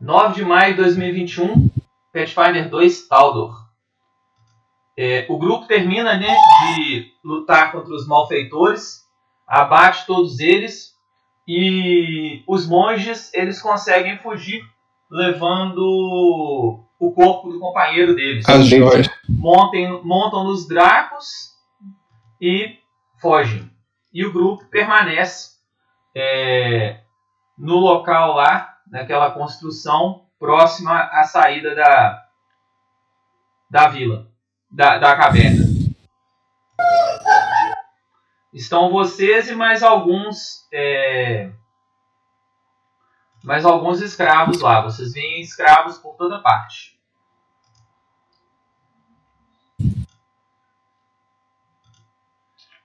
9 de maio de 2021, Pathfinder 2 Taldor. É, o grupo termina né, de lutar contra os malfeitores, abate todos eles e os monges eles conseguem fugir levando o corpo do companheiro deles. As joias. Montem, montam nos dracos e fogem. E o grupo permanece é, no local lá, naquela construção próxima à saída da, da vila, da, da caverna. Estão vocês e mais alguns é, mais alguns escravos lá. Vocês veem escravos por toda parte.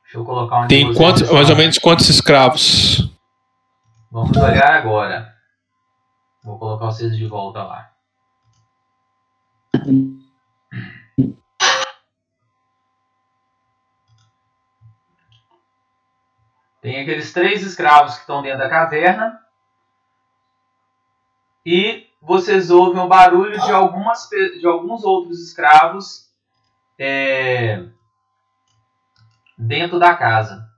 Deixa eu colocar onde Tem quantos, mais ou menos quantos escravos? Vamos olhar agora. Vou colocar vocês de volta lá. Tem aqueles três escravos que estão dentro da caverna. E vocês ouvem o barulho de, algumas, de alguns outros escravos é, dentro da casa.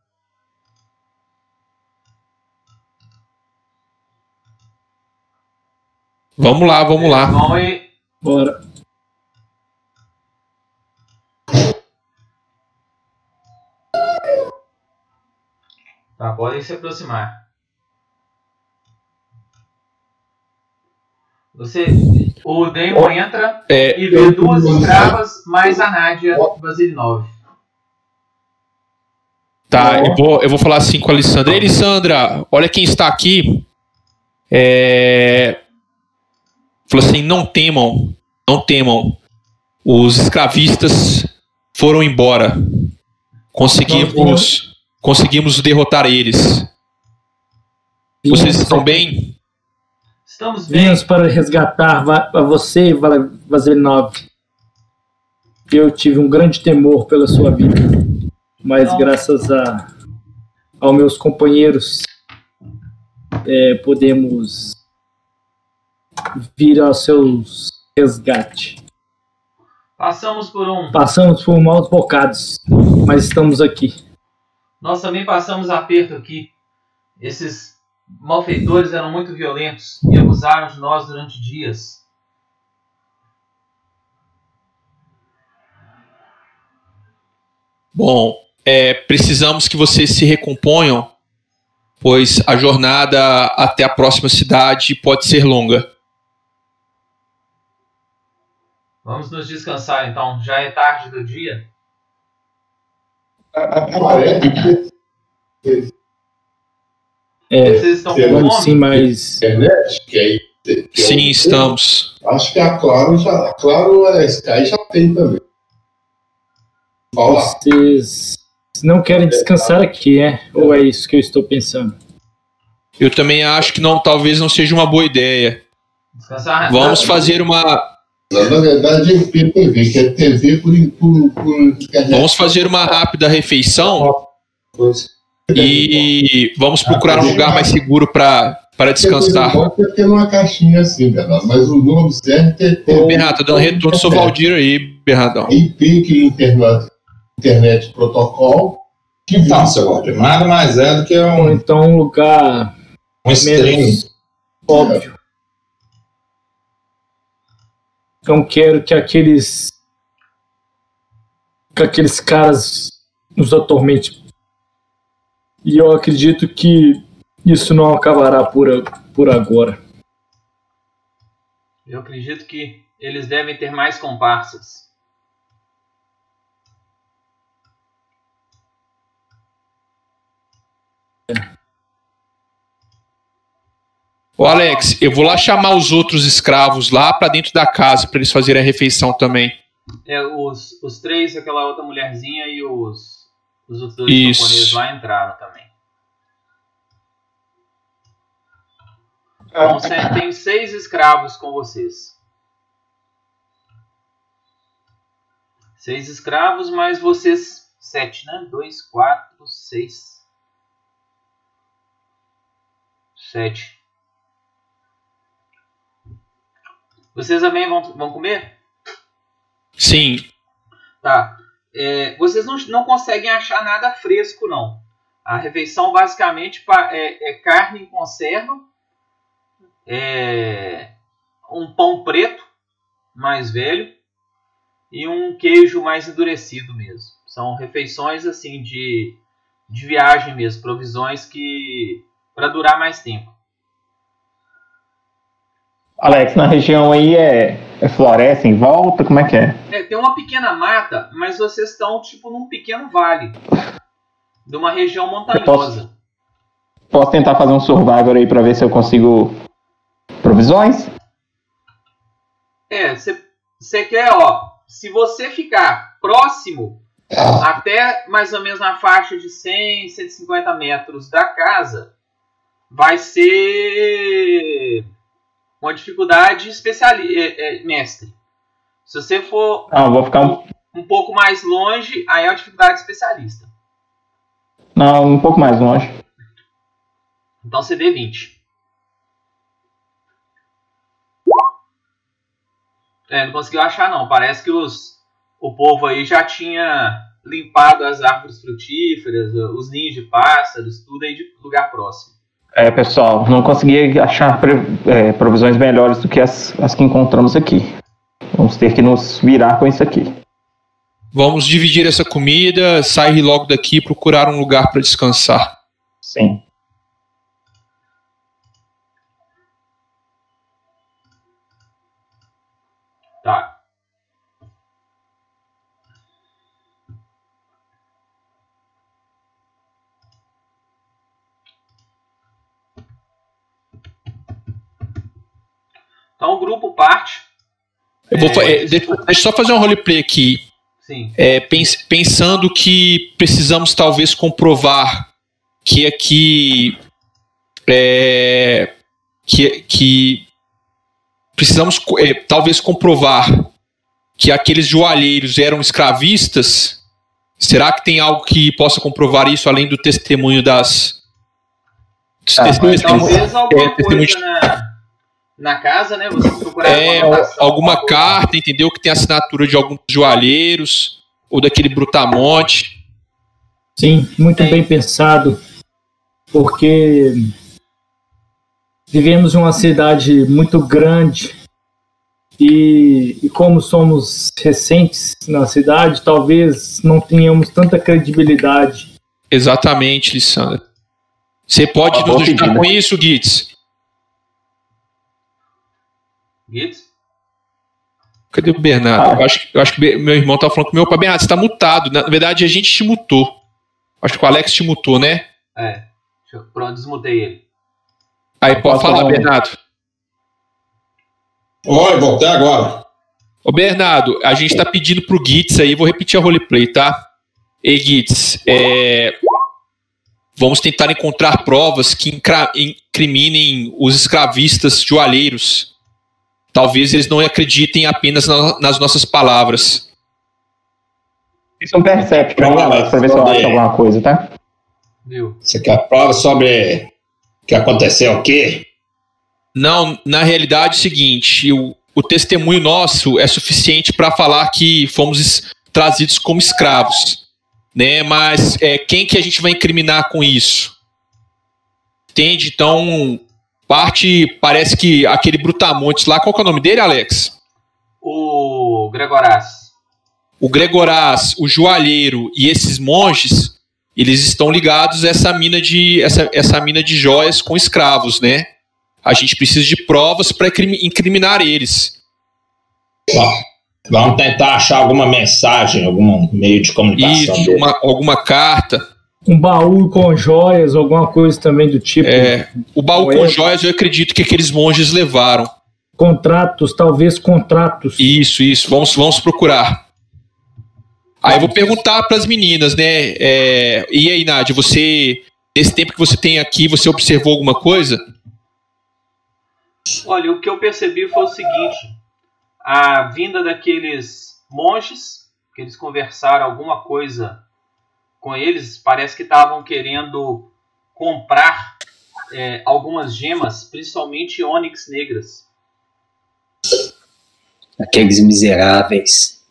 Vamos lá, vamos lá. E Bora. Tá, podem se aproximar. Você, o Damon entra É, e vê duas escravas mais a Nádia Vasilinov. Tá, eu vou, eu vou falar assim com a Alessandra. Ei, Alessandra, olha quem está aqui. É... Falou assim: não temam, não temam. Os escravistas foram embora. Conseguimos, conseguimos derrotar eles. Vocês estão bem? Estamos bem. Viemos para resgatar a você, Vaselinov. Eu tive um grande temor pela sua vida, mas Não. graças a aos meus companheiros é, podemos vir aos seus resgate. Passamos por um. Passamos por maus bocados, mas estamos aqui. Nós também passamos aperto aqui. Esses malfeitores eram muito violentos e abusaram de nós durante dias. Bom, é, precisamos que vocês se recomponham, pois a jornada até a próxima cidade pode ser longa. Vamos nos descansar então. Já é tarde do dia. É, Vocês estão com vamos fome? sim, mas Sim, estamos. Acho que a Claro já. A Claro a Sky já tem também. Fala. vocês não querem descansar aqui, é? Ou é isso que eu estou pensando? Eu também acho que não, talvez não seja uma boa ideia. Descansar. Vamos fazer uma, Na verdade, é PTV, que é TV por, por, por internet. vamos fazer uma rápida refeição e vamos procurar um lugar mais seguro para para descansar. Pode ter uma caixinha assim, Bernardo, mas o nome certo é ter Bernardo, tá dando retorno, sou Valdir aí, Bernardão. IP, que é internet, internet protocolo. Que Então, seu Walter, nada mais é do que Ou um, então um lugar um menos óbvio. Não quero que aqueles que aqueles caras nos atormentem. E eu acredito que isso não acabará por, por agora. Eu acredito que eles devem ter mais comparsas. Ô Alex, eu vou lá chamar os outros escravos lá para dentro da casa para eles fazerem a refeição também. É, os, os três, aquela outra mulherzinha e os, os outros dois Isso. japoneses lá entraram também. É. Então, cê- tem seis escravos com vocês. Seis escravos, mais vocês sete, né? Dois, quatro, seis. Sete. Vocês também vão, vão comer? Sim. Tá. É, vocês não, não conseguem achar nada fresco, não. A refeição basicamente é, é carne em conserva, é, um pão preto mais velho e um queijo mais endurecido mesmo. São refeições assim de, de viagem mesmo, provisões que para durar mais tempo. Alex, na região aí é, é floresta em volta? Como é que é? É, tem uma pequena mata, mas vocês estão tipo num pequeno vale de uma região montanhosa. Posso tentar fazer um survivor aí pra ver se eu consigo provisões? É, você quer, ó, se você ficar próximo até mais ou menos na faixa de 100, 150 metros da casa, vai ser uma dificuldade especiali é, é, mestre. Se você for eu vou ficar um, um pouco mais longe, aí é uma dificuldade especialista. não, um pouco mais longe. Então CD 20. É, não conseguiu achar não. Parece que os, o povo aí já tinha limpado as árvores frutíferas, os ninhos de pássaros, tudo aí de lugar próximo. É, pessoal, não consegui achar é, provisões melhores do que as, as que encontramos aqui. Vamos ter que nos virar com isso aqui. Vamos dividir essa comida, sair logo daqui e procurar um lugar para descansar. Sim. Então o grupo parte. Eu vou, É, é, deixa, eu só fazer um roleplay aqui. Sim. É, pens- pensando que precisamos talvez comprovar que aqui é, que, que precisamos é, talvez comprovar que aqueles joalheiros eram escravistas. Será que tem algo que possa comprovar isso além do testemunho das Ah, testemunhos- Talvez alguma é, testemunho coisa na, na casa, né? Você procurar É, alguma carta, entendeu? Que tem assinatura de alguns joalheiros ou daquele Brutamonte. Sim, muito Tem. bem pensado, porque vivemos em uma cidade muito grande e, e como somos recentes na cidade, talvez não tenhamos tanta credibilidade. Exatamente, Lissandra. Você pode nos ajudar pedida. com isso, Gitz? Gitz? Cadê o Bernardo? Ah. Eu acho, que- eu acho que meu irmão tá falando com meu pai. Bernardo, você tá mutado. Na verdade, a gente te mutou. Acho que o Alex te mutou, né? É. Deixa eu- Pronto, desmutei ele. Aí pode Posso falar, falar? Bernardo. Oi, voltei agora. Ô, Bernardo, a gente tá pedindo pro Gitz aí, vou repetir a roleplay, tá? Ei, Gitz, é... vamos tentar encontrar provas que incriminem os escravistas joalheiros. Talvez eles não acreditem apenas na- nas nossas palavras. Isso é um lá, pra ver se eu acho alguma coisa, tá? Viu? Você quer prova sobre o que aconteceu aqui? Não, na realidade é o seguinte, o, o testemunho nosso é suficiente para falar que fomos trazidos como escravos, né? Mas é, quem que a gente vai incriminar com isso? Entende? Então, parte parece que aquele Brutamontes lá, qual que é o nome dele, Alex? O Gregorás. O Gregorás, o joalheiro e esses monges, eles estão ligados a essa mina de essa, essa mina de joias com escravos, né? A gente precisa de provas para incriminar eles. Vamos- tentar achar alguma mensagem, algum meio de comunicação Isso, uma, alguma carta. Um baú com joias, alguma coisa também do tipo. É, o baú com Moeda. joias eu acredito que aqueles monges levaram. Contratos, talvez contratos. Isso, isso. Vamos, vamos procurar. Aí eu vou perguntar para as meninas, né? é, e aí, Nádia, você, nesse tempo que você tem aqui, você observou alguma coisa? Olha, o que eu percebi foi o seguinte: a vinda daqueles monges, que eles conversaram alguma coisa com eles, parece que estavam querendo comprar é, algumas gemas, principalmente ônix negras. Aqueles miseráveis.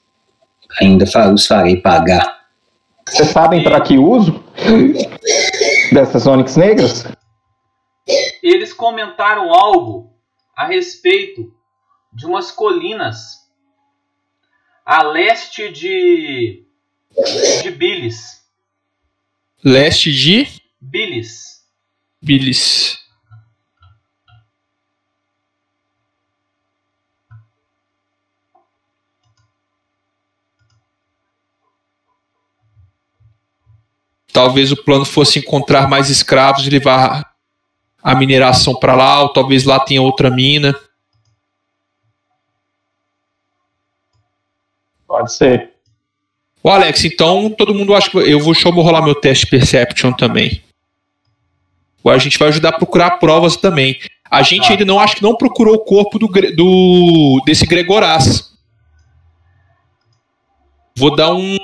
Ainda os farei pagar. Vocês sabem para que uso dessas Onix negras? Eles comentaram algo a respeito de umas colinas a leste de de Bilis. Leste de Bilis. Bilis. Talvez o plano fosse encontrar mais escravos e levar a mineração para lá, ou talvez lá tenha outra mina. Pode ser. Ô Alex, então todo mundo acha que eu vou, eu rolar meu teste Perception também. Agora a gente vai ajudar a procurar provas também. A gente ainda não acho que não procurou o corpo do, do desse Gregorás. Vou dar um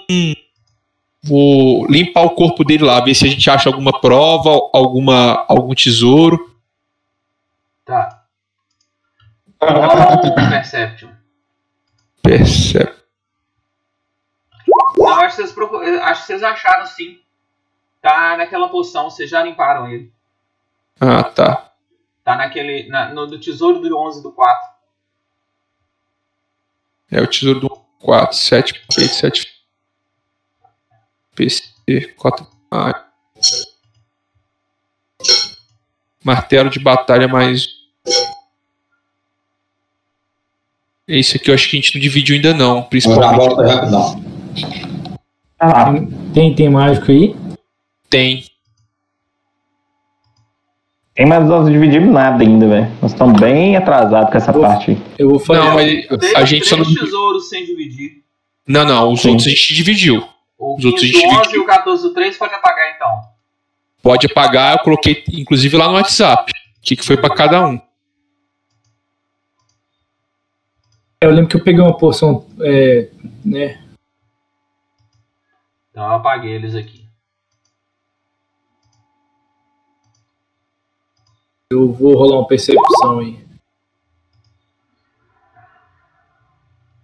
vou limpar o corpo dele lá, ver se a gente acha alguma prova, alguma algum tesouro. Tá. Perception. Percep. Acho que, vocês procu- acho que vocês acharam sim. Tá naquela poção, vocês já limparam ele. Ah, tá. Tá naquele. Na, no do tesouro do 11 do 4. É o tesouro do 4, 7, 8, 7. PC, 4. Ah. Martelo de batalha mais. Esse aqui eu acho que a gente não dividiu ainda não, Eu já principalmente. volto aí rapidão. Ah, Tem, tem mágico aí? Tem. tem, mas nós não dividimos nada ainda, velho. Nós estamos bem atrasados com essa Vou- parte. aí. Eu vou fazer. Não, mas a gente só não. tesouros sem dividir. Não, não, os Sim. outros a gente dividiu. O Os outros 15 a gente 11 e o 14 do 3 pode apagar então. Pode apagar, eu coloquei inclusive lá no WhatsApp. O que, que foi pra cada um. Eu lembro que eu peguei uma porção, é, né? Então eu apaguei eles aqui. Eu vou rolar uma percepção aí.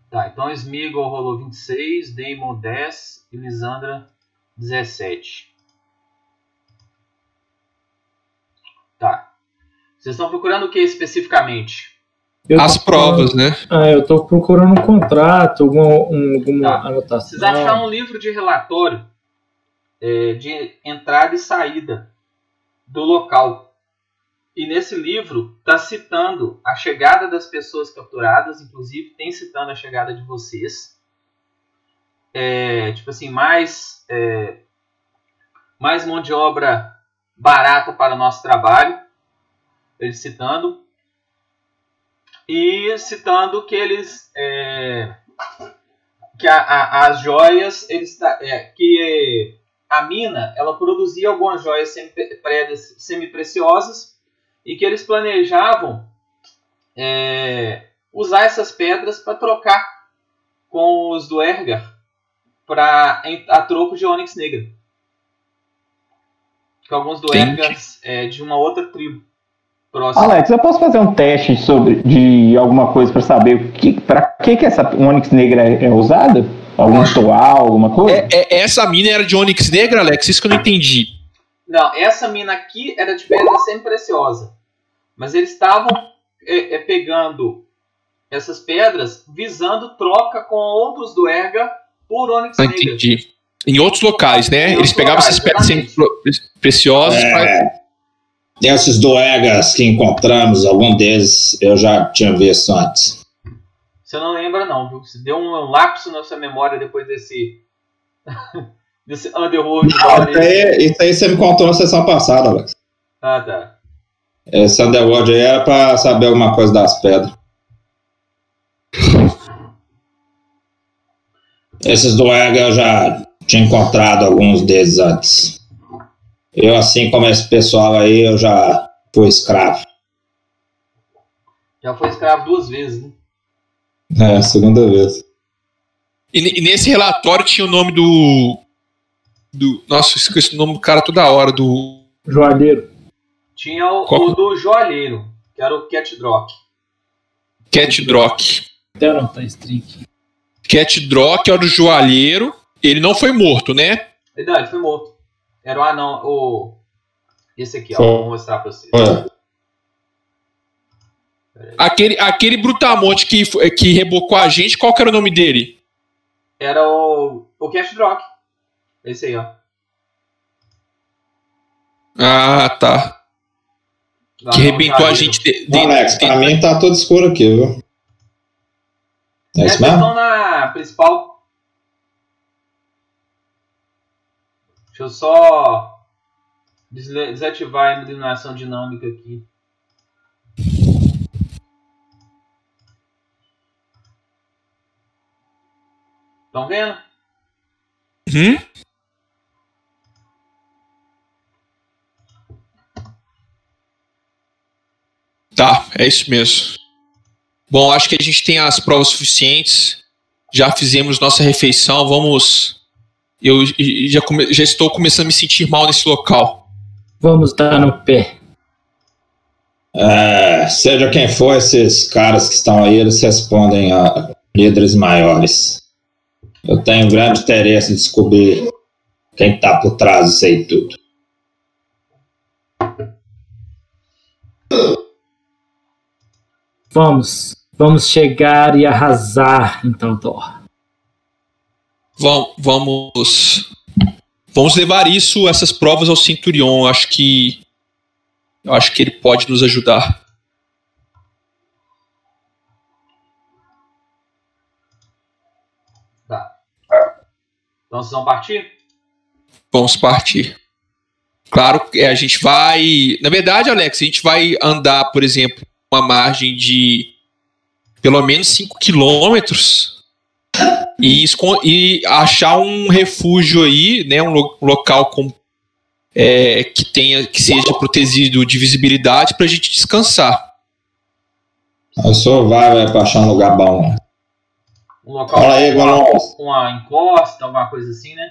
Tá, então Smeagol rolou 26, Damon 10 e Lisandra 17. Tá. Vocês estão procurando o que especificamente? Eu As provas, né? Ah, eu tô procurando um contrato, alguma, um- alguma Tá. anotação. Vocês acharam um livro de relatório é, de entrada e saída do local. E nesse livro está citando a chegada das pessoas capturadas, inclusive tem citando a chegada de vocês. É, tipo assim, mais, é, mais mão de obra barata para o nosso trabalho. Ele citando. E citando que eles. é, que a- a- as joias eles é, que a mina ela produzia algumas joias semi-preciosas e que eles planejavam é, usar essas pedras para trocar com os do Ergar para a troco de ônix negra que alguns do. Ergar é, de uma outra tribo próxima Alex, eu posso fazer um teste sobre de alguma coisa para saber que, para que que essa Onix negra é, é usada? Algum ritual, alguma coisa? É, é- essa mina era de Onyx Negra, Alex? Isso que eu não entendi. Não, essa mina aqui era de pedra semi-preciosa. Mas eles estavam é, é, pegando essas pedras visando troca com outros do Erga por Onyx Não Negra. entendi. Em outros locais, né? Em Eles pegavam locais, essas pedras sem- preciosas pra- É, desses doegas que encontramos, algum deles eu já tinha visto antes. Você não lembra não, viu? Você deu um lapso na sua memória depois desse... desse Underworld. Não, isso, aí, isso aí você me contou na sessão passada, Alex. Ah, tá. Esse Underworld aí era pra saber alguma coisa das pedras. Esses doegas eu já tinha encontrado alguns deles antes. Eu, assim como esse pessoal aí, eu já fui escravo. Já foi escravo duas vezes, né? É, segunda vez. E, e nesse relatório tinha o nome do. do nossa, eu esqueci o nome do cara toda hora, do. Joalheiro. Tinha o, o do joalheiro, que era o Cat Drock. Cat Drock. Até esse drink. Cat Drock era o joalheiro. Ele não foi morto, né? Verdade, foi morto. Era o anão, o. Esse aqui, ó. Foi. Vou mostrar pra vocês. Olha, Aquele, aquele Brutamonte que, que rebocou a gente, qual que era o nome dele? Era o. O Cash Drock. Esse aí, ó. Ah, tá. O Que anão rebentou a gente de, de- Alex, de- pra mim tá todo escuro aqui, viu? É É, isso mesmo? estão na principal. Deixa eu só desativar a iluminação dinâmica aqui. Estão vendo? Hum? Tá, é isso mesmo. Bom, acho que a gente tem as provas suficientes. Já fizemos nossa refeição. Vamos. Eu já, come- já estou começando a me sentir mal nesse local. Vamos dar no pé. É, seja quem for esses caras que estão aí, eles respondem a líderes maiores. Eu tenho grande interesse em descobrir quem tá por trás disso aí tudo. Vamos. Vamos chegar e arrasar em Taldor. Vam- Vamos. Vamos levar isso, essas provas ao Centurion. Acho que. Eu acho que ele pode nos ajudar. Tá. Então vocês vão partir? Vamos partir. Claro que a gente vai. Na verdade, Alex, a gente vai andar, por exemplo, uma margem de pelo menos 5 quilômetros e, e achar um refúgio aí, né? Um, lo- um local com, é, que tenha que seja protegido de visibilidade para a gente descansar. Eu sou vai, vai pra achar um lugar bom. Um local Fala aí, com uma, encosta, alguma coisa assim, né?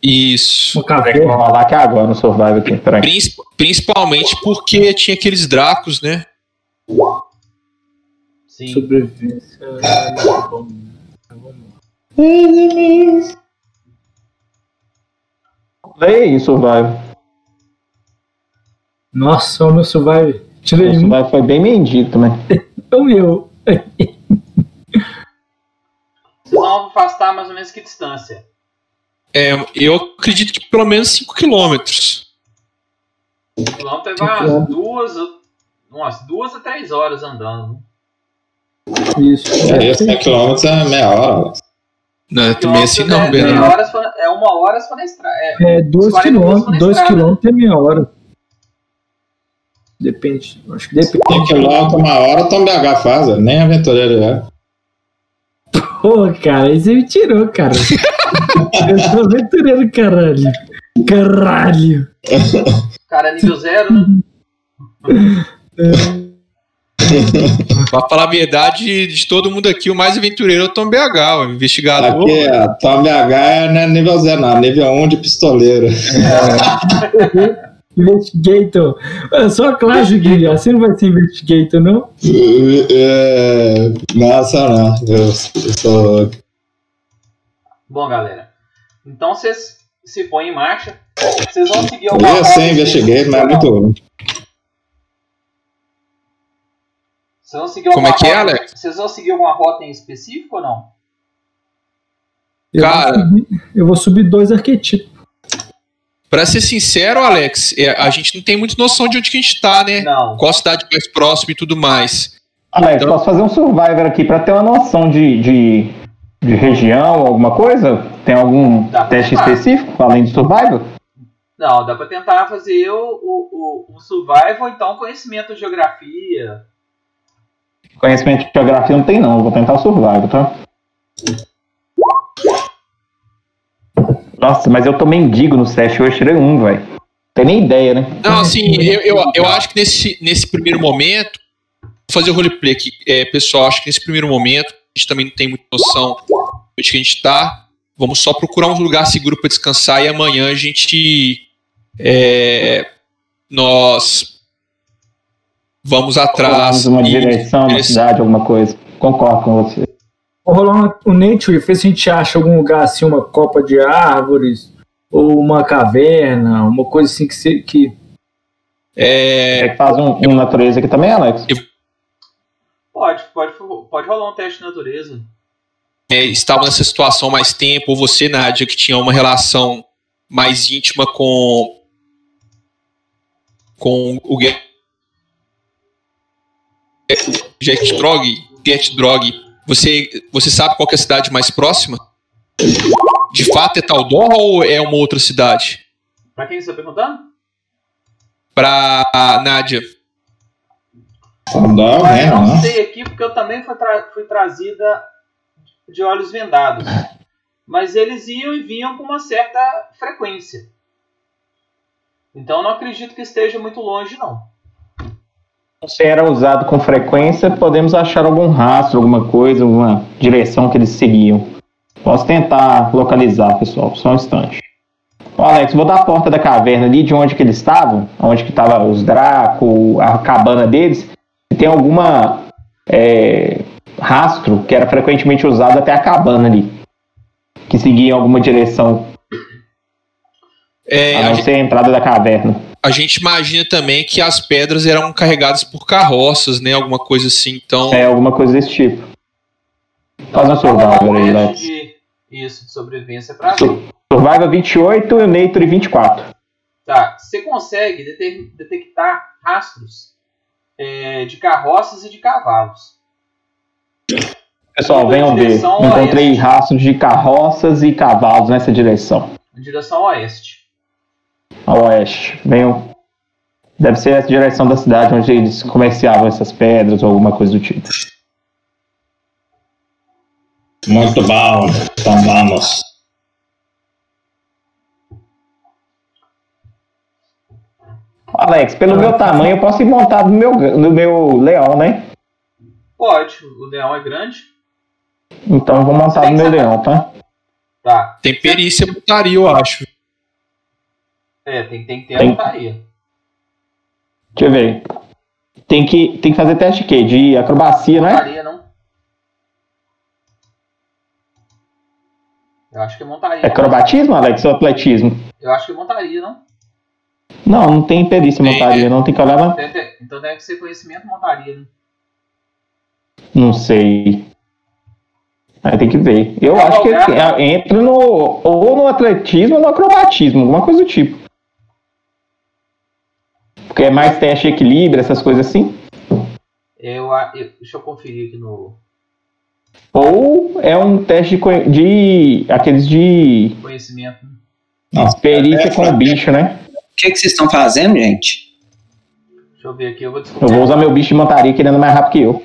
Isso. Que eu caverna. vou rolar aqui agora no Survival aqui. Peraí. Princip- principalmente porque tinha aqueles dracos, né? Sim. Sobrevivência. Leia aí, Survival. Nossa, o meu survival. Tirei O um. Survival foi bem mendigo também. O meu. Vocês vão afastar mais ou menos que distância? É, eu acredito que pelo menos 5 quilômetros. O quilômetro vai umas duas, umas duas a três horas andando. Isso. É isso, 100 km é meia hora. Não, também assim não, é, Bernardo. meia hora é uma hora for na estrada. É, É 2 40 minutos km. na 2 estrada. km é meia hora. Depende. Acho que depende. 100 km, uma hora, Tom BH faz, nem aventureiro é. Pô, cara, aí você me tirou, cara. Eu sou aventureiro, caralho. Caralho. cara, nível zero, né? Pra falar a verdade, de todo mundo aqui, o mais aventureiro é o Tom BH, o investigador. Aqui, a Tom BH é, não é nível 0, não, nível 1 de pistoleiro. Investigator. É só classe, Guilherme. Você não vai ser Investigator, não? É, nossa, não. Eu, eu sou. Bom, galera. Então vocês se põem em marcha. Vocês vão seguir Eu alguma ia ser investiguei, mas é muito. Vocês vão seguir Como é alguma que é, rota- Alex? Vocês vão seguir alguma rota em específico ou não? Eu Cara. Vou subir, eu vou subir dois arquetipos. Pra ser sincero, Alex, é, a gente não tem muita noção de onde que a gente tá, né? Não. Qual a cidade mais próxima e tudo mais. Alex, Então- posso fazer um Survivor aqui pra ter uma noção de, de, de região, alguma coisa? Tem algum teste tentar. específico além de Survivor? Não, dá pra tentar fazer o, o, o, o survival ou então conhecimento de geografia. Conhecimento de geografia não tem, não. Eu Vou tentar o Survivor, tá? Nossa, mas eu tô mendigo no teste hoje, tirei um, velho. Tem nem ideia, né? Não, assim, eu, eu, eu acho que nesse, nesse primeiro momento, vou fazer o roleplay aqui, é, pessoal, acho que nesse primeiro momento, a gente também não tem muita noção de que a gente tá. Vamos só procurar um lugar seguro para descansar e amanhã a gente. é, nós vamos atrás. uma direção, uma cidade, alguma coisa. concordo com você. Rolando, o Nature fez se a gente acha algum lugar assim, uma copa de árvores, ou uma caverna, uma coisa assim que, se, que É, É que faz um, um natureza aqui também, Alex? Pode, pode, pode rolar um teste de natureza. é, estava nessa situação há mais tempo, ou você, Nádia, que tinha uma relação mais íntima com com o Get, Get Drog, você, você sabe qual que é a cidade mais próxima? De fato é Taldor ou é uma outra cidade? Pra quem você tá perguntando? Pra Nádia. Não, Ah, né? eu não sei aqui porque eu também fui, tra- fui trazida de olhos vendados. Mas eles iam e vinham com uma certa frequência. Então eu não acredito que esteja muito longe, não. Se era usado com frequência, podemos achar algum rastro, alguma coisa, alguma direção que eles seguiam. Posso tentar localizar, pessoal, só um instante. Ô, Alex, vou dar a porta da caverna ali, de onde que eles estavam, onde que estavam os Draco, a cabana deles, se tem alguma é, rastro que era frequentemente usado até a cabana ali, que seguia em alguma direção, É, a a, não gente, ser a entrada da caverna. A gente imagina também que as pedras eram carregadas por carroças, né? Alguma coisa assim. Então, É, alguma coisa desse tipo. Faz um Então, rolar survival aí, Lex. de Isso, de sobrevivência pra ver. Survival 28 e o Nature 24. Tá, você consegue detectar rastros é, de carroças e de cavalos. Pessoal, venham ver. Encontrei oeste. rastros de carroças e cavalos nessa direção. Em direção oeste. Ao oeste. Venham. Deve ser essa direção da cidade onde eles comerciavam essas pedras ou alguma coisa do tipo. Muito bom. Então vamos. Alex, pelo meu tamanho, eu posso ir montado no meu, no meu leão, né? Pode, o leão é grande. Então eu vou montar no meu leão, tá? Tá. tem perícia putaria, eu acho. É, tem, tem que ter a Tem. montaria. Deixa eu ver. Tem que, tem que fazer teste de quê? De acrobacia, né? Montaria não. Eu acho que é montaria. É acrobatismo, Alex, ou atletismo? Eu acho que é montaria, não? Não, não tem perícia Tem, montaria, não tem que olhar, então deve ser conhecimento montaria, né? não sei. Aí tem que ver. Eu acho que é- entra no ou no atletismo ou no acrobatismo, alguma coisa do tipo. É mais teste de equilíbrio, essas coisas assim. Eu, eu- deixa eu conferir aqui no Ou é um teste de, de aqueles de conhecimento. né? Não, perícia é, com o bicho, né? O que, que vocês estão fazendo, gente? Deixa eu ver aqui, eu vou Eu descobrir. vou usar meu bicho de montaria que ele anda mais rápido que eu.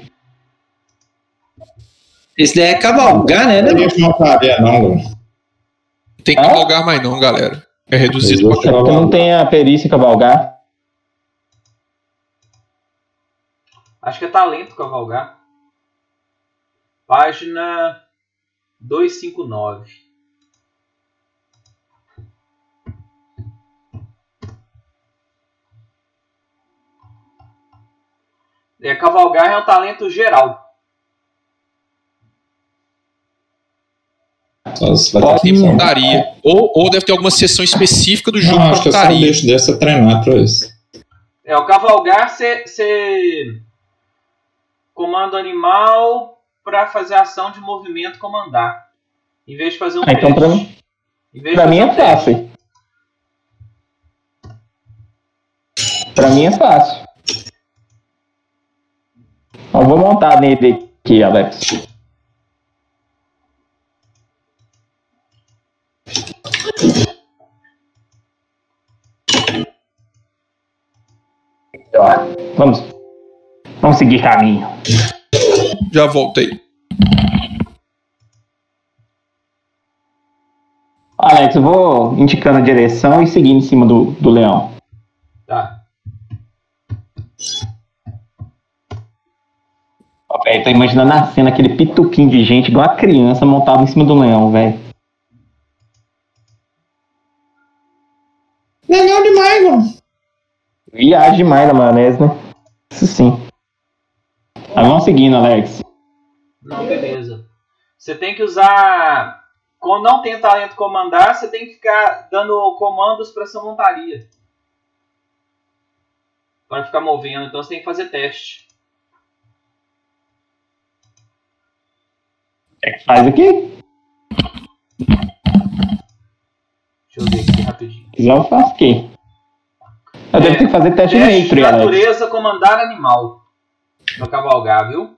Isso daí é cavalgar, né? Não né? tem montaria, não, Lu. Não tem que cavalgar mais não, galera. É reduzido pra É não tem a perícia cavalgar. Acho que é talento cavalgar. Página 259. É, cavalgar é um talento geral. Pode putaria. Ou, ou deve ter alguma sessão específica do jogo Não, acho que é só um putaria. bicho desse a treinar pra isso. É, o cavalgar você comanda o animal para fazer ação de movimento comandar. Em vez de fazer um Ah, então teste. pra mim- Pra fazer mim é fácil. Pra mim é fácil. Eu vou montar nele aqui, Alex. Vamos, vamos seguir caminho. Já voltei. Alex, eu vou indicando a direção e seguindo em cima do, do leão. Tá. Ó, velho, tô imaginando a cena, aquele pituquinho de gente, igual a criança montada em cima do leão, velho. Legal demais, mano. Viagem demais na maionese, né? Isso sim. Mas vamos seguindo, Alex. Não, beleza. Você tem que usar. Quando não tem talento comandar, você tem que ficar dando comandos para sua montaria. Para ficar movendo. Então você tem que fazer teste. É que faz aqui? Deixa eu ver aqui rapidinho. Eu faço aqui. Eu devo ter que fazer teste Teste de Alex. natureza comandar animal. Pra cavalgar, viu?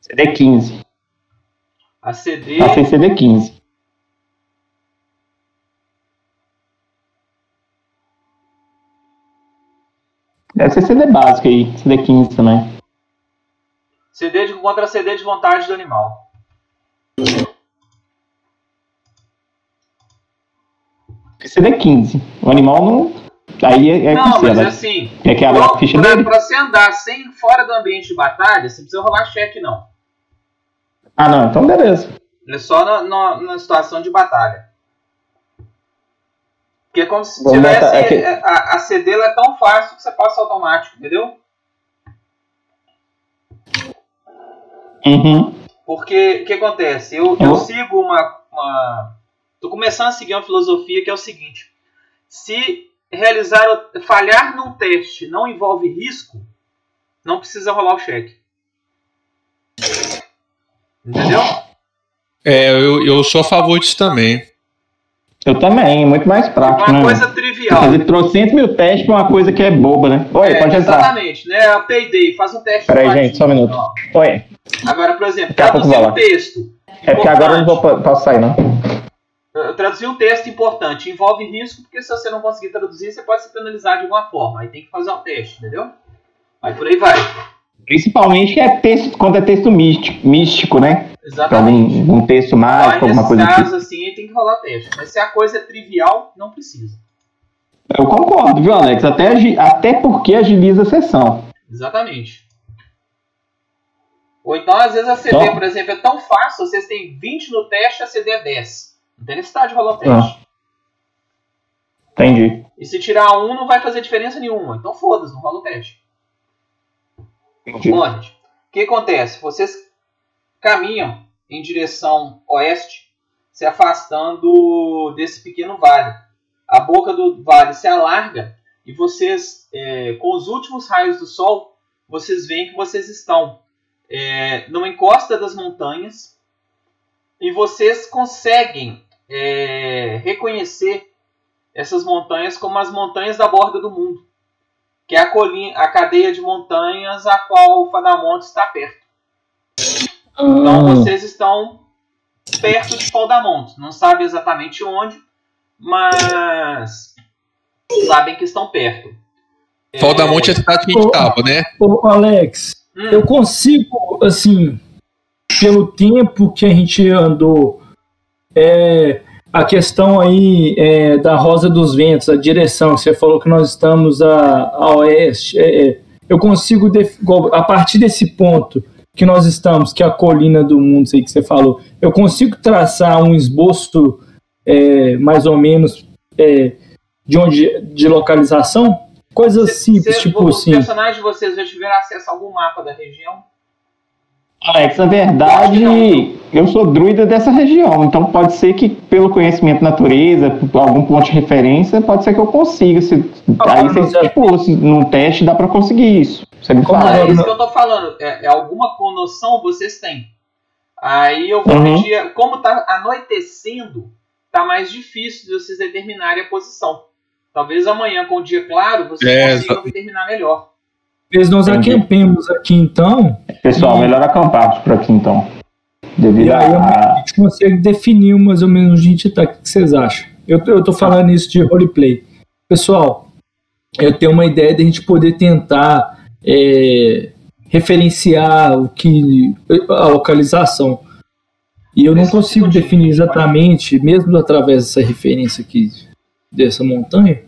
CD 15. A CD. Passei CD 15. Deve ser CD básico aí, CD 15 também. CD de, contra CD de vontade do animal. CD 15. O animal não. Aí é, é não, mas é assim. Quer que abra a ficha pra, dele? pra você andar sem fora do ambiente de batalha, você precisa rolar cheque, não. Ah, não, então beleza. É só na, na, na situação de batalha. Porque é como se tivesse. é, A, a CD é tão fácil que você passa automático, entendeu? Uhum. Porque o que acontece? Eu, Eu- eu sigo uma, uma. Tô começando a seguir uma filosofia que é o seguinte: se realizar o- falhar num teste não envolve risco, não precisa rolar o cheque. Entendeu? É, eu, eu sou a favor disso também. Eu também, muito mais prático, Uma né? coisa trivial. Fazer trocentos mil testes pra uma coisa que é boba, né? Oi, É, pode entrar. Exatamente, né? A Payday faz um teste. Peraí, gente, só um minuto. Ó, Oi. Agora, por exemplo, Daqui traduzir um texto. É porque agora eu não vou posso sair, não. Traduzir um texto importante envolve risco, porque se você não conseguir traduzir, você pode se penalizar de alguma forma. Aí tem que fazer um teste, entendeu? Aí por aí vai. Principalmente que é texto, quando é texto místico, místico né? Exatamente. Algum um texto mágico, alguma nesses coisa do tipo. casos assim, aí tem que rolar teste. Mas se a coisa é trivial, não precisa. Eu concordo, viu, Alex? Até, até porque agiliza a sessão. Exatamente. Ou então, às vezes, a CD, Só? por exemplo, é tão fácil, vocês têm 20 no teste, a CD é 10. Não tem necessidade de rolar o teste. Entendi. E se tirar um, não vai fazer diferença nenhuma. Então foda-se, não rola o teste. Entendi. Bom, gente, o que acontece? Vocês caminham em direção oeste, se afastando desse pequeno vale. A boca do vale se alarga e vocês, é, com os últimos raios do sol, vocês veem que vocês estão é, numa encosta das montanhas e vocês conseguem é, reconhecer essas montanhas como as montanhas da borda do mundo que é a, colina, a cadeia de montanhas a qual o Fadamonte está perto. Então Hum, vocês estão perto de Fadamonte. Não sabem exatamente onde, mas sabem que estão perto. Faldamonte é a cidade que a gente tava, né? Ô, Alex, Hum, eu consigo, assim, pelo tempo que a gente andou, é, a questão aí é, da Rosa dos Ventos, a direção, que você falou que nós estamos a, a oeste, é, é, eu consigo, a partir desse ponto que nós estamos, que é a colina do mundo, sei que você falou, eu consigo traçar um esboço é, mais ou menos é, de onde de localização? Coisas simples, tipo os assim. personagens de vocês já tiveram acesso a algum mapa da região? Alex, na verdade, eu sou druida dessa região, então pode ser que pelo conhecimento da natureza, por algum ponto de referência, pode ser que eu consiga. Se, Ah, aí você, tipo, se num teste dá pra conseguir isso. Você me fala. É isso que eu tô falando. É, é alguma noção vocês têm. Aí eu vou Uhum. pedir. Como tá anoitecendo, tá mais difícil de vocês determinarem a posição. Talvez amanhã, com o dia claro, vocês É, consigam determinar melhor. Talvez nós Entendi. acampemos aqui então, Pessoal, Hum. melhor acampar por aqui então. Devido e aí a. a gente consegue definir mais ou menos onde a gente tá. O que vocês acham? Eu, eu tô falando isso de roleplay. Pessoal, eu tenho uma ideia de a gente poder tentar é, referenciar o que a localização. E eu não consigo de- definir exatamente, mesmo através dessa referência aqui dessa montanha.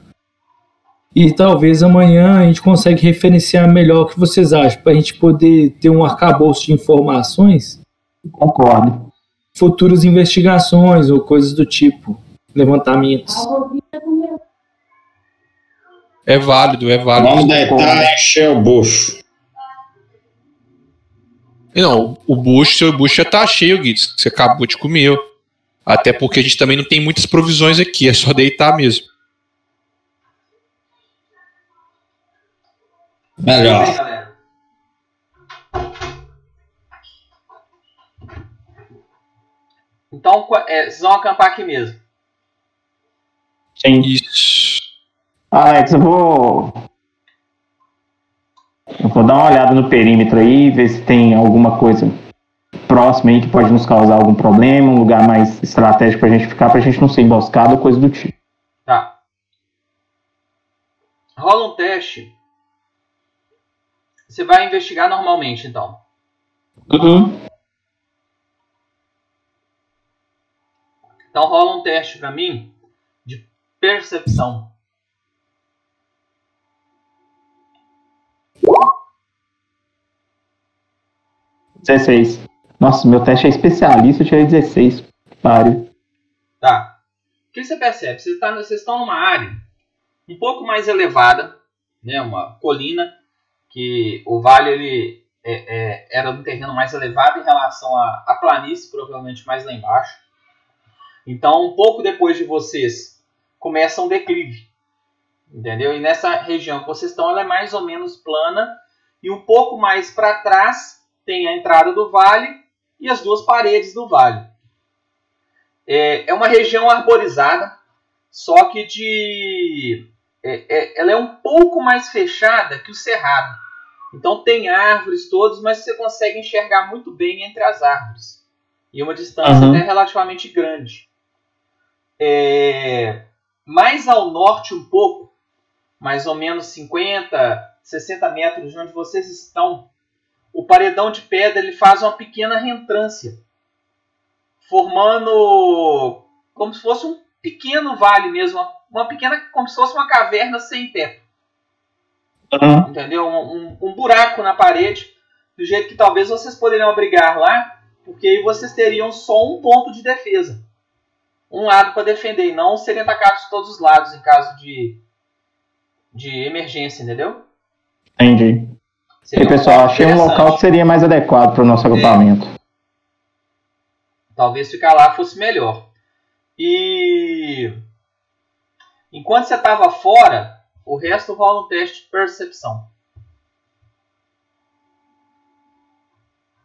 E talvez amanhã a gente consegue referenciar melhor o que vocês acham, para a gente poder ter um arcabouço de informações, Concordo. futuras investigações ou coisas do tipo, levantamentos. É válido, é válido. Vamos deitar e encher o bucho. Não, o bucho, seu bucho já tá cheio, Guides. Você acabou de comer. Até porque a gente também não tem muitas provisões aqui, é só deitar mesmo. Melhor. Então, é, vocês vão acampar aqui mesmo. Sim. Isso. Alex, eu vou. Eu vou dar uma olhada no perímetro aí, ver se tem alguma coisa próxima aí que pode nos causar algum problema, um lugar mais estratégico pra gente ficar, pra gente não ser emboscado ou coisa do tipo. Tá. Rola um teste. Você vai investigar normalmente, então. Uhum. Então rola um teste pra mim de percepção. Dezesseis. Nossa, meu teste é especialista, eu tirei 16. Pare. Tá. O que você percebe? Você tá, vocês estão numa área um pouco mais elevada, né? Uma colina que o vale ele é- é- era um terreno mais elevado em relação à, planície, provavelmente mais lá embaixo. Então, um pouco depois de vocês começa um declive, entendeu? E nessa região que vocês estão, ela é mais ou menos plana e um pouco mais para trás tem a entrada do vale e as duas paredes do vale. É, é uma região arborizada, só que de. É- é- ela é um pouco mais fechada que o cerrado. Então tem árvores todas, mas você consegue enxergar muito bem entre as árvores. E uma distância Uhum. até relativamente grande. É, mais ao norte um pouco, mais ou menos 50, 60 metros de onde vocês estão, o paredão de pedra ele faz uma pequena reentrância formando como se fosse um pequeno vale mesmo, uma, uma pequena, como se fosse uma caverna sem teto, Uhum. entendeu? Um, um- um buraco na parede, do jeito que talvez vocês poderiam abrigar lá, porque aí vocês teriam só um ponto de defesa, um lado para defender, e não serem atacados de todos os lados em caso de, de emergência, entendeu? Entendi. E Seria um pessoal, achei um local que seria mais adequado para o nosso agrupamento. Talvez ficar lá fosse melhor. E enquanto você estava fora, o resto rola um teste de percepção.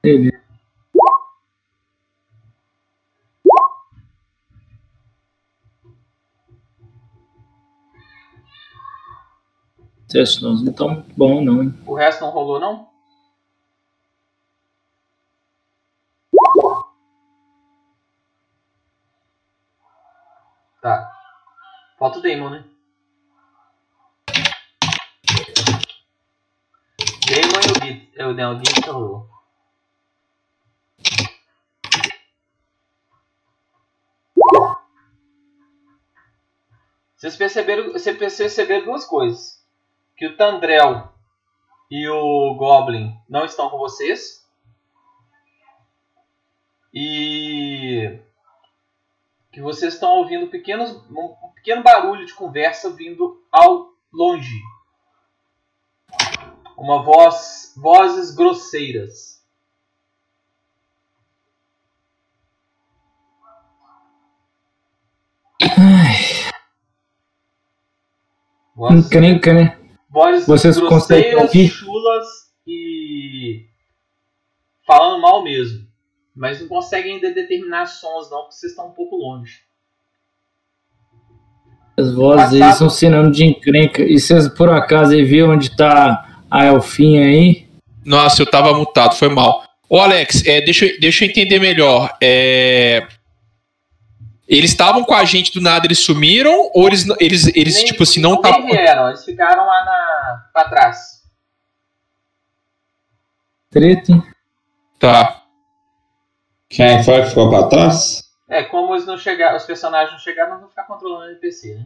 Beleza. Teste não não tão bom não, hein? O resto não rolou, não? Tá. Falta o Damon, né? Damon e o Git. Não, o Git rolou. Vocês perceberam, vocês perceberam duas coisas. Que o Tandrel e o Goblin não estão com vocês. E que vocês estão ouvindo pequenos, um pequeno barulho de conversa vindo ao longe. Uma voz, vozes grosseiras. Vozes, Encrenca, né? vozes Vocês conseguem grosseiras, ouvir? chulas e falando mal mesmo. Mas não conseguem ainda determinar sons não, porque vocês estão um pouco longe. As vozes aí Passado. são sinônimo de encrenca. E vocês por acaso aí viram onde tá a Elfinha aí? Nossa, eu tava mutado, foi mal. Ô, Alex, é, deixa, eu- deixa eu entender melhor. É, Eles estavam com a gente do nada, eles sumiram? Ou eles, eles, eles Nem- tipo assim, não estavam. vieram, eles ficaram lá na, pra trás. Treta, hein? Tá. Quem foi que ficou pra trás? É, como eles não chegaram, os personagens não chegaram, não vão ficar controlando o NPC, né?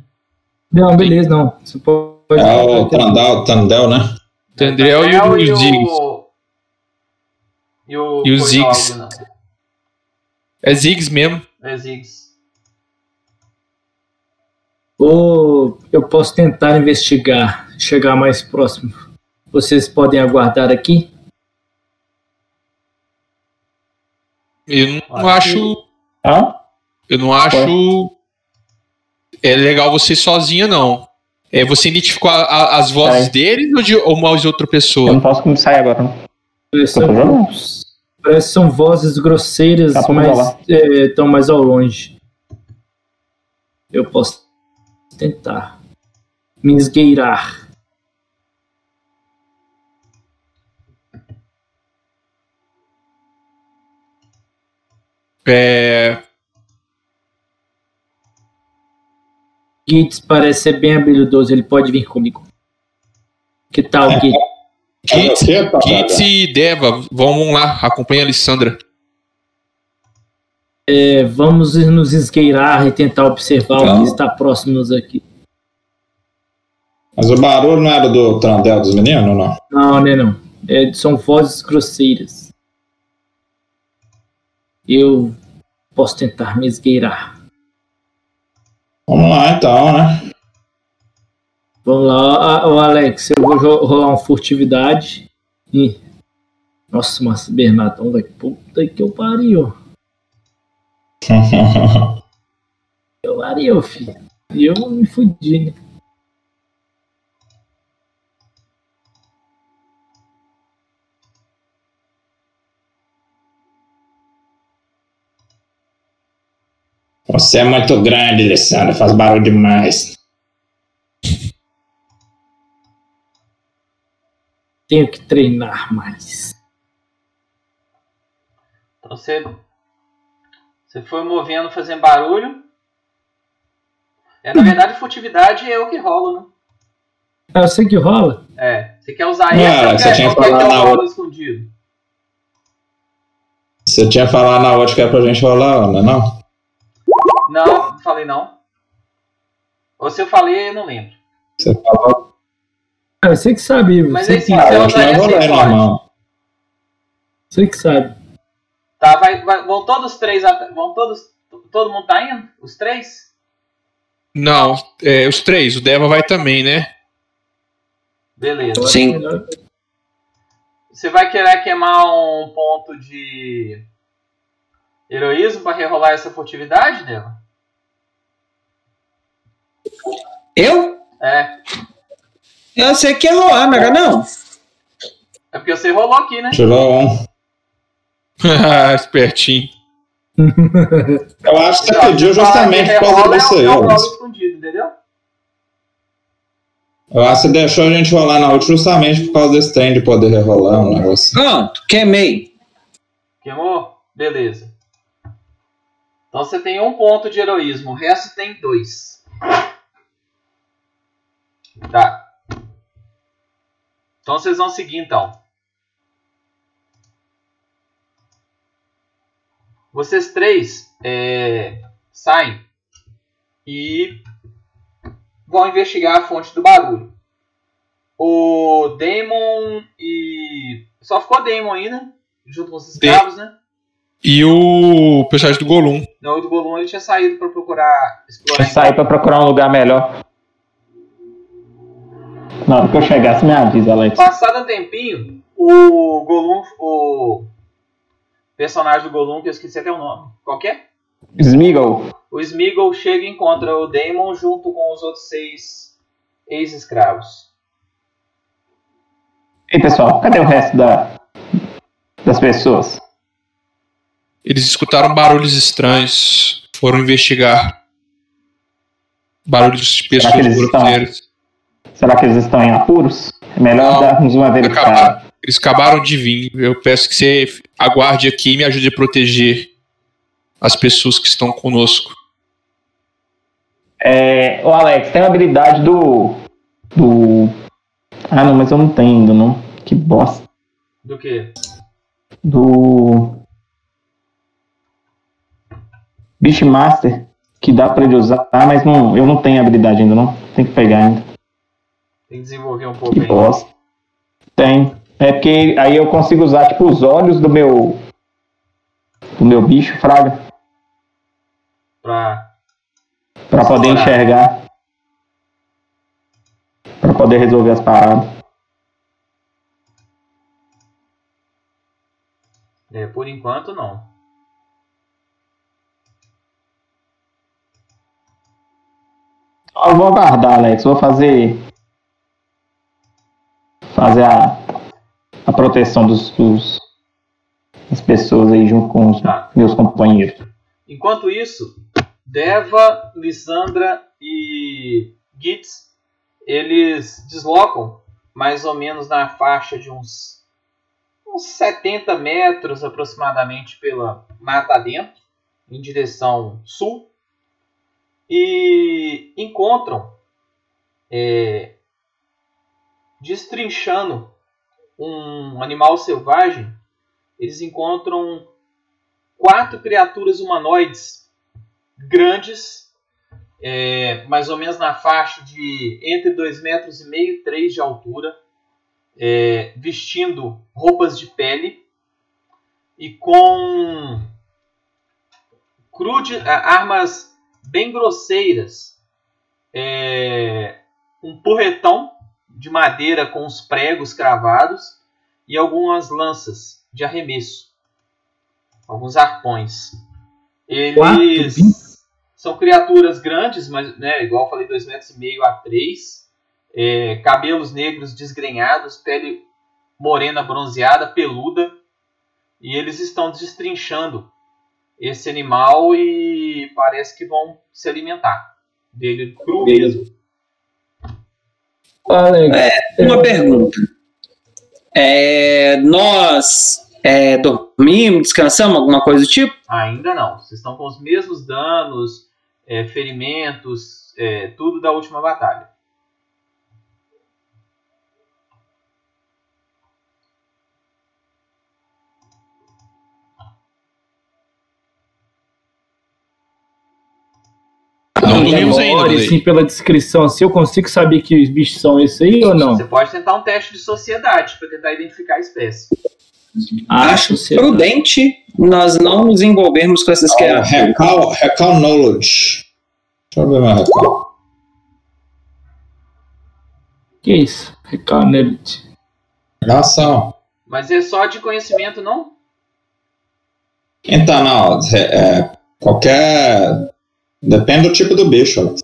Não, beleza, não. Você pode. É o Tandel, Tandel, né? Tandrel e o Ziggs. E o. E o Ziggs. não. É Ziggs mesmo. É Ziggs. Ou eu posso tentar investigar, chegar mais próximo. Vocês podem aguardar aqui? Eu não acho. Hã? Eu não acho. É legal você sozinha, não. É, você identificou a- a- as vozes É. deles ou de ou mais de outra Eu pessoa? não posso como sair agora, não. Parece, Tô jogando. parece que são vozes grosseiras, Tá, mas estão mais ao longe. Eu posso tentar me esgueirar. É, Gitz parece ser bem habilidoso, ele pode vir comigo. Que tal, Gitz? Quê, papai? Gitz e Deva, vamos lá, acompanha a Alessandra. É, vamos nos esgueirar e tentar observar o que está próximos aqui. Mas o barulho não era do trandel dos meninos, não? Não, né não. É, são vozes grosseiras. Eu posso tentar me esgueirar. Vamos lá então, né? Vamos lá, ô Alex, eu vou rolar uma furtividade. E... Nossa, mas Bernardão, velho. Puta que eu pariu. Eu pariu, filho. E eu me fudi, né? Você é muito grande, Alessandra, faz barulho demais. Tenho que treinar mais. Então você, você foi movendo, fazendo barulho. É, na verdade, furtividade é o que rola, né? Ah, eu sei que rola. É. Você quer usar esse ou você quer, tinha falado o na outra. escondido? Você tinha falado na outra que é pra gente rolar, Ana, não? Não, não falei não. Ou se eu falei, eu não lembro. Você falou. Ah, você que sabe. Mas você, aí sim, Ah, você eu acho que usaria sorte. normal. você que sabe. Tá, vai, vai- vão todos três. Vão todos. Todo mundo tá indo? Os três? Não, é, os três, o Deva vai também, né? Beleza. Sim. Você vai querer queimar um ponto de heroísmo pra rerolar essa furtividade, Deva? Eu? É. Eu sei que é rolar, não era não? É porque você rolou aqui, né? Tirou um. Espertinho. Eu acho que você pediu justamente por causa disso é aí, é um escondido, entendeu? Eu acho que você deixou a gente rolar na outra justamente por causa desse trem de poder rerolar um negócio. Pronto, queimei. Queimou? Beleza. Então você tem um ponto de heroísmo, o resto tem dois. Tá. Então vocês vão seguir então. Vocês três é, saem e vão investigar a fonte do barulho. O Damon e. Só ficou Damon ainda, junto com os escravos, né? E o personagem do Golum. Não, o do Golum ele tinha saído pra procurar explorar. Eu saí pra procurar um lugar melhor. Na hora que eu chegar, você me avisa, Alex. Passado um tempinho, o Golum, o personagem do Golum, que eu esqueci até o nome. Qual que é? Smeagol. O Smeagol chega e encontra o Daemon junto com os outros seis ex-escravos. Ei, pessoal, cadê o resto da, das pessoas? Eles escutaram barulhos estranhos. Foram investigar. Barulhos de pessoas grosseiras. Será que eles estão em apuros? É melhor Não. darmos uma verificada. Acabaram, eles acabaram de vir. Eu peço que você aguarde aqui e me ajude a proteger as pessoas que estão conosco. É, ô Alex, tem uma habilidade do. Do. Ah não, mas eu não tenho ainda, não. Que bosta. Do que? Do. Beastmaster, que dá pra ele usar, mas não, eu não tenho habilidade ainda, não. Tem que pegar ainda. Tem que desenvolver um pouco que. Bosta. Tem. É porque aí eu consigo usar tipo os olhos do meu. do meu bicho, Fraga. Pra. Pra poder enxergar. Pra poder resolver as paradas. É, por enquanto não. Eu vou aguardar, Alex. Vou fazer Fazer a, a proteção dos, dos- das pessoas aí junto com os Tá. meus companheiros. Enquanto isso, Deva, Lissandra e Gitz, eles deslocam mais ou menos na faixa de uns, uns 70 metros aproximadamente pela mata dentro, em direção sul, e encontram, é, destrinchando um animal selvagem, eles encontram quatro criaturas humanoides grandes, é, mais ou menos na faixa de entre 2,5 metros e meio e 3 de altura, é, vestindo roupas de pele e com crude, armas bem grosseiras, é, um porretão de madeira com os pregos cravados e algumas lanças de arremesso alguns arpões. Eles são criaturas grandes, mas né, igual eu falei, 2,5 metros e meio a 3. cabelos negros desgrenhados, pele morena bronzeada, peluda. E eles estão destrinchando esse animal e parece que vão se alimentar dele cru mesmo. Alex, Uma é, pergunta. É, nós é, dormimos, descansamos, alguma coisa do tipo? Ainda não. Vocês estão com os mesmos danos, é, ferimentos, é, tudo da última batalha. Não dormimos ainda, agora, Nudei. assim, pela descrição, assim, eu consigo saber que os bichos são esses aí ou não? Você pode tentar um teste de sociedade para tentar identificar a espécie. Acho prudente nós não nos envolvermos com essas Ó, criaturas. Recall, recall Knowledge. Deixa eu ver meu recall. Que isso? Recanelite. Ação. Mas é só de conhecimento, não? Então, não. é- é, qualquer. Depende do tipo do bicho. Alex.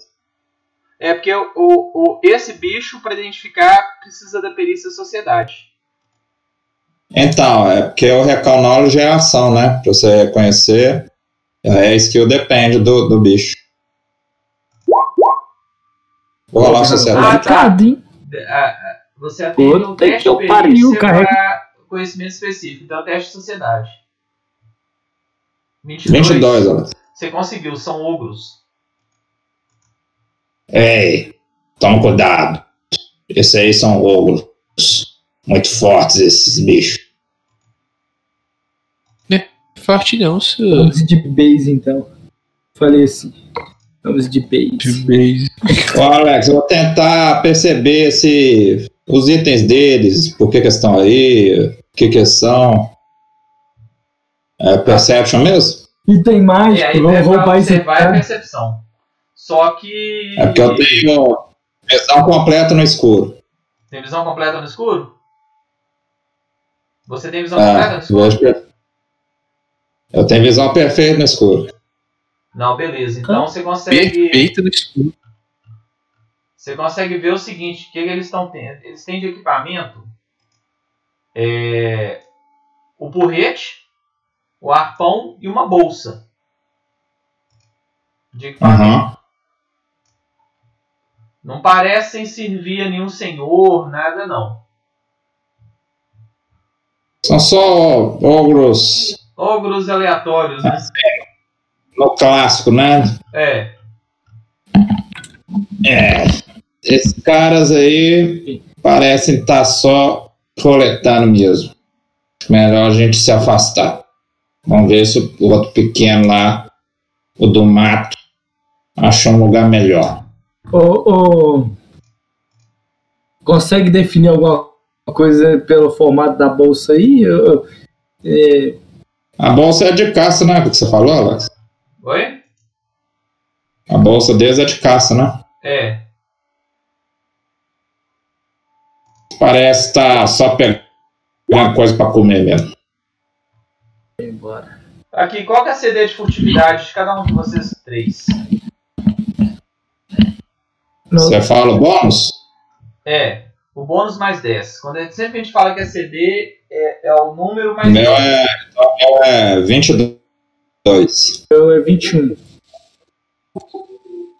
É porque o, o, esse bicho, para identificar, precisa da perícia sociedade. Então, é porque o recall knowledge é ação, né? Pra você reconhecer. É skill depende do, do bicho. Vou rolar a sociedade. Ah, tá. A- a- Você atende um teste de perícia carrega- para conhecimento específico. Então, é o teste de sociedade. 22. 22, Alex. Você conseguiu, são ogros. Ei, toma cuidado. Esses aí são ogros. Muito fortes esses bichos. Forte não, seu. Vamos de base, então. Falei assim. Vamos de base. Ô, Alex, eu vou tentar perceber se os itens deles, por que, que estão aí, o que, que são. É Perception mesmo? E mágico, aí, vamos é pra roubar esse observar a cara. percepção. Só que. É porque eu tenho visão completa no escuro. Tem visão completa no escuro? Você tem visão completa no escuro? eu tenho visão perfeita no escuro. Não, beleza. Então você consegue. Perfeito no escuro. Você consegue ver o seguinte: o que, que eles estão tendo? Eles têm de equipamento é, o porrete, o arpão e uma bolsa. De equipamento. Aham. Não parecem servir a nenhum senhor, nada não. São só ogros Ogros aleatórios, né? no clássico, né? É. É. Esses caras aí parecem estar só coletando mesmo. Melhor a gente se afastar. Vamos ver se o outro pequeno lá, o do mato, achou um lugar melhor. Ô, ô, consegue definir alguma coisa pelo formato da bolsa aí? Eu- é, A bolsa é de caça, né? O que você falou, Alex? Oi? A bolsa deles é de caça, né? É. Parece estar só pegando coisa pra comer mesmo. Aqui, qual que é a CD de furtividade de cada um de vocês três? Você fala o bônus? É, o bônus mais 10. Quando é, sempre a gente fala que é CD, é, é o número mais O meu 10. é, o meu é 22. Eu é 21.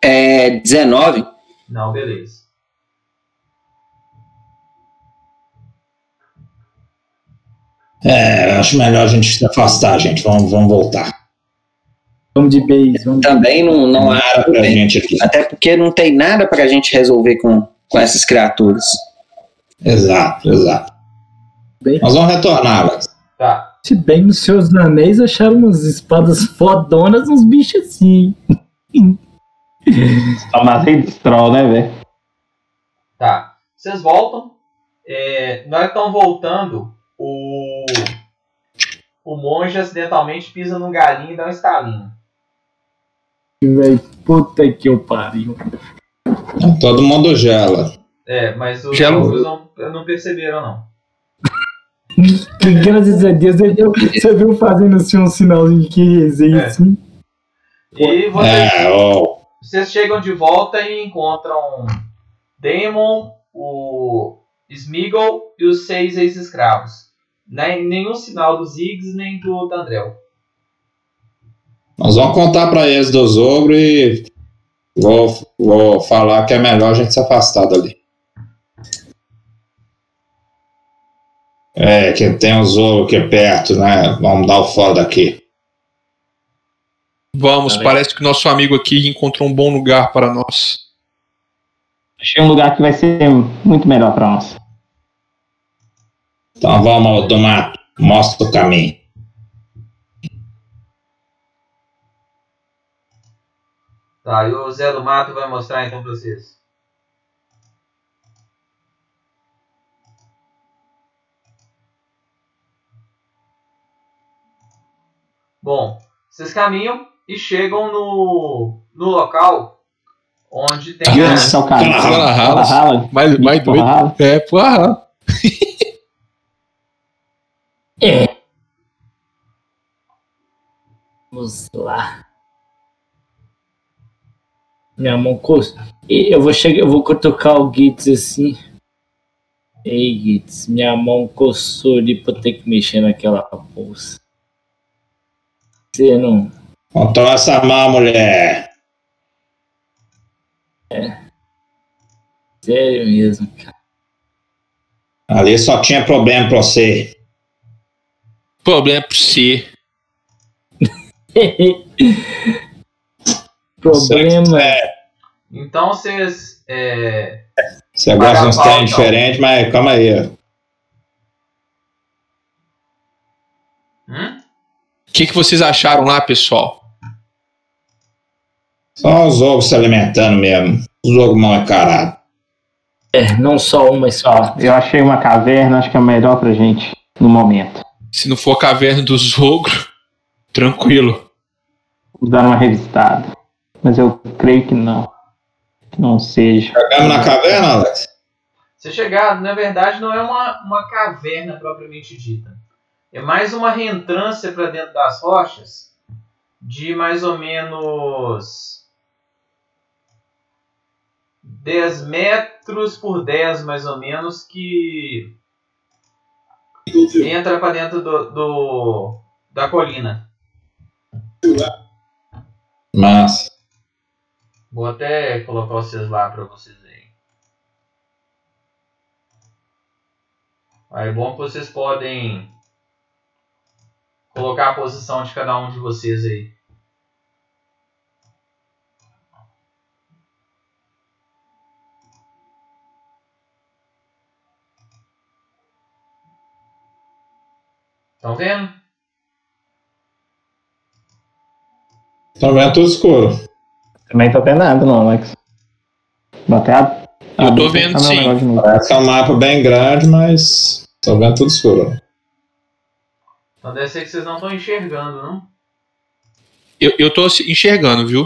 É 19. Não, beleza. É, acho melhor a gente se afastar, gente. Vamos, vamos voltar. Vamos de base. Vamos. Também não, não há. era pra gente aqui. Até porque não tem nada pra gente resolver com, com essas criaturas. Exato, exato. Bem. Nós vamos retornar, Alex. Tá. Se bem nos seus anéis acharam umas espadas fodonas, uns bichos assim. Tomar rei de troll, né, velho? Tá. Vocês voltam. É, na hora que estão voltando, o, o monge acidentalmente pisa num galinho e dá um estalinho. Véi, puta que eu pariu. Todo mundo gela. É, mas os Gelo. outros não, não perceberam, não. Que graças a Deus você viu fazendo assim um sinalzinho de que resenha É. assim. E vocês, É, ó. vocês chegam de volta e encontram Daemon, o Smeagol e os seis ex-escravos. Nem, nenhum sinal dos Ziggs nem do Tandrel. Nós vamos contar pra eles dos ogros e vou, vou falar que é melhor a gente se afastar dali. É, que tem os ogros aqui perto, né? Vamos dar o fora daqui. Vamos, Tá parece que o nosso amigo aqui encontrou um bom lugar para nós. Achei um lugar que vai ser muito melhor pra nós. Então vamos, do mato. Mostra o caminho. Tá, e o Zé do Mato vai mostrar então pra vocês. Bom, vocês caminham e chegam no, no local onde tem Ah, a, é cara. Fala, Fala, rala. Mais, mais Porra, doido. rala. É, porra. Vamos lá. Minha mão. E Eu vou chegar, eu vou cutucar o Gitz assim. Ei, Gitz, minha mão coçou ali pra ter que mexer naquela bolsa. Você não. Então essa mão, mulher. Sério mesmo, cara. Ali só tinha problema pra você. Problema é pro você. Problema. É, Então vocês. é, você gosta de uns trem diferentes, mas calma aí. hum? O que, que vocês acharam lá, pessoal? Só os ogros se alimentando mesmo. Os ogros mal encarados. É, não só uma, mas Ó, eu achei uma caverna, acho que é melhor pra gente no momento. Se não for a caverna dos ogros, tranquilo. Vamos dar uma revisitada. Mas eu creio que não. Que não seja. Chegamos na caverna, Alex? Você chegar, na verdade, não é uma, uma caverna propriamente dita. É mais uma reentrância para dentro das rochas de mais ou menos 10 metros por 10, mais ou menos, que entra para dentro do, do- da colina. Mas. Vou até colocar vocês lá para vocês verem. Aí é bom que vocês podem colocar a posição de cada um de vocês aí. Estão vendo? Estão vendo tudo escuro. Também tô vendo nada, não, Alex. Até ab- Eu tô abrir vendo, sim. Parece que é um mapa bem grande, mas. Tô vendo tudo escuro. Então deve ser que vocês não estão enxergando, não? Eu, eu tô enxergando, viu?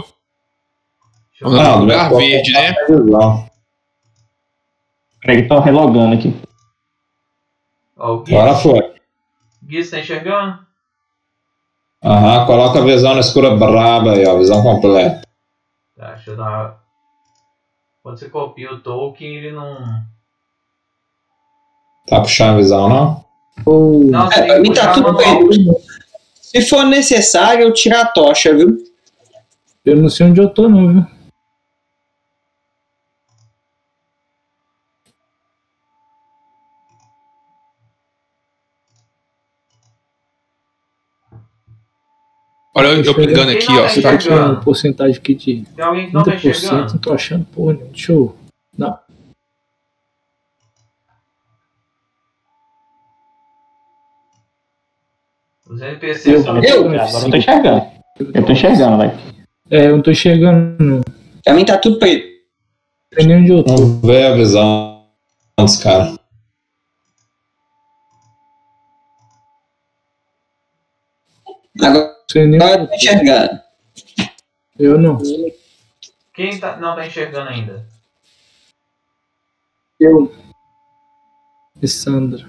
Deixa eu Não, não, lugar vou verde, colocar né? a visão. Peraí que tô relogando aqui. Gui, Agora foi. Gui está enxergando? Aham, coloca a visão na escura braba aí, ó. Visão completa. Tá, deixa eu dar uma... Quando você copia o token, ele não. Tá puxando a visão, não? Não, você É, pra mim tá puxar tudo bem. Se for necessário, eu tiro a tocha, viu? eu não sei onde eu tô, não, viu? Olha, eu, eu pingando aqui, ó. Você tá não aqui. é Uma porcentagem aqui de Tem alguém que não tá 30%, não tô achando porra nenhuma. Deixa eu. Não. Os NPCs Eu- são. Eu? Agora eu tô enxergando. Eu tô enxergando, velho. É, eu não tô enxergando, não. Pra mim tá tudo preto. Não nem onde eu tô. Vamos ver a visão dos caras. Agora Não sei nem eu onde tô eu tô. enxergando. Eu não. Quem tá- não tá enxergando ainda? Eu. E Sandra.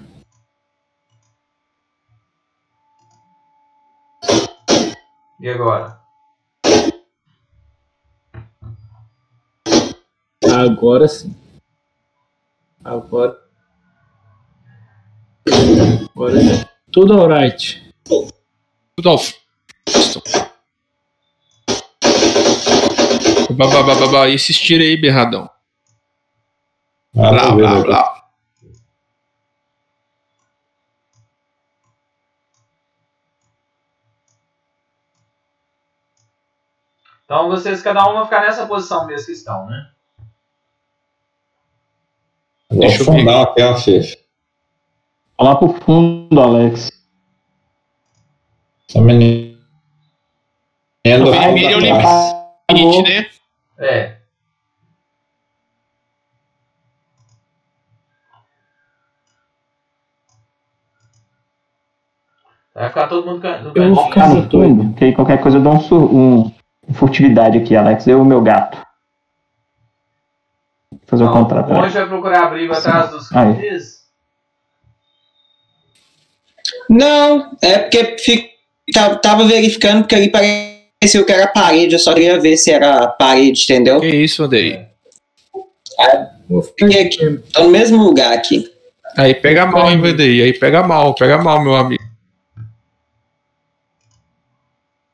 E agora? Agora sim. Agora. Agora sim. Tudo alright. Tudo ao. Babá, babá, e esses tiros aí, berradão. Blá, Nada a ver, blá, né? blá. Então vocês, cada um vai ficar nessa posição mesmo que estão, né? Vou Deixa eu ver. afundar aqui a Fefe. Vai lá pro fundo, Alex. Essa menina. O vai vermelho é o atrás. limite, né? É. Vai ficar todo mundo no Eu vou ficar- Tá no que aí qualquer coisa eu dou um, sur- um furtividade aqui, Alex. Eu e o meu gato. Vou fazer o Então, contrato. o monge vai procurar abrigo atrás dos zumbis. Não, é porque fi- tá- tava verificando porque ali pareceu que era parede. Eu só queria ver se era parede, entendeu? Que isso, Andrei? Fiquei aqui. Tô no mesmo lugar aqui. Aí pega mal, hein, Vandei? Aí pega mal, pega mal, meu amigo.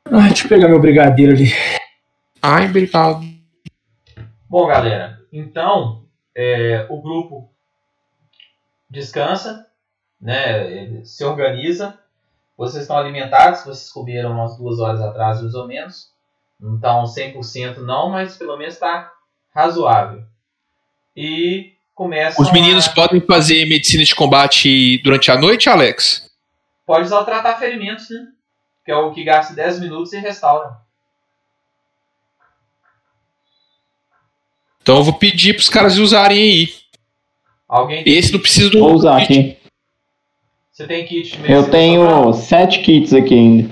Ah, deixa eu pegar meu brigadeiro ali. Ai, obrigado. Bom, galera, então é, o grupo descansa, né, se organiza. Vocês estão alimentados, vocês comeram umas duas horas atrás, mais ou menos. Não estão 100% não, mas pelo menos está razoável. E começam Os meninos a... podem fazer medicina de combate durante a noite, Alex? Pode usar o tratar ferimentos, né? Que é o que gasta 10 minutos e restaura. Então eu vou pedir pros caras usarem aí. Alguém Esse não precisa do. Vou usar aqui. Você tem kit de medicina Eu tenho sete kits aqui ainda.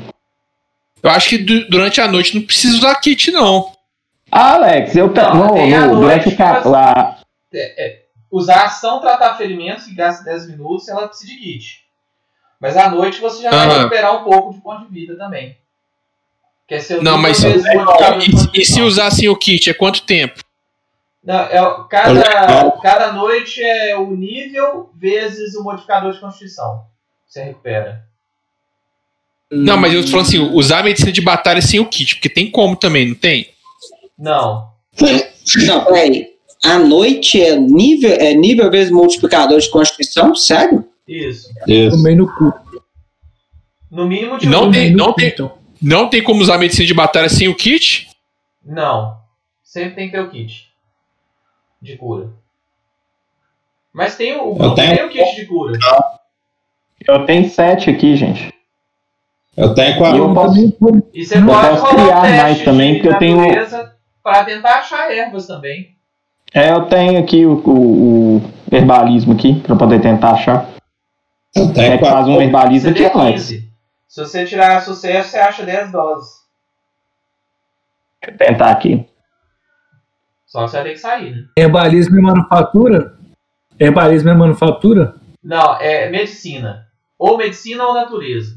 Eu acho que du- durante a noite não precisa usar kit, não. Ah, Alex, eu tenho. Não, durante mas- lá. É, é, usar a ação tratar ferimentos, que gasta 10 minutos, ela precisa de kit. Mas à noite você já vai recuperar um pouco de ponto de vida também. Que é seu Não, mas de E, e se usassem o kit, é quanto tempo? Não, é, cada, cada noite é o nível vezes o modificador de constituição. Você recupera. Não, mas eu tô falando assim, usar a medicina de batalha sem o kit, porque tem como também, não tem? Não. Não, peraí. À noite é nível, é nível vezes multiplicador de constituição? Sério? Isso. Isso. Tomei no cu. No mínimo de Não um. tem- não tem- Então. Não tem como usar a medicina de batalha sem o kit? Não. Sempre tem que ter o kit. De cura. Mas tem o, tenho- tem o kit de cura. Eu tenho sete aqui, gente. Eu tenho E quatro. eu posso. E você Eu pode posso criar teste mais também, porque eu tenho- Pra tentar achar ervas também. É, eu tenho aqui o, o- o herbalismo aqui, pra eu poder tentar achar. Eu É tenho que faz um herbalismo Você aqui, tem Alex. 15. Se você tirar sucesso, você acha 10 doses. Deixa eu tentar aqui. Só que você vai ter que sair, né? Herbalismo é manufatura? Herbalismo é manufatura? Não, é medicina. Ou medicina ou natureza.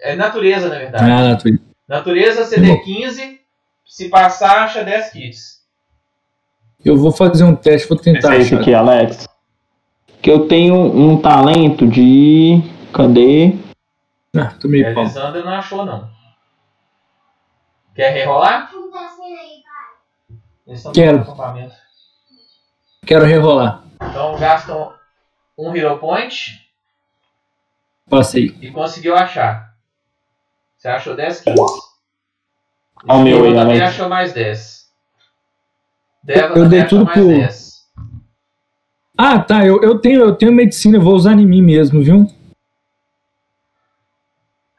É natureza, na verdade. Ah, natureza. Natureza, CD15. Se passar, acha 10 kits. Eu vou fazer um teste, vou tentar Esse aqui, Alex. Que eu tenho um talento de. Cadê? Ah, tomei A pau. Elisandra não achou, não. Quer rerolar? Eles estão Quero. Quero rerolar. Então gastam um Hero Point Passei. e conseguiu achar. Você achou 10 kills. Ó o meu aí, também Alex. achou mais 10. Deva Eu dei tudo mais pro- 10. Ah, tá. Eu, eu, tenho, eu tenho medicina, eu vou usar em mim mesmo, viu?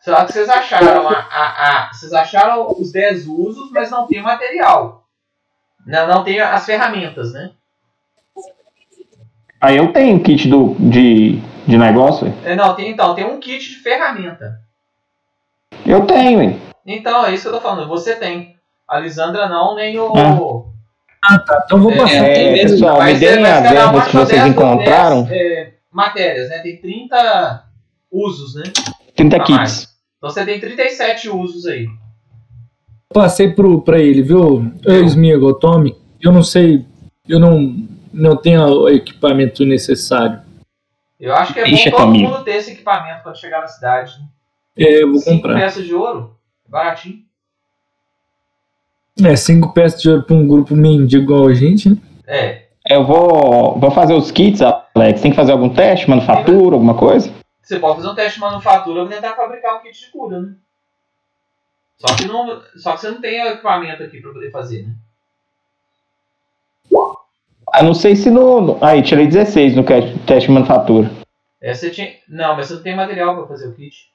Só que vocês acharam a, a, a- vocês acharam os 10 usos, mas não tem o material. Não, não tem as ferramentas, né? Aí eu tenho kit do, de, de negócio. É, não, tem, então, tem um kit de ferramenta. Eu tenho, hein? Então, é isso que eu tô falando. Você tem. A Lisandra não, nem o. Ah. Ah, tá. Então vou É, passar. tem É, mesmo. pessoal, me Mas, é, deem mas as ervas que vocês 10 encontraram. 10, é, matérias, né? Tem 30 usos, né? 30 a kits. mais. Então você tem 37 usos aí. Passei pro, pra ele, viu? Ô, Smigo, tome. Eu não sei. Eu não, não tenho o equipamento necessário. Eu acho que é Deixa bom todo comigo. mundo ter esse equipamento quando chegar na cidade. né? É, eu vou Cinco comprar. peças de ouro, baratinho. É, cinco peças de ouro pra um grupo mendigo igual a gente, né? É. Eu vou, vou fazer os kits, Alex. Tem que fazer algum teste, manufatura, alguma coisa? Você pode fazer um teste de manufatura pra tentar fabricar um kit de cura, né? Só que, não, só que você não tem o equipamento aqui pra poder fazer, né? Ah, não sei se no. no- Aí, tirei 16 no teste de manufatura. Você tinha... Não, mas você não tem material pra fazer o kit.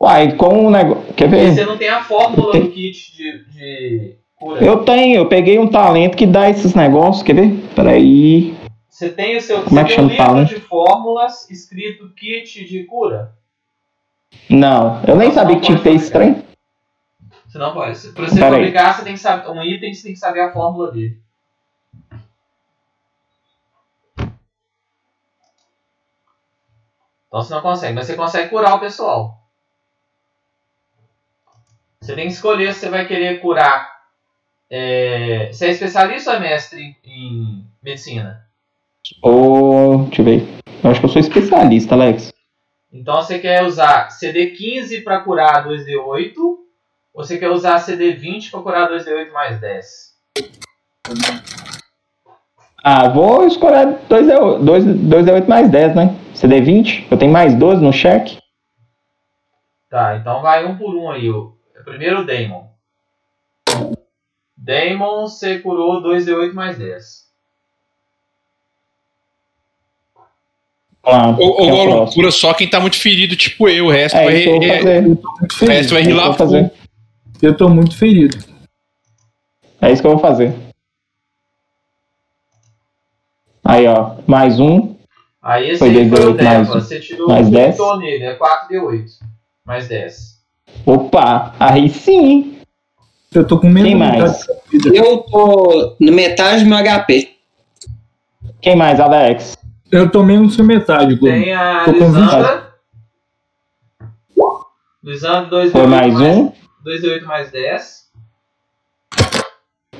Uai, com o negócio. Quer E ver? você não tem a fórmula Tem- do kit de, de cura. Eu tenho, eu peguei um talento que dá esses negócios, quer ver? Peraí. Você tem o seu Como é que um livro de fórmulas escrito kit de cura. Não, eu nem Não, sabia não que tinha que ter esse trem. Você não pode. Pra você Pera aí. você tem que saber um item, você tem que saber a fórmula dele. Então você não consegue, mas você consegue curar o pessoal. Você tem que escolher se você vai querer curar. É, você é especialista ou é mestre em medicina? Ou. Deixa eu ver. Eu acho que eu sou especialista, Alex. Então você quer usar CD15 para curar 2D8, ou você quer usar CD20 para curar 2D8 mais 10? Ah, vou escolher 2D8 mais 10, né? CD20. Eu tenho mais 12 no cheque. Tá, então vai um por um aí. O primeiro o Daemon. Daemon, você curou 2D8 mais 10. Vamos lá, Ô, ô quem é o Golo, próximo? cura só quem tá muito ferido, tipo eu. O resto É vai, é- o resto vai É rilar fazer. Eu tô muito ferido. É isso que eu vou fazer. Aí, ó. Mais um. Aí esse Foi aí foi o 2D8 mais Deva. um. Você tirou Mais o 10. tirou nele, é 4D8 mais 10. Opa! Aí sim! Eu tô com menos Quem mais? Eu tô no metade do meu HP. Quem mais, Alex? Eu tô menos que metade, Globo. Tem a Tô com Lisandra. Lisandra 2D8 Foi mais um. 2D8 mais 10.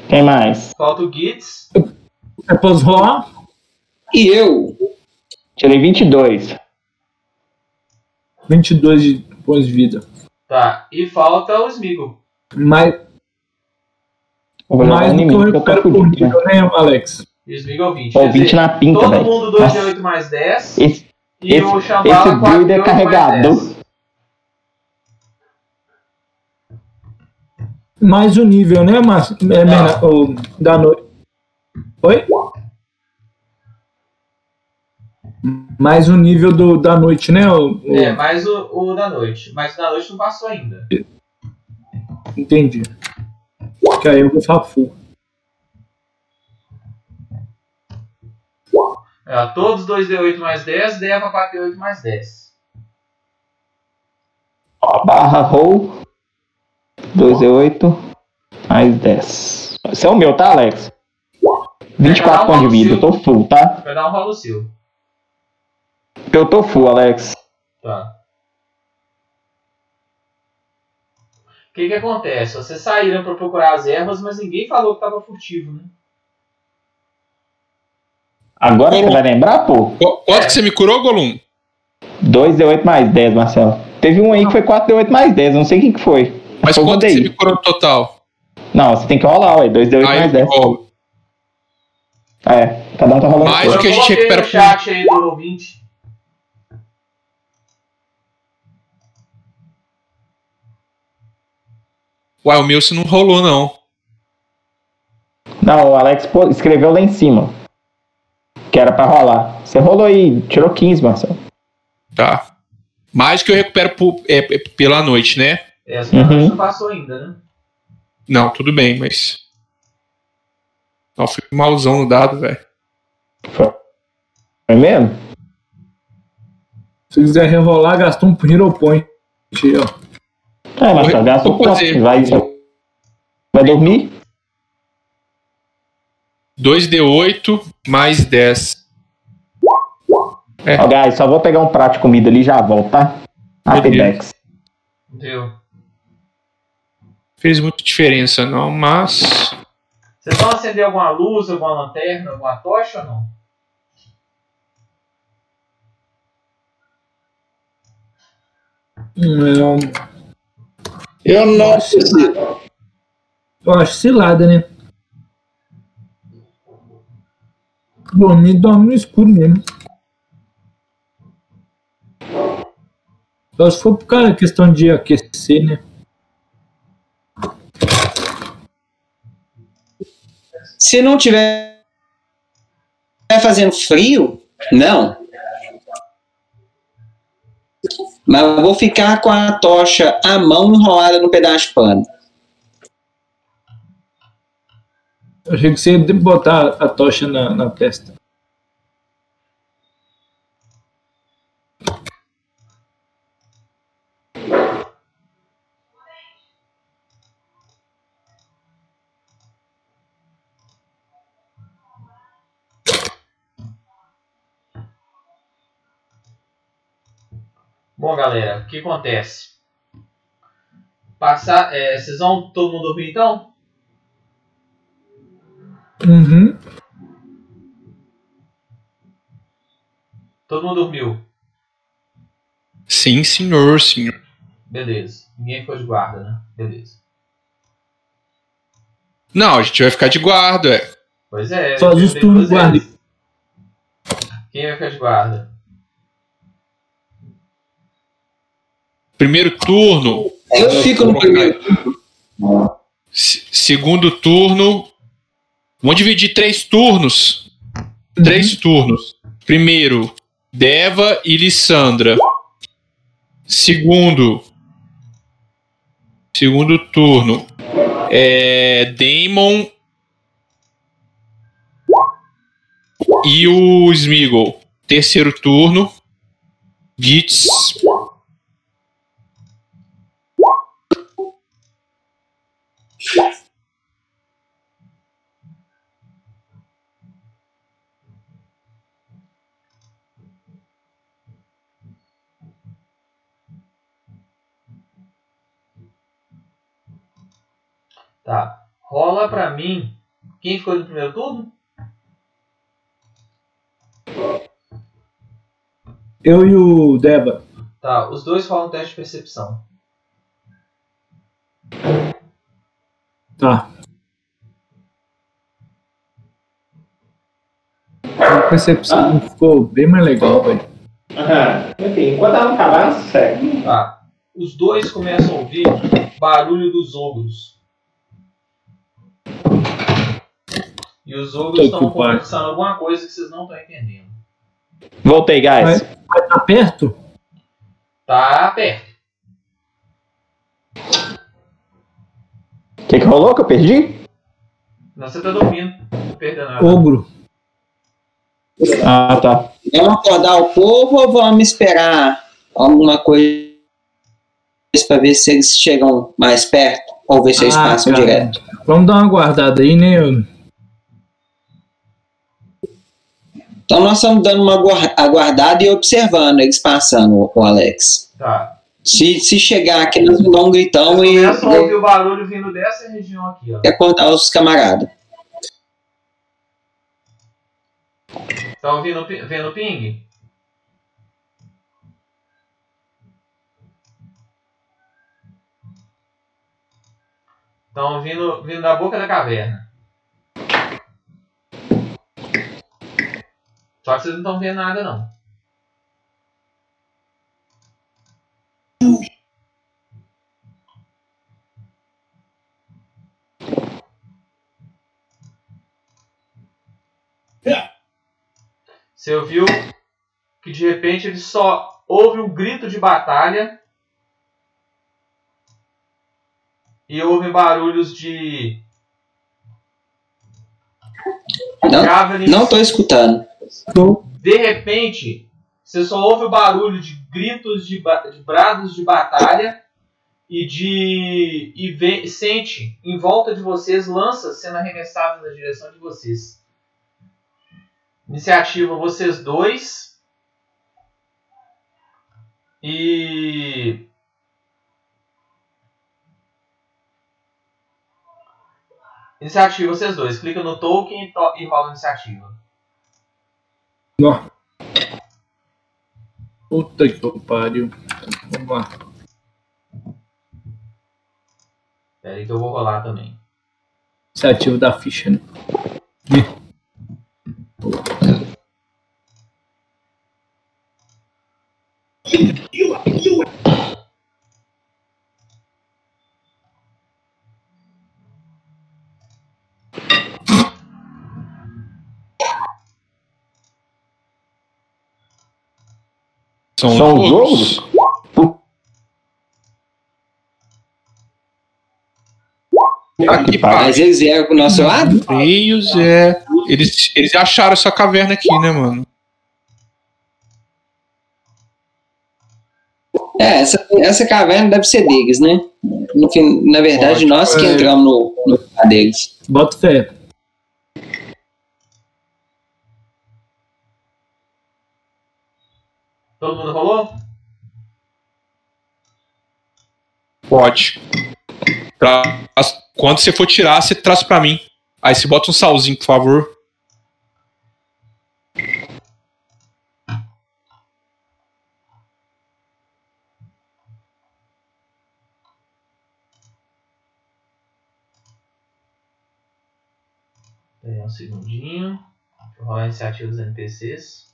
Quem mais? Falta o Gitz. É pós rolar? E eu, Tirei 22. 22 de pontos de vida. Tá. E falta o Smeagol. Mais, mais um do que eu recupero por fudido, né? nível, né, Alex? E o Smeagol 20. Ó, Quer 20 dizer, na pinta, Todo velho. mundo 2D8 mais 10. Esse, E esse- o 4D8 build é mais carregador. 10. Mais o nível, né, Márcio? É, mena- o, da noite. Oi? Mais o nível do, da noite, né? O, o- É, mais o, o da noite. Mas o da noite não passou ainda. Entendi. Que aí eu vou falar full. É, todos 2D8 mais 10, Deva 4D8 mais 10. ó, barra roll. 2D8. Mais 10. Esse é o meu, tá, Alex? 24 pontos de vida. Eu tô full, tá? Vai dar um rolo seu. Eu tô full, Alex. Tá. O que, que acontece? Vocês saíram para procurar as ervas, mas ninguém falou que estava furtivo, né? Agora você vai lembrar, pô? Qu- Quanto que você me curou, Golum? 2D8 mais 10, Marcelo. Teve um aí que foi 4D8 mais 10, eu não sei quem que foi. Mas Foi o quanto que você me curou no total? Não, você tem que rolar, ué. 2D8 Aí mais eu 10. rolo. É, cada um tá rolando. Mais do que a gente recupera no chat aí do ouvinte. Uai, o meu você não rolou, não. Não, o Alex escreveu lá em cima. Que era pra rolar. Você rolou aí, tirou 15, Marcelo. Tá. Mais que eu recupero pu- é, é, pela noite, né? Essa Uhum. não passou ainda, né? Não, tudo bem, mas. Não, fui malzão no dado, velho. Foi mesmo? Se quiser rerolar, gastou um Hero Point. Aí, ó. É, vou o ponto. fazer. Vai, vai dormir? 2D8 mais 10. Ó, guys, só vou pegar um prato de comida ali e já volto, tá? Happy Beleza. Dex. Entendeu? Fez muita diferença, não, mas. Vocês vão acender alguma luz, alguma lanterna, alguma tocha ou não? Hum, Eu não preciso. Eu acho cilada, né? Dormir, dorme no escuro mesmo. Só se for por causa questão de aquecer, né? Se não tiver fazendo frio, não. Mas vou ficar com a tocha à mão enrolada no pedaço de pano. Eu achei que você ia botar a tocha na, na testa. Bom, galera, o que acontece? Passar, é, vocês vão todo mundo dormir então? Uhum. Todo mundo dormiu. Sim, senhor, senhor. Beleza. Ninguém ficou de guarda, né? Beleza. Não, a gente vai ficar de guarda, é. Pois é. Eu os turnos guarda. Quem vai ficar de guarda? Primeiro turno. Eu fico no primeiro. se- segundo turno. Vamos dividir três turnos. Uhum. Três turnos. Primeiro, Deva e Lissandra. Segundo. Segundo turno. É, Damon. E o Smeagol. Terceiro turno. Gitz. Tá. Rola pra mim. Quem ficou no primeiro turno? Eu e o Deba. Tá. Os dois rolam um teste de percepção. Tá. A percepção ficou bem mais legal, velho. Enfim, enquanto ela não acabar, segue. Tá. Os dois começam a ouvir barulho dos ogros. E os ogros estão conversando alguma coisa que vocês não estão entendendo. Voltei, guys. Vai tá perto? Tá perto. O que, que rolou que eu perdi? Não, você tá dormindo. Não perdeu nada. Ogro. Ah, tá. Vamos acordar o povo ou vamos esperar alguma coisa para ver se eles chegam mais perto? Ou ver se eles Ah, passam cara. direto? Vamos dar uma guardada aí, né? Então nós estamos dando uma guar- aguardada e observando eles passando, o Alex. Tá. Se, se chegar aqui, nós vamos dar um gritão Vocês e, começam a ouvir o barulho vindo dessa região aqui, ó. e acordar os camaradas. Tá ouvindo, vendo o ping? Estão vindo, vindo da boca da caverna. Só que vocês não estão vendo nada, não. Você ouviu que de repente ele só houve um grito de batalha e houve barulhos de Não, javelins. não tô escutando. De repente, você só ouve o barulho de gritos de, de brados de batalha e de e vê- sente em volta de vocês lanças sendo arremessadas na direção de vocês. Iniciativa vocês dois. E Iniciativa vocês dois. Clica no token e, to- e rola a iniciativa. Nó. Puta que pariu. Vamos lá. Pera aí que eu vou rolar também. Iniciativa da ficha, né? São, São os ogros. ogros? Ah, que pariu. Mas eles vieram pro nosso lado? Feios, é. Eles, eles acharam essa caverna aqui, né, mano? É, essa, essa caverna deve ser deles, né? No fim, na verdade, Pode. nós que É. entramos no, no lugar deles. Bota fé. Todo mundo rolou? Pode. Quando você for tirar, você traz pra mim. Aí você bota um salzinho, por favor. Pera um segundinho. Deixa eu rolar a iniciativa dos NPCs.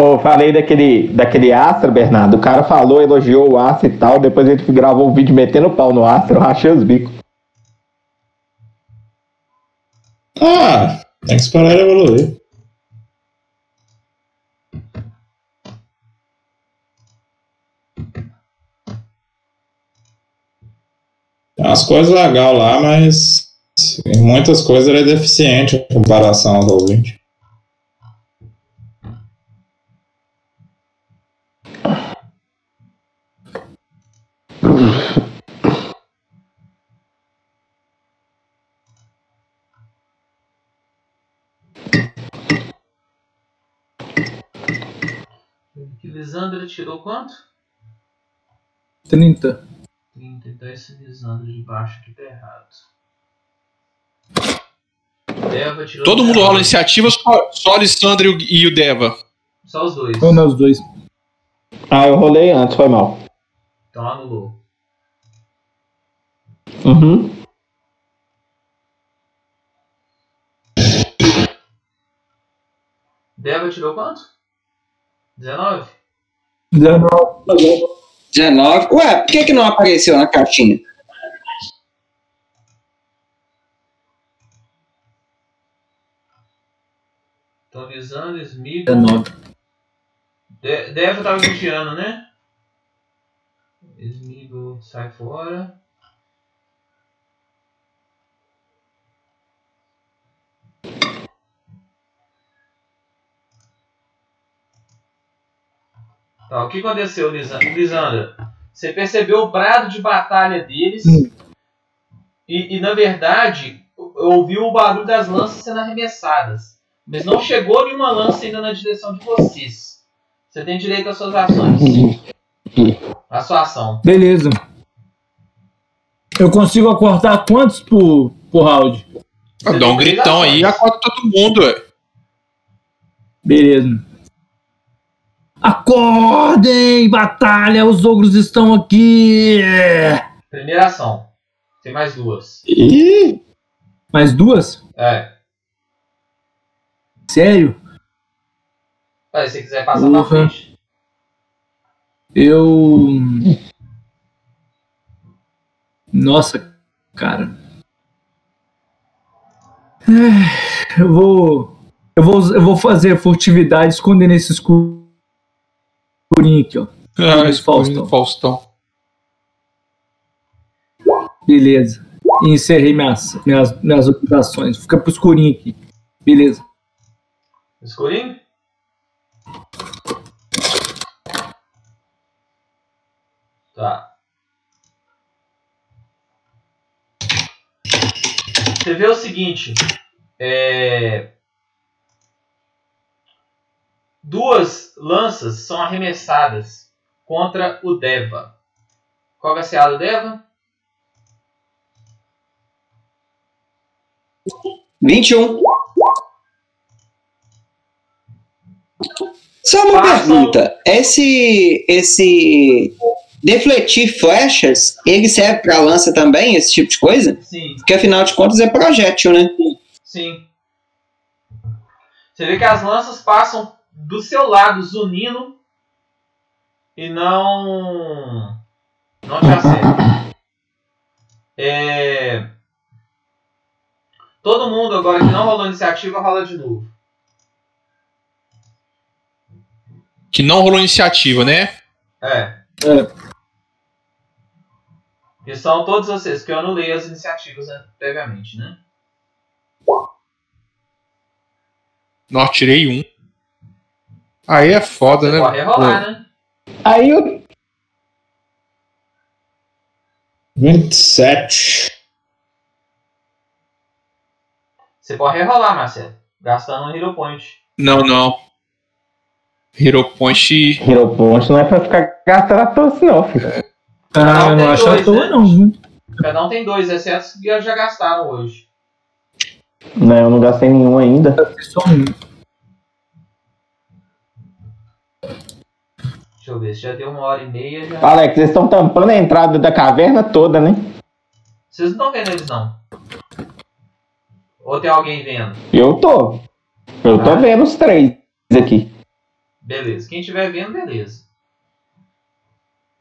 Ô, falei daquele, daquele Astra, Bernardo. O cara falou, elogiou o Astra e tal. Depois ele gravou um vídeo metendo pau no Astra. Eu rachei os bicos. Ah, tem que esperar ele evoluir. Tem umas coisas legais lá, mas em muitas coisas ele é deficiente em comparação aos ouvintes. Que Lisandra tirou quanto? 30. 30. Então esse Lisandra de baixo aqui tá errado. Deva tirou. Todo mundo rola iniciativa, só, só a Alessandra e o, e o Deva. Só os dois. Ou nós dois. Ah, eu rolei antes, foi mal. Então anulou. Uhum. Deva tirou quanto? 19? 19. 19. Ué, por que, que não apareceu na cartinha? Então Lisandra, Smith. 19. De- Deva tava vigiando, né? Smigo sai fora. Tá, o que aconteceu, Lisandra? Lisandra, você percebeu o brado de batalha deles Hum. e, e, na verdade, ouviu o barulho das lanças sendo arremessadas. Mas não chegou nenhuma lança ainda na direção de vocês. Você tem direito às suas ações. A sua ação. Beleza. Eu consigo acordar quantos por, por round? Dá um gritão aí e acorda todo mundo, ué. Beleza. Acordem! Batalha! Os ogros estão aqui! Primeira ação. Tem mais duas. Ih, Mais duas? É. Sério? Aí, se você quiser passar Uhum. frente. Eu. Nossa, cara. Eu vou. Eu vou, eu vou fazer furtividade escondendo esse escurinho aqui, ó. Ah, Luiz Faustão. Faustão. Beleza. E encerrei minhas, minhas, minhas operações. Fica pro escurinho aqui. Beleza. Escurinho? Tá. Você vê o seguinte. É... Duas lanças são arremessadas contra o Deva. Qual vai ser a do Deva? 21. Só uma Passam. pergunta. Esse, esse defletir flechas, ele serve pra lança também, esse tipo de coisa? Sim. Porque afinal de contas é projétil, né? Sim. Você vê que as lanças passam do seu lado zunindo e não. não te acertam. É... Todo mundo agora que não rolou iniciativa rola de novo. Que não rolou iniciativa, né? É. É. Que são todos vocês, que eu anulei as iniciativas né, previamente, né? Não, tirei um. Aí é foda, Você né? pode rerolar, né? Aí eu 27. Você pode rerolar, Marcelo. Gastando um Hero Point. Não, não. Hero Point. Hero Point não é pra ficar gastando à toa, assim, não, filho. Ah, Não, não acho à dois, toa, né? não. viu? Cada um tem dois, exceto os que já gastaram hoje. Não, eu não gastei nenhum ainda. Só um. Deixa eu ver, já deu uma hora e meia. Já... Alex, eles estão tampando a entrada da caverna toda, né? Vocês não estão vendo eles, não? Ou tem alguém vendo? Eu tô. Eu tô Ah. vendo os três aqui. Beleza. Quem estiver vendo, beleza.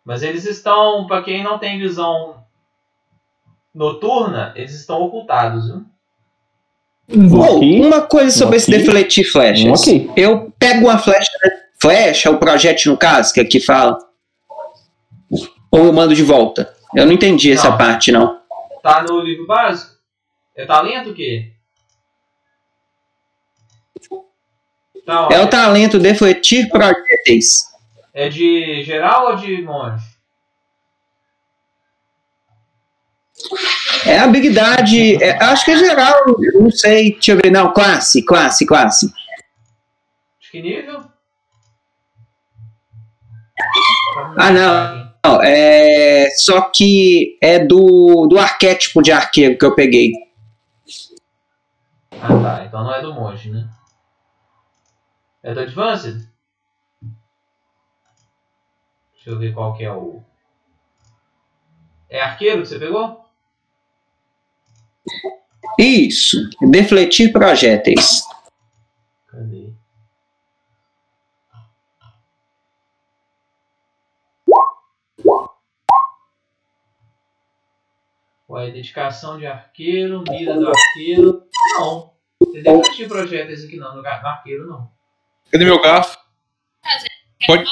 Mas eles estão, pra quem não tem visão noturna, eles estão ocultados, viu? Um aqui. uma coisa sobre Um esse aqui. defletir Um flechas. aqui. Eu pego uma flecha, flecha, o projétil no caso, que aqui fala. Ou eu mando de volta. Eu não entendi essa Não. parte, não. Tá no livro básico? É talento o quê? Tá, É o talento defletir projéteis. é de geral ou de monge? É habilidade. é- acho que é geral. Não sei. Deixa eu ver. Não, classe, classe, classe. De que nível? Ah, não. Não, é, só que é do, do arquétipo de arqueiro que eu peguei. Ah, tá. Então não é do monge, né? É do Advanced? Deixa eu ver qual que é o... É arqueiro que você pegou? Isso. Defletir projéteis. Cadê? Ué, dedicação de arqueiro, mira do arqueiro. Não. Tem defletir projéteis aqui não, no gar- no arqueiro não. Cadê meu garfo? Pode.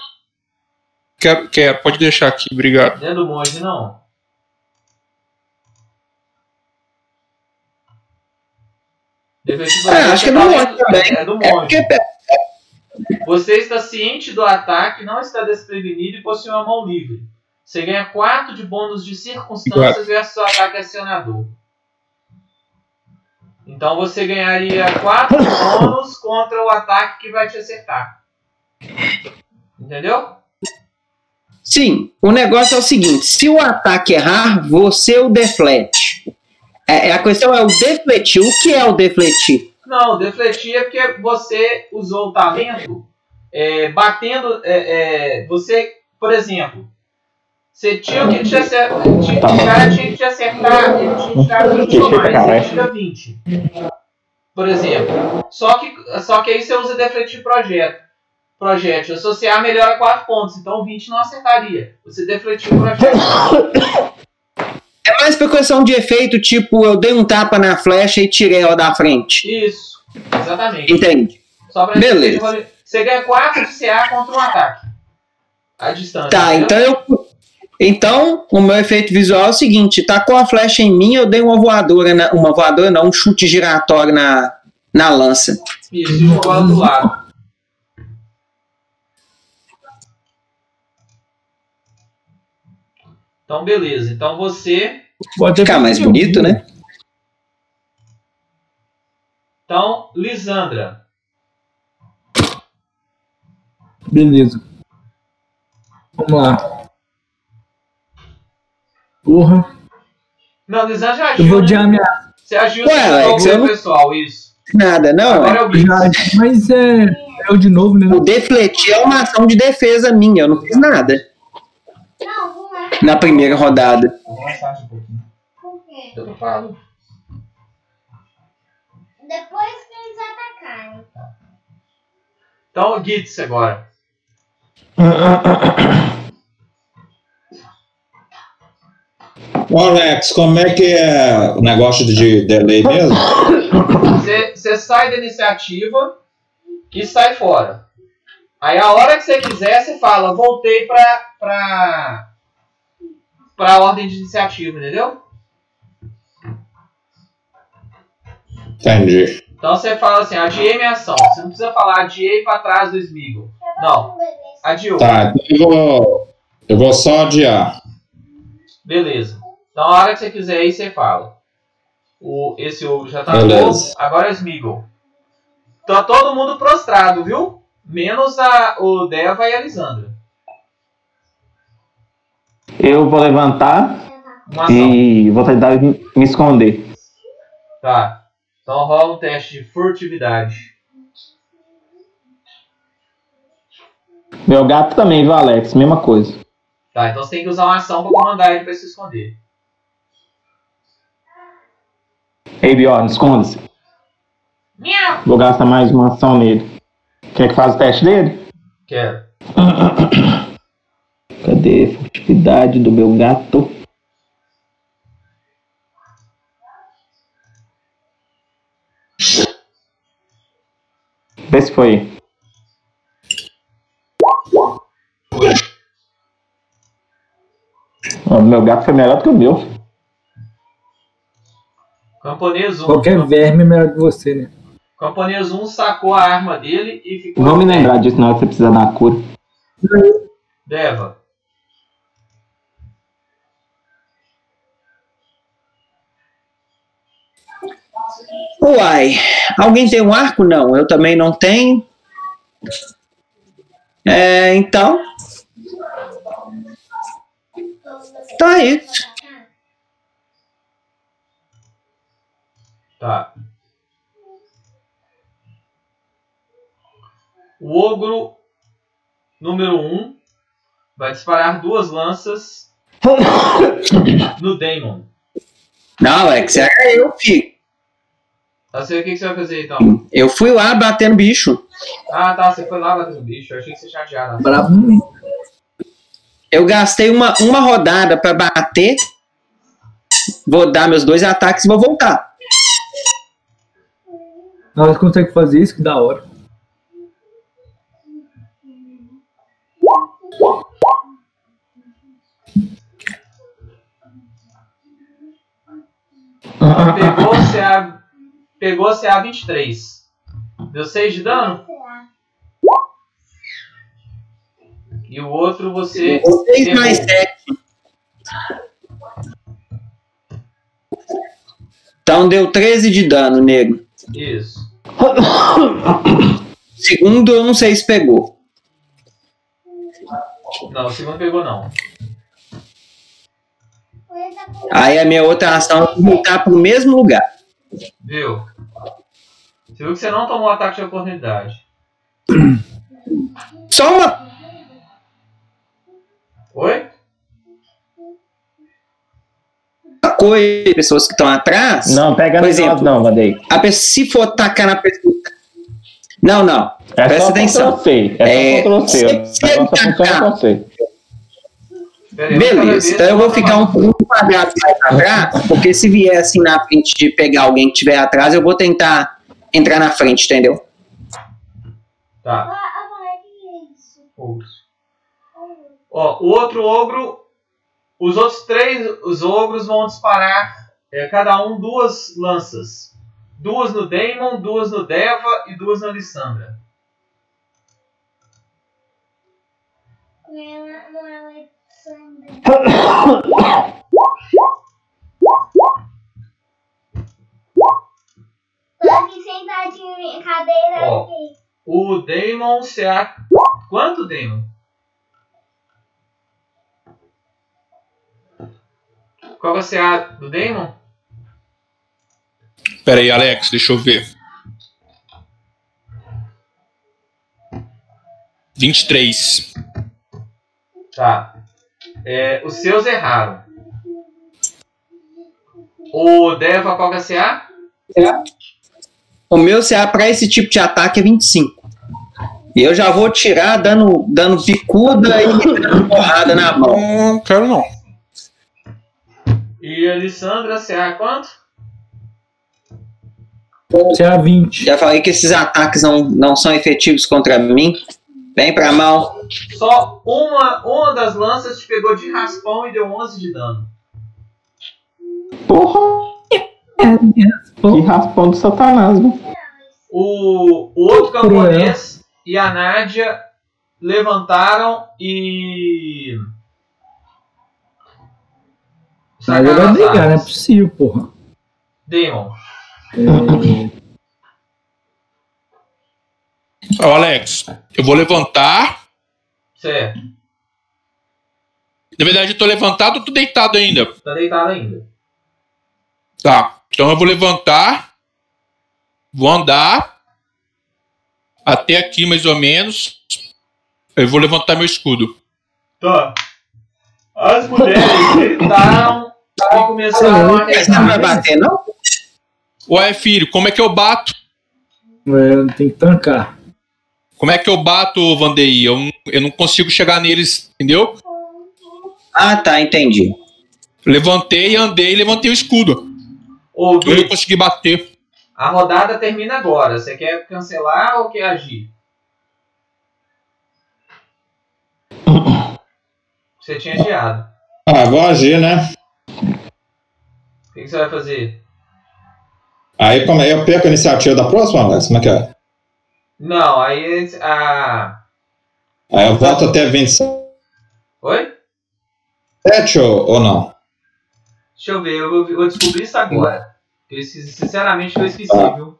Quero, quero, pode deixar aqui, obrigado. Não é do monge não. É, acho que é do projéteis monge também. É do É monge. porque, Você está ciente do ataque, não está desprevenido e possui uma mão livre. Você ganha 4 de bônus de circunstâncias versus o ataque acionador. Então você ganharia 4 bônus contra o ataque que vai te acertar. Entendeu? Sim, o negócio é o seguinte: se o ataque errar, você o deflete. É, é, a questão é o defletir. O que é o defletir? Não, defletir é porque você usou o talento é, batendo. é, é, você, por exemplo, você tinha que te acertar. O cara tinha que te acertar, ele tinha que tirar 20 ou mais, ele tira 20. Por exemplo. Só que, só que aí você usa defletir projeto. Projétil. Associar melhora 4 pontos, então 20 não acertaria. Você defletiu o projétil. É mais por questão de efeito, tipo, eu dei um tapa na flecha e tirei ela da frente. Isso, exatamente. Entende? Só pra Beleza. gente- Você ganha 4 de CA contra um ataque. A distância. Tá, então eu. Então, o meu efeito visual é o seguinte: tacou a flecha em mim, eu dei uma voadora, na- uma voadora não, um chute giratório na, na lança. E do lado. Então, beleza. Então você. Pode Ficar mais bonito, né? Então, Lisandra. Beleza. Vamos lá. Porra. Não, Lisandra já Eu vou né? de ameaça. Você agiu Ué, Alex, jogo eu não- pessoal, isso. Nada, não. Agora é. é o. Já, mas é. Eu de novo, né? O defletir é uma ação de defesa minha, eu não fiz nada Não, não é. na primeira rodada. Avançar um pouquinho. Por quê? Eu falo. Depois que eles atacarem. Então, Gitz agora. Ô Alex, como é que é o negócio de delay mesmo? Você, sai da iniciativa e sai fora. Aí a hora que você quiser, você fala, voltei pra, pra, pra ordem de iniciativa, entendeu? Entendi. Então você fala assim, adiei minha ação. Você não precisa falar adiei pra trás do Smeagol. Não, adiou. Tá, então eu vou, eu vou só adiar. Beleza. Então a hora que você quiser aí, você fala. O, esse ogro já tá Beleza. agora é Smeagol. Tá todo mundo prostrado, viu? Menos a, o Deva e a Lisandra. Eu vou levantar e vou tentar me me esconder. Tá. Então rola um teste de furtividade. Meu gato também, viu, Alex? Mesma coisa. Tá, então você tem que usar uma ação pra comandar ele pra se esconder. Ei, Bjorn, esconda-se. Miau! Vou gastar mais uma ação nele. Quer que faça o teste dele? Quero. Cadê a furtividade do meu gato? Vê se foi. Meu gato foi melhor do que o meu. Camponês 1. Qualquer verme é melhor que você, né? Camponês 1 sacou a arma dele e ficou. Vou me lembrar disso na hora que você precisar dar a cura. Deva. Uai, alguém tem um arco? Não, eu também não tenho. É, então. Então é isso. Tá. O ogro número 1 vai disparar duas lanças no Daemon. Não, Alex, era eu, filho. Tá sei o que que você vai fazer então? Eu fui lá batendo bicho. Ah, tá. Você foi lá bater no bicho. Eu achei que você tinha adiado. Eu gastei uma, uma rodada pra bater. Vou dar meus dois ataques e vou voltar. Nós conseguimos fazer isso, que da hora. Pegou CA, pegou CA 23. Deu 6 de dano? E o outro você. 6 errou. mais 7. Então deu 13 de dano, nego. Isso. Segundo, eu não sei se pegou. Não, o segundo pegou não. Aí a minha outra ação é voltar pro mesmo lugar. Viu? Você viu que você não tomou ataque de oportunidade. Só uma. Oi? coisa, pessoas que estão atrás. Não, pega Por no exemplo, não, Vandei. A pessoa, se for tacar na pessoa. Não, não. É Presta só atenção. C. É, É só C. se- O se cada Beleza, então eu vou ficar um, um quadrado mais atrás, porque se vier assim na frente de pegar alguém que estiver atrás, eu vou tentar entrar na frente, entendeu? Tá. Ah, ah, que é isso? Ogros. Ó, o outro ogro. Os outros três os ogros vão disparar é, cada um duas lanças. Duas no Daemon, duas no Deva e duas na Lissandra. Tô aqui sentadinho minha cadeira. Ó. aqui. O Daemon se a... Quanto Daemon? Qual vai ser a do Daemon? Pera aí, Alex, deixa eu ver. 23. Tá. É, os seus erraram. O Deva, qual vai ser a? O meu CA pra esse tipo de ataque é 25. E eu já vou tirar dando, dando bicuda e dando porrada na mão. Não quero não. E a Lissandra, CA quanto? CA 20. Já falei que esses ataques não, não são efetivos contra mim. Vem pra mão. Só uma, uma das lanças te pegou de raspão e deu 11 de dano. Porra, que raspão do satanás, viu? O, o outro camponês e a Nádia levantaram e. Mas ele vai brigar, não é possível, porra. Daemon. Ó, Alex, eu vou levantar. Certo. Na verdade, eu tô levantado ou tô deitado ainda? Tá deitado ainda. Tá. Então eu vou levantar. Vou andar. Até aqui, mais ou menos. Eu vou levantar meu escudo. Tá. As mulheres gritaram e começaram a Você não vai bater, não? Ué, filho, como é que eu bato? É, tem que tancar. Como é que eu bato, Vandei? Eu, não- eu não consigo chegar neles, entendeu? Ah, tá, entendi. Levantei, andei e levantei o escudo. Ô, Eu não consegui bater. a rodada termina agora. Você quer cancelar ou quer agir? Você tinha adiado. Ah, vou agir, né? O que, você vai fazer? Aí como é? Eu perco a iniciativa da próxima, Alex? Como é que é? Não, aí a. Aí eu volto até 27 Oi? ou, ou não? Deixa eu ver, eu vou, vou descobrir isso agora. Sin- sinceramente, eu esqueci, Ah. viu?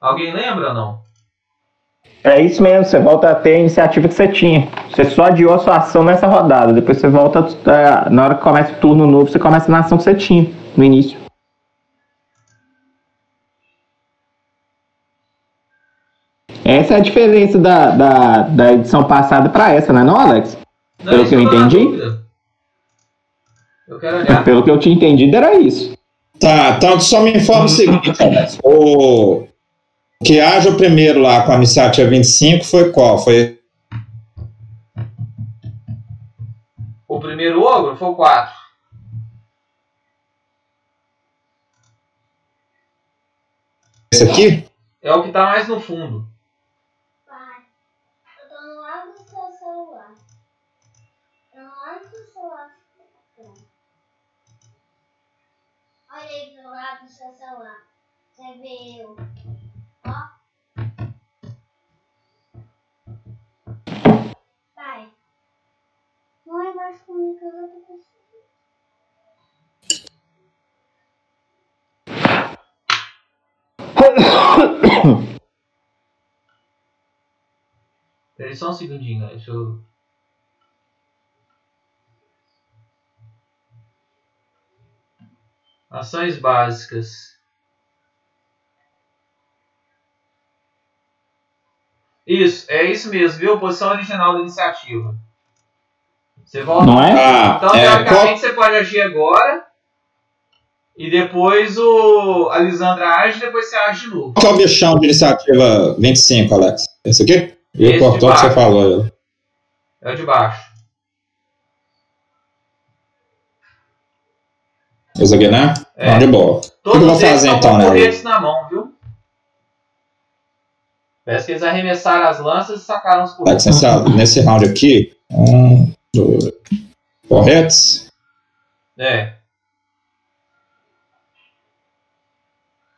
Alguém lembra ou não? É isso mesmo, você volta a ter a iniciativa que você tinha. Você só adiou a sua ação nessa rodada. Depois você volta. é, na hora que começa o turno novo, você começa na ação que você tinha no início. Essa é a diferença da, da, da edição passada pra essa, não é não, Alex? Não, Pelo que eu na entendi? Eu quero olhar. Pelo que eu tinha entendido, era isso. Tá, então só me informa o seguinte, Alex. O que haja o primeiro lá com a iniciativa 25 foi qual? Foi O primeiro ogro foi o 4. esse aqui? É o que tá mais no fundo. Pai, eu tô no lado do seu celular. No lado do celular. Olha aí do lado do seu celular. Você vê eu. Pai, Não é mais comigo que eu tô conseguindo. Peraí só um segundinho, deixa eu... Ações básicas. Isso, é isso mesmo, viu? Posição original da iniciativa. Você volta. Não é? Ah, Então, é, teoricamente, qual, você pode agir agora. E depois o a Lisandra age, depois você age de novo. qual que é o bichão de iniciativa 25, Alex? Esse aqui? E Esse o de que você falou. aí. É o de baixo. Esse aqui, né? É. Não, de boa. O que eu Todos vou fazer então, né? na mão, viu? Parece que eles arremessaram as lanças e sacaram os nesse, nesse round aqui. Um, dois. Corretos? É.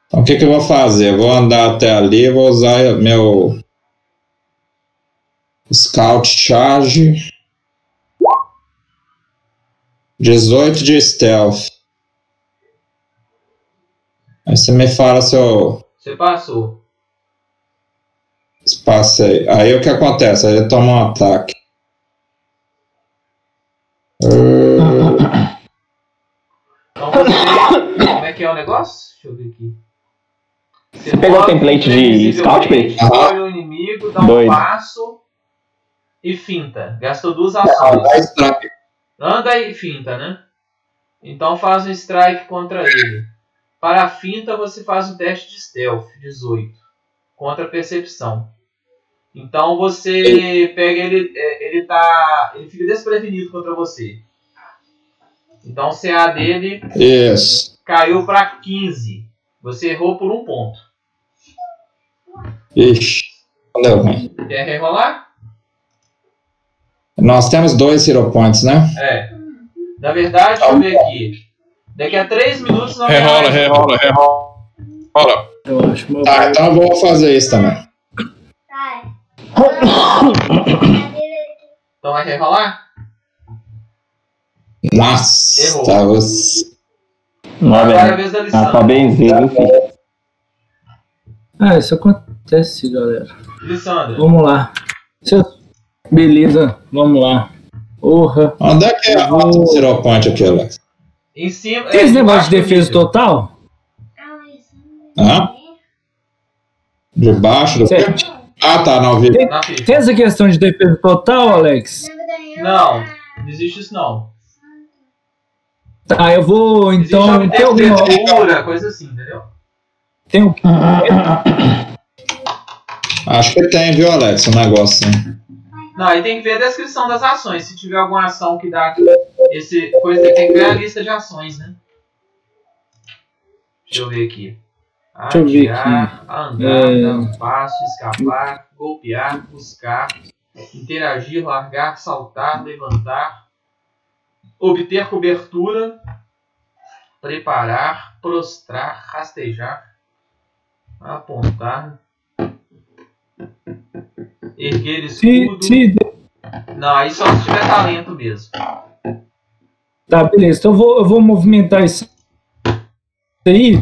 Então o que, que eu vou fazer? Eu vou andar até ali, vou usar meu Scout Charge. 18 de Stealth. Aí você me fala se eu Você passou. Passei. Aí o que acontece? Aí eu tomo um ataque. Você. Como é que é o negócio? Deixa eu ver aqui. Você pegou o template de Scout, Pedro? Escolhe o inimigo, dá um Doido. passo e finta. Gastou duas ações. Dá strike. Anda e finta, né? Então faz um strike contra ele. Para a finta, você faz um teste de stealth, 18. Contra a percepção. Então você pega ele. é, Ele tá. Ele fica desprevenido contra você. Então o CA dele Isso. caiu para 15. Você errou por um ponto. Ixi. Deu ruim. Quer rerolar? Nós temos dois Hero Points, né? É. Na verdade, deixa eu ver aqui. Daqui a 3 minutos não Rerola, rerola, rerola. Eu acho uma Tá, então eu vou fazer isso também. Tá. Então vai rerolar? Nossa, Errou. tá, você... Não é Agora é a vez da Ah, lição. tá benzinho, filho. Ah, isso acontece, galera. Lissandra. Vamos lá. Cê- Beleza, vamos lá. Porra. Onde é que é a rota do Point aqui, Alex? Em cima. Tem é, esse negócio debaixo de defesa total? Hã? Debaixo do... Certo. Ah, tá. Na ficha. Tem essa questão de defesa total, Alex? Não, não existe isso não. Tá, eu vou então. Tem alguma. coisa assim, entendeu? Tem um. Acho que tem, viu, Alex, um negócio assim. Não, aí tem que ver a descrição das ações. Se tiver alguma ação que dá esse coisa, tem que ver a lista de ações, né? Deixa eu ver aqui. Deixa Atirar, andar, É. dar um passo, escapar, golpear, buscar, interagir, largar, saltar, levantar, obter cobertura, preparar, prostrar, rastejar, apontar, erguer Se, escudo. se, Não, aí só se tiver talento mesmo. tá, beleza. Então eu vou, eu vou movimentar isso aí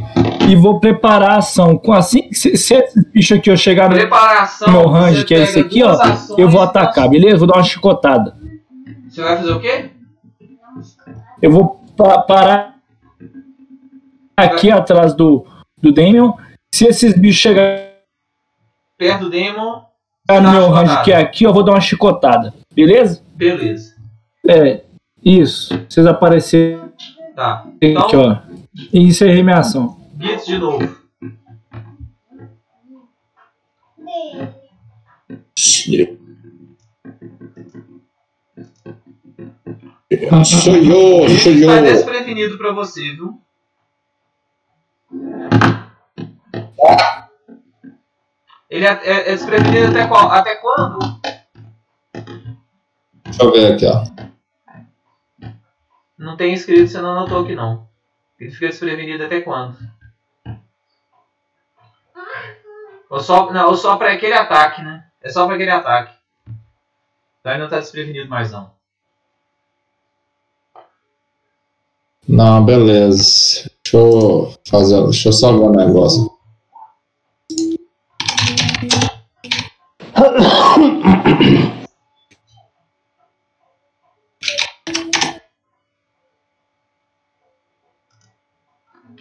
e vou preparar a ação. Com assim, se, se esse bicho aqui eu chegar no meu range, que é esse aqui, ó, eu vou e atacar, beleza? Vou dar uma chicotada. Você vai fazer o quê? Eu vou pa- parar aqui atrás do, do Damien. Se esses bichos chegarem Perto do Demon. no meu range que é aqui, eu vou dar uma chicotada. Beleza? Beleza. É, isso. Vocês aparecerem Tá. aqui, Então, ó. E encerrei minha ação. Blitz de novo. Sou eu, sou Ele tá eu. desprevenido pra você, viu? Ele é, é- é desprevenido até, qual, até quando? Deixa eu ver aqui, ó. Não tem escrito, você não anotou aqui não. Ele fica desprevenido até quando? Ou só, não, ou só pra aquele ataque, né? É só pra aquele ataque. Então ele não tá desprevenido mais não. Não, beleza. Deixa eu fazer. Deixa eu só ver um negócio.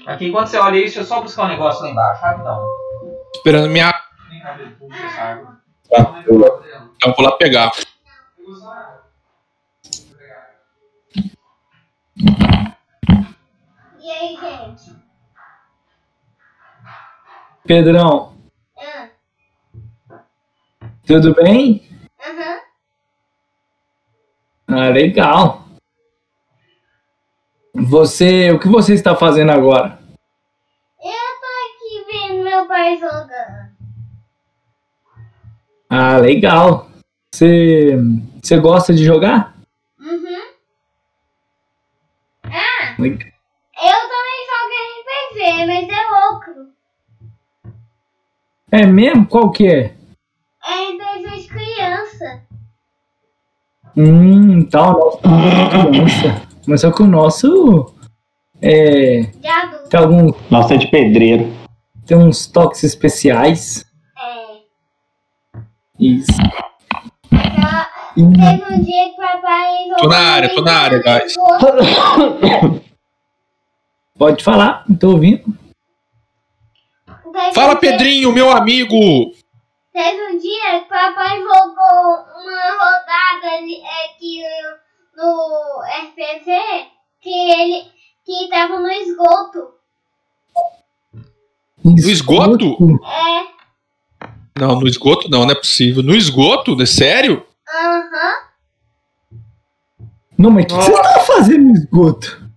Aqui, enquanto você olha isso, deixa eu só buscar um negócio lá embaixo, rapidão. Esperando minha. Essa água. Tranquilo. Eu vou lá pegar. E aí, gente? Pedrão, Ah, tudo bem? Aham. Ah, legal. Você, o que você está fazendo agora? Eu tô aqui vendo meu pai jogando. Ah, legal. Você, você gosta de jogar? Uhum. Ah, eu também jogo RPG, mas é outro. É mesmo? Qual que é? É RPG de criança. Hum, então, nosso criança. Mas só que o nosso é, De adulto. tem algum, Nossa, é de pedreiro. Tem uns toques especiais. É. Isso. Teve um dia que papai. Tô na área, tô na área, guys. Pode falar, não tô ouvindo. Teve Fala, um dia- Pedrinho, meu amigo! Teve um dia que papai jogou uma rodada ali, é, que no RPG que ele que tava no esgoto. No esgoto? É, Não, no esgoto não, não é possível. No esgoto? É sério? aham. Não, mas o que, que você estava fazendo no esgoto?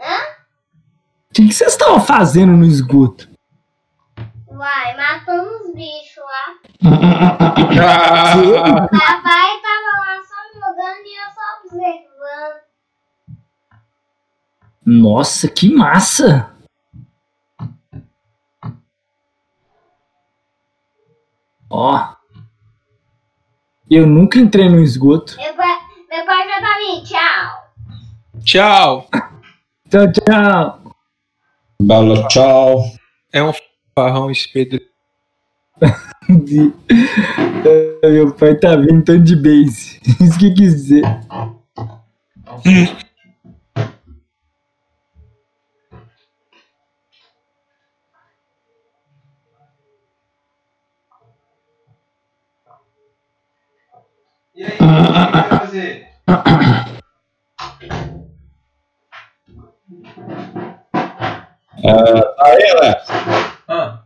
Hã? O que, que você estava fazendo no esgoto? Vai, matando os bichos lá. Ah, Papai tava lá só jogando e eu só observando. Nossa, que massa! Ó. Eu nunca entrei no esgoto. Meu pai, meu pai já tá ali, tchau. tchau! Tchau, tchau. Belo tchau. É um farrão Ah, Meu pai tá vindo tanto de base. Isso que quis dizer. E aí, o que você vai fazer? Aí, Alex, Ah,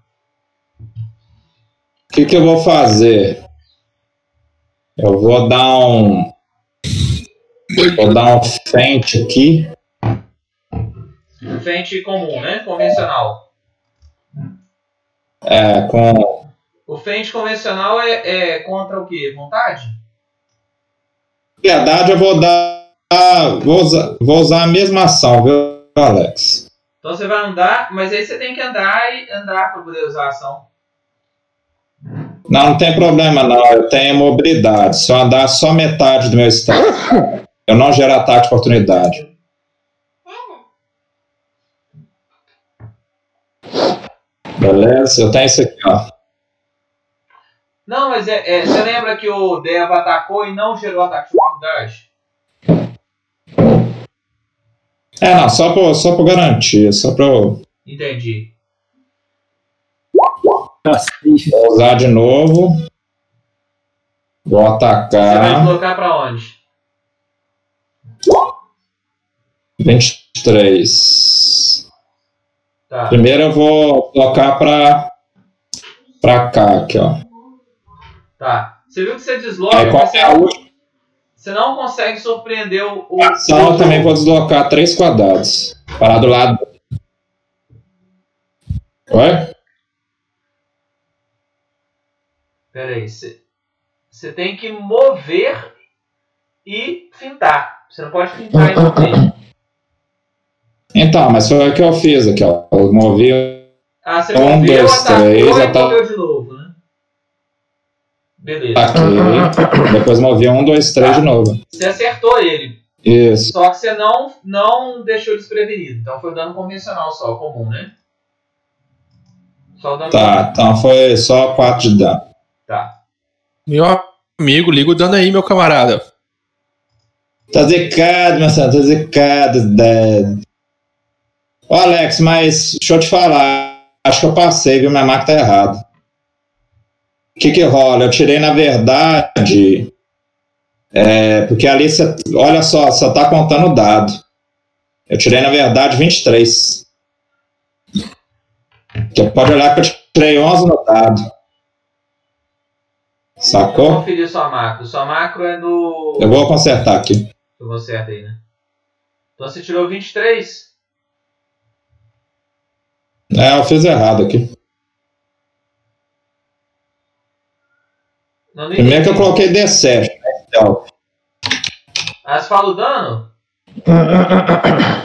o que, que eu vou fazer? Eu vou dar um. Vou dar um frente aqui. frente comum, né? Convencional. É, com. O frente convencional é, é contra o quê? Vontade? Verdade, eu vou dar. Vou usar, vou usar a mesma ação, viu, Alex? Então você vai andar, mas aí você tem que andar e andar para poder usar a ação. Não, não tem problema, não. Eu tenho mobilidade. Se eu andar só metade do meu estado, eu não gero ataque de oportunidade. Beleza? Eu tenho isso aqui, ó. Não, mas é, é- você lembra que o Deva atacou e não gerou ataque de oportunidade? É, não, só por, só por garantia, só pra eu Entendi. Vou usar de novo. Vou Você vai atacar. deslocar para onde? 23. Tá. Primeiro eu vou colocar pra, pra cá, aqui, ó. Tá. Você viu que você desloca, qual mas é a você, você não consegue surpreender o. o ação? Eu também vou deslocar três quadrados. Parar do lado. Oi? Pera aí. Você, você tem que mover e fintar. Você não pode fintar e mover. Então, mas foi o que eu fiz aqui, ó. Eu movi Ah, você Um, dois, atacou três, e ata- moveu de novo? Beleza. aqui. Depois movi um, dois, três de novo. Você acertou ele. Isso. Só que você não, não deixou desprevenido. Então foi dano convencional só, comum, né? Só o dano Tá, então foi só quatro de dano. Tá. Meu amigo, liga o dano aí, meu camarada. Tá zicado, meu senhor, tá zicado, dead. Ô Alex, mas deixa eu te falar. Acho que eu passei, viu? Minha marca tá errada. O que que rola? Eu tirei, na verdade. É, porque ali você. Olha só, só tá contando o dado. Eu tirei, na verdade, 23. Você pode olhar que eu tirei 11 no dado. Vou Sacou? conferir sua macro. Sua macro é no. Eu vou consertar aqui. Eu vou certo aí, né? Então você tirou 23. É, eu fiz errado aqui. Não, Primeiro que eu coloquei D7. né? Então, você fala o dano?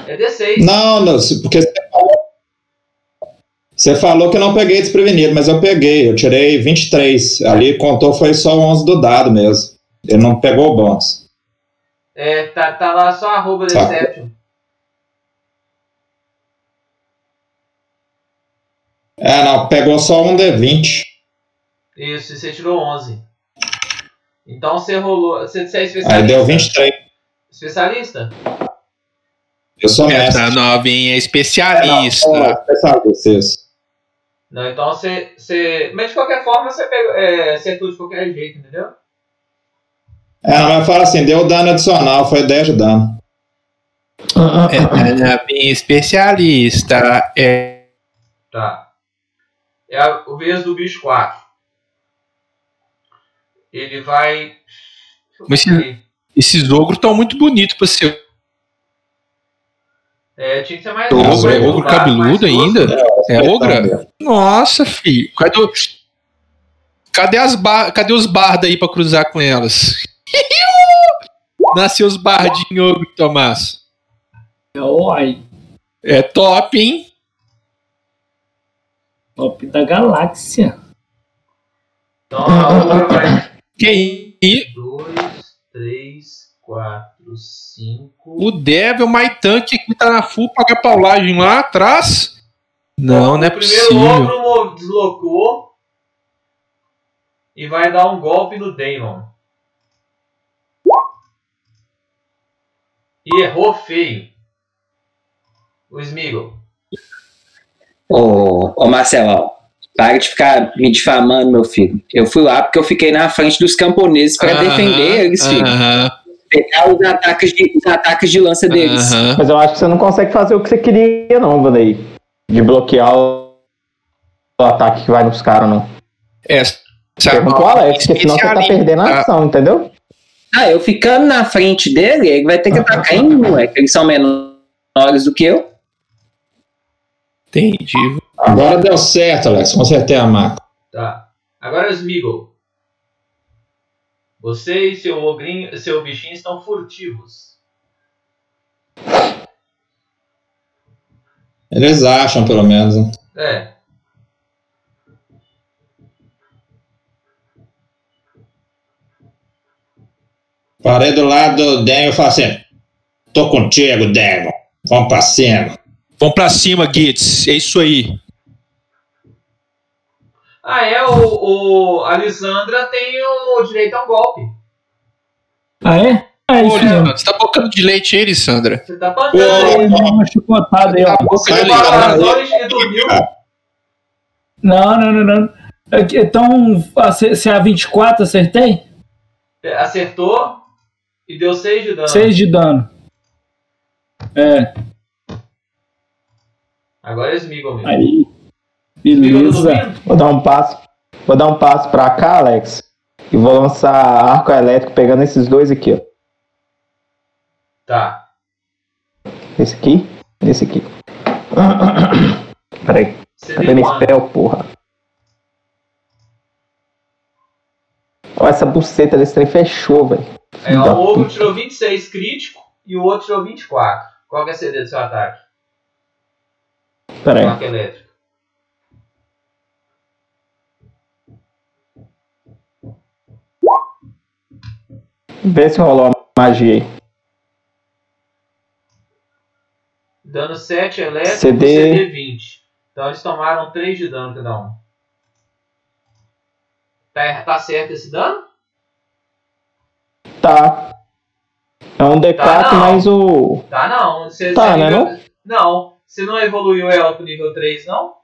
É D6. Não, não, porque você falou, você falou que eu não peguei desprevenido, mas eu peguei. Eu tirei 23. Ali contou foi só 11 do dado mesmo. Ele não pegou o bônus. É, tá, tá lá só arroba Tá. Deception. É, não, pegou só um D20. Isso, e você tirou 11. Então você rolou. Você, você é especialista? Aí deu 23. Especialista? Eu sou mestre. Essa novinha é É, especialista. não, é, especialista, isso. Não, então você. você mas de qualquer forma você pegou, é, acertou de qualquer jeito, entendeu? É, não, mas fala assim, deu dano adicional, foi 10 de dano. Essa novinha é especialista. É. Tá. É a, o vez do bicho 4. Ele vai. Mas esse- Esses ogros estão muito bonitos pra ser É, tinha que ser mais ogro. Ogro, É ogro cabeludo grosso. ainda? É ogra? mesmo. Nossa, filho. Cadê, o- cadê, as bar... Cadê os bardos aí pra cruzar com elas? Nasceu os bardinhos, ogro, Tomás. Oi, É top, hein? top da galáxia. Vai. Que isso? 2, 3, 4, 5. O Devil My Tank que tá na full paga paulagem lá atrás? Não, não é o primeiro possível. deslocou e vai dar um golpe no Daemon. E errou feio. O Smeagol. Ô, ô Marcelão, para de ficar me difamando, meu filho. Eu fui lá porque eu fiquei na frente dos camponeses para Aham, defender eles, filho. aham, Pegar os ataques, de, os ataques de lança deles. aham. Mas eu acho que você não consegue fazer o que você queria, não, Vanei. De bloquear o, o ataque que vai nos caras, não. É, Pergunta o Alex, porque senão você tá perdendo a ação, entendeu? Ah, eu ficando na frente dele, ele vai ter que atacar em mim, moleque. Eles são menores do que eu. Entendi. Agora deu certo, Alex. Consertei a marca. Tá. Agora o Smeagol. Você e seu ogrinho, seu bichinho estão furtivos. Eles acham, pelo menos. né? É. Parei do lado do Daniel e falei assim: tô contigo, Daniel. Vamos pra cima. Vamos pra cima, Gitz. É isso aí. Ah, é, o, o a Lisandra tem o direito a um golpe. Ah, é? Ah, é isso Olha, mesmo. você tá bocando de leite aí, Sandra? Você tá aí. Ele deu uma chicotada aí, ó. Você e dormiu. Não, não, não, não. Aqui, Então, a C- CA24 acertei? Acertou e deu 6 de dano. 6 de dano. É, Agora é Smeagol mesmo. aí. Tá Beleza. Vou dar um passo. Vou dar um passo pra cá, Alex. E vou lançar arco elétrico pegando esses dois aqui, ó. Tá. Esse aqui, esse aqui. Peraí, cadê meu quanto? spell, porra? Olha essa buceta desse trem fechou, velho. É, o puta. tirou 26 crítico e o outro tirou 24. Qual que é a CD do seu ataque? Peraí. Marca elétrico. Vê se rolou a magia aí. Dano 7 elétrico, CD. CD 20. Então eles tomaram 3 de dano cada um. Tá, tá certo esse dano? Tá. É um D4 Tá, não. mais o. Tá, não. Você, Tá, você né, nível- Não. Você não evoluiu ela pro nível 3, não?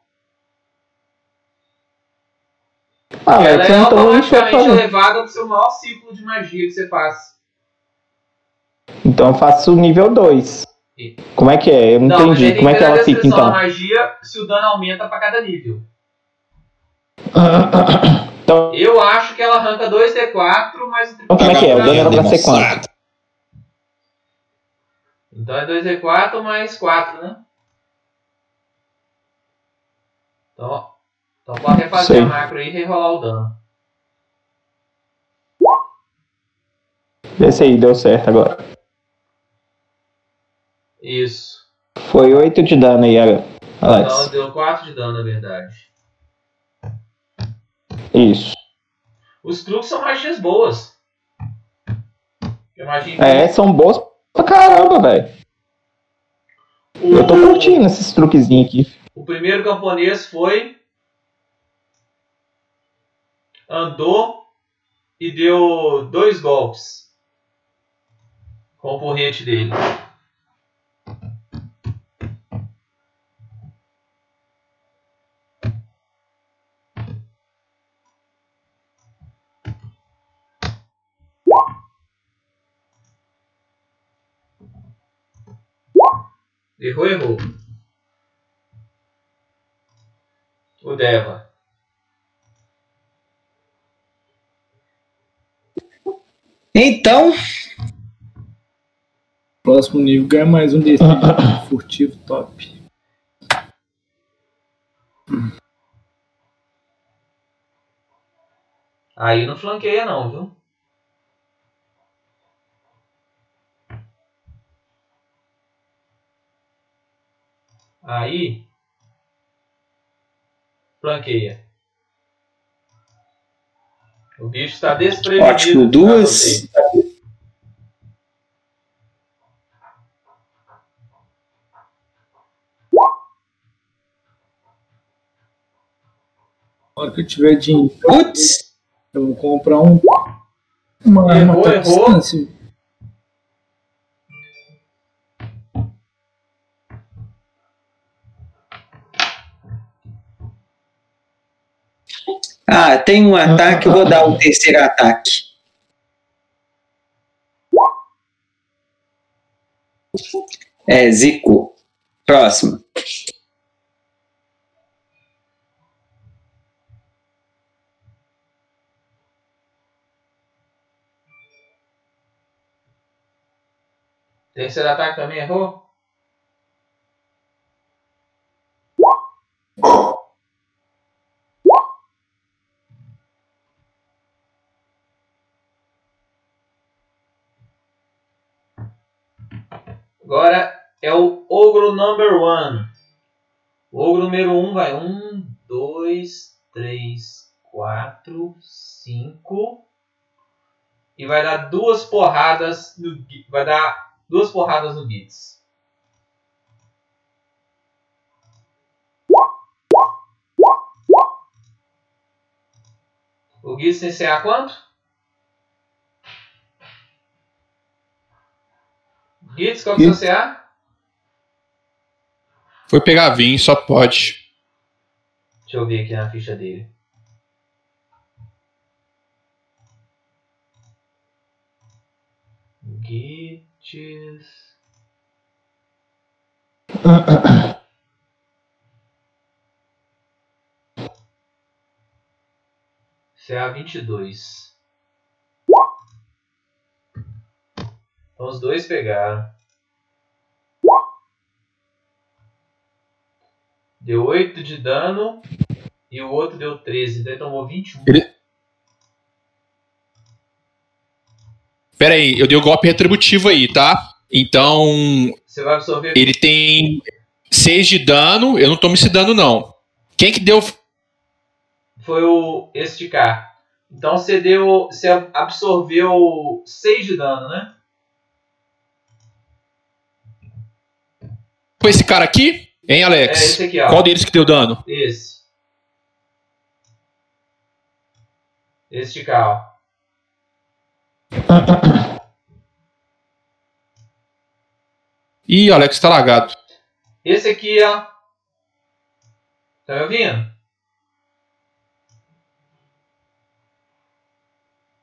Ah, ela é então vai automaticamente fazer. elevada pro seu maior ciclo de magia que você faz. Então eu faço o nível 2. E- Como é que é? Eu não, mas entendi. Como é que ela fica então? magia se o dano aumenta pra cada nível. Então, Eu acho que ela arranca 2d4, mas o Então, como é que é? O dano era pra ser Demonstrado. Então é 2d4 mais 4, né? Então, então pode refazer Sei. a macro aí e rerolar o dano. vê se aí deu certo agora. Isso. Foi 8 de dano aí, Alex. Então deu 4 de dano, na verdade. Isso. Os truques são magias boas. Magia É, são boas pra caramba, velho. o, Eu tô curtindo esses truquezinhos aqui. o primeiro camponês foi. Andou e deu dois golpes com o porrete dele. Errou, errou. O Deva. Então, Próximo nível ganha mais um desse. Furtivo top. Aí não flanqueia não, viu? Aí flanqueia. O bicho está desprevenido. ótimo. pra Duas. Na hora que eu tiver dinheiro, Putz, eu vou comprar um. Uma arma Errou, pra errou. Ah, tem um ataque, eu vou dar o terceiro ataque. É, Zico. Próximo. Terceiro ataque também errou? Agora é o ogro number one. O ogro número um vai um, dois, três, quatro, cinco e vai dar duas porradas no vai dar duas porradas no Gitz. O Gitz CA quanto? Hits, qual que você é? Foi pegar vinho, só pode. Deixa eu ver aqui na ficha dele. Gits. CA22. Então os dois pegaram. Deu 8 de dano e o outro deu 13, então ele tomou 21. Pera aí, eu dei o golpe retributivo aí, tá? Então, Você vai absorver ele tem 6 de dano, eu não tomo esse dano não. Quem que deu foi o este de cá. Então você deu. Você absorveu 6 de dano, né? Foi esse cara aqui? Hein, Alex? É esse aqui, ó. Qual deles que deu dano? Esse. Este cá, ó. Ih, Alex tá lagado. Esse aqui, ó. Tá me ouvindo?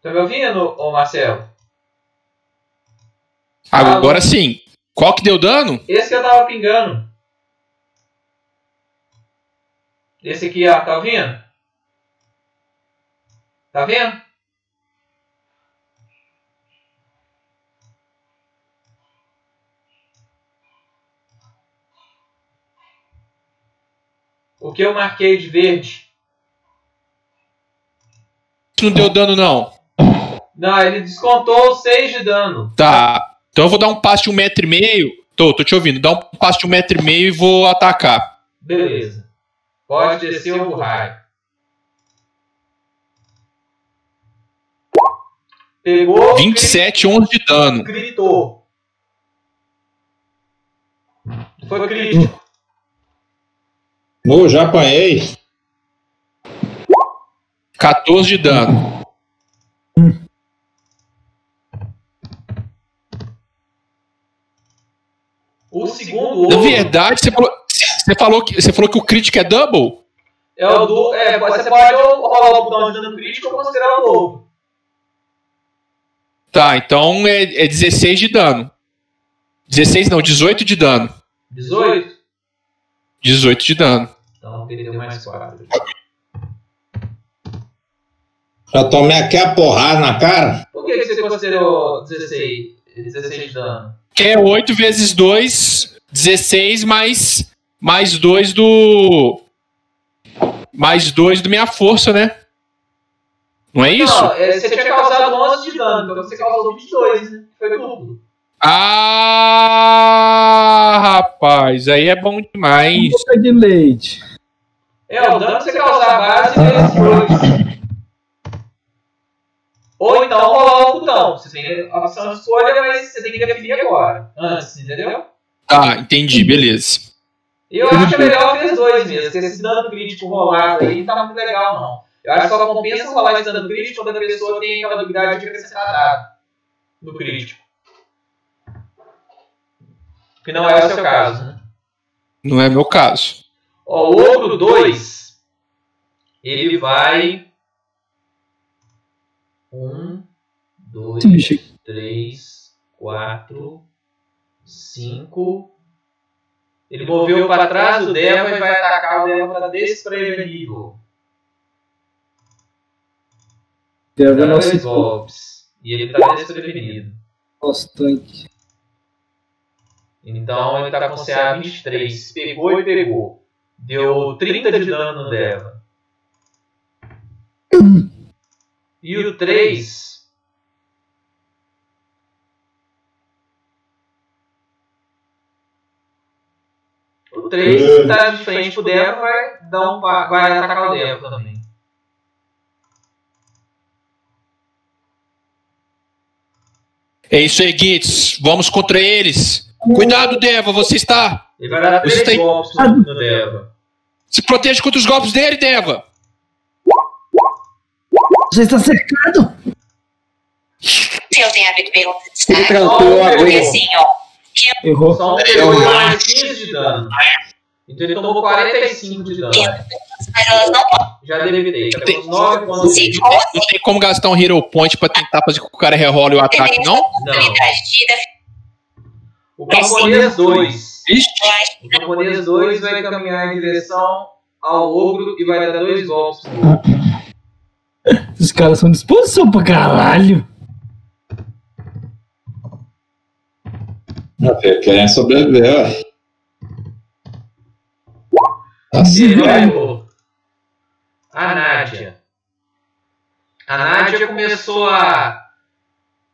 Tá me ouvindo, ô Marcelo? Agora Alô. sim. Qual que deu dano? Esse que eu tava pingando. Esse aqui, ó, tá ouvindo? Tá vendo? O que eu marquei de verde? Não deu dano, não. Não, ele descontou 6 de dano. Tá. Então eu vou dar um passe de um metro e meio. Tô, tô te ouvindo. Dá um passe de um metro e meio e vou atacar. Beleza. Pode descer o raio. Pegou. 27, 11 de dano. Gritou. Foi crítico. No, já apanhei. 14 de dano. O segundo Na ovo verdade, você falou, você falou, que, você falou que o crítico é double? é o do. É, você pode ou rolar o botão de dano crítico ou considerar o ovo. Tá, então é, é 16 de dano. 16 não, 18 de dano. 18? 18 de dano. Então perdeu mais 4. Já tomei aqui a porrada na cara. Por que, que você considerou 16, 16 de dano? Que é 8 vezes 2, 16 mais, mais 2 do. Mais 2 do minha força, né? Não é isso? Não, é, você tinha causado 11 de dano, então você causou 22, né? Foi duplo. Ah, rapaz, aí é bom demais. Boca de leite. É, o dano que você causar a base vezes 2. Ou então rolar o botão. Você tem a opção de escolha, mas você tem que definir agora. Antes, entendeu? Tá, entendi, beleza. Eu acho que é melhor vezes 2 mesmo, porque esse dano crítico rolado aí não tá muito legal, não. Eu acho que só compensa rolar esse dano crítico quando a pessoa tem aquela habilidade de acrescentar dado no crítico. Que não é o seu caso, né? Não é meu caso. Ó, o outro 2, ele vai. 1, 2, Esse bicho aqui. 3, 4, 5. Ele moveu para trás do Deva e vai atacar o Deva desprevenido. Deve Dá nosso dois golpes. E ele está desprevenido. nosso tanque. Então ele tá com CA 23. Pegou e pegou. Deu 30 de dano no Deva. E o 3. O 3 que tá de frente pro Deva vai, dar um, pa- vai atacar o Deva também. É isso aí, Gitz. Vamos contra eles. Cuidado, Deva, você está. Ele vai dar Você 3 tem- golpes no, Deva. Se proteja contra os golpes dele, Deva. Você está cercado? Eu tenho hábito de perguntar. Ele trancou a Errou. Só um pegou mais 15 de dano. Então ele tomou 45 de dano. Já debitei. Já temos 9 pontos de Se vida. fosse Não tem como gastar um Hero Point pra tentar fazer com que o cara rerole o ataque, não? Não. O camponês 2. Ixi, eu acho O camponês 2 vai caminhar em direção ao ogro e vai dar dois golpes. Os caras são disposição pra caralho. Querendo sobreviver, E vai o- a Nádia. A Nádia começou a,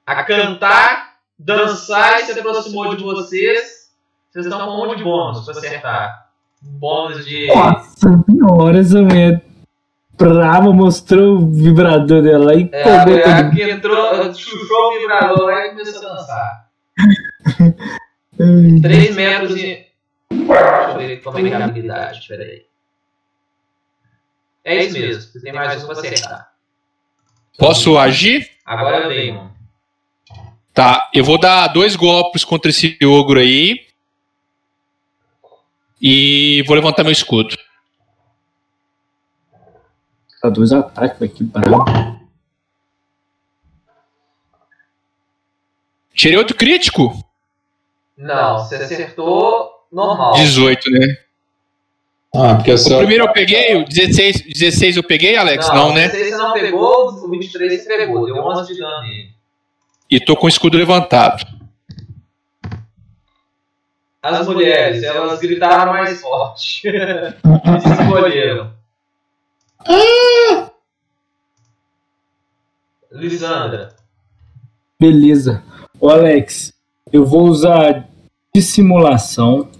a cantar, dançar e se aproximou de vocês. Vocês estão com um de bônus pra acertar. Um bônus de. Nossa senhora, essa mulher brava mostrou o vibrador dela e É, pegou a todo que entrou, chuchou o vibrador lá e começou a dançar. Mundo. 3 metros e. Deixa eu ver como é que é a habilidade, peraí. É isso mesmo, você tem mais um pra acertar. posso agir? Agora eu dei, mano. Tá, eu vou dar dois golpes contra esse ogro aí. E vou levantar meu escudo. Tá dois ataques, velho, que brabo. Tirei outro crítico? Não, você acertou normal. 18, né? Ah, porque o O seu. primeiro eu peguei, o 16, 16 eu peguei, Alex? Não, né? 16 você não pegou, o 23 você pegou. Deu 11 de dano nele. E tô com o escudo levantado. As mulheres, elas gritaram mais forte. e se escolheram. Lisandra. Beleza. Ô Alex, eu vou usar dissimulação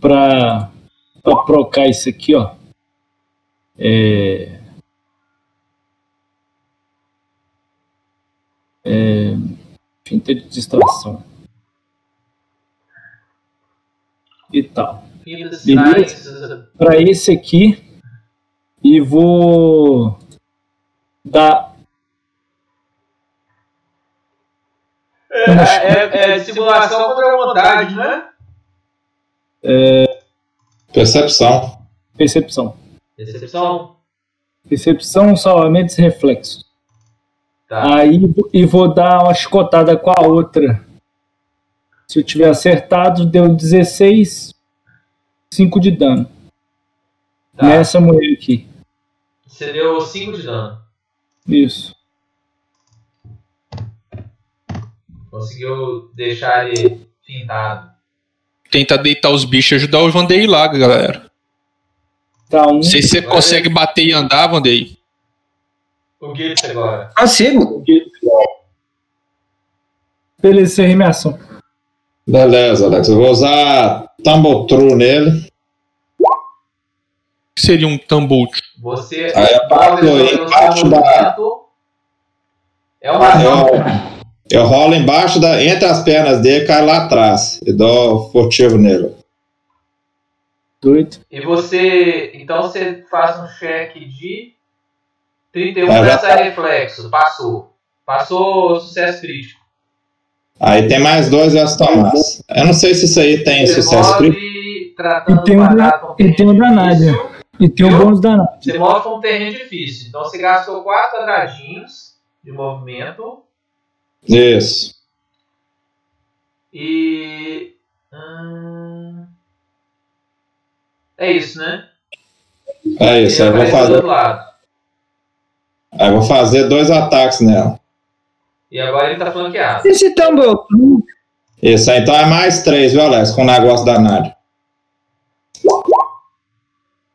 pra, pra procar isso aqui, ó. É... É... Finta de distração. E tal. Beleza. Pra esse aqui. E vou dar É, é, é simulação contra a vontade, né? Percepção. percepção. Decepção. Percepção, salvamentos e reflexos. Tá. Aí e vou dar uma chicotada com a outra. Se eu tiver acertado, deu 16, 5 de dano. Tá. Nessa mulher aqui. Você deu 5 de dano. Isso. Conseguiu deixar ele fintado. Tenta deitar os bichos e ajudar o Vandei lá, galera. Tá um. Não sei se você consegue bater e andar, Vandei. O Gitz agora. Consigo. Beleza, encerrei minha ação. Beleza, Alex. Eu vou usar Tumble True nele. O que seria um tambor? Você Aí aí fazer o embaixo seu da- movimento. É uma ação. Eu, rolo embaixo da. Entre as pernas dele, cai lá atrás. E dou furtivo nele. Doido. E você. Então você faz um cheque de 31 É, já tá. reflexo. Passou. Passou sucesso crítico. Aí tem mais dois versus Tomás. Eu não sei se isso aí tem sucesso crítico. 19 tratando E tem um quadrado da- com e tem um da Nádia. E tem um Viu? bônus danado. Você move pra um terreno difícil. Então você gastou 4 quadradinhos de movimento. Isso. E. hum, é isso, né? É isso. Aí eu vou fazer, outro lado. aí vou fazer dois ataques nela. E agora ele tá flanqueado. Esse Tumble Isso, aí então é mais três, viu, Alex? Com o negócio da Nádia.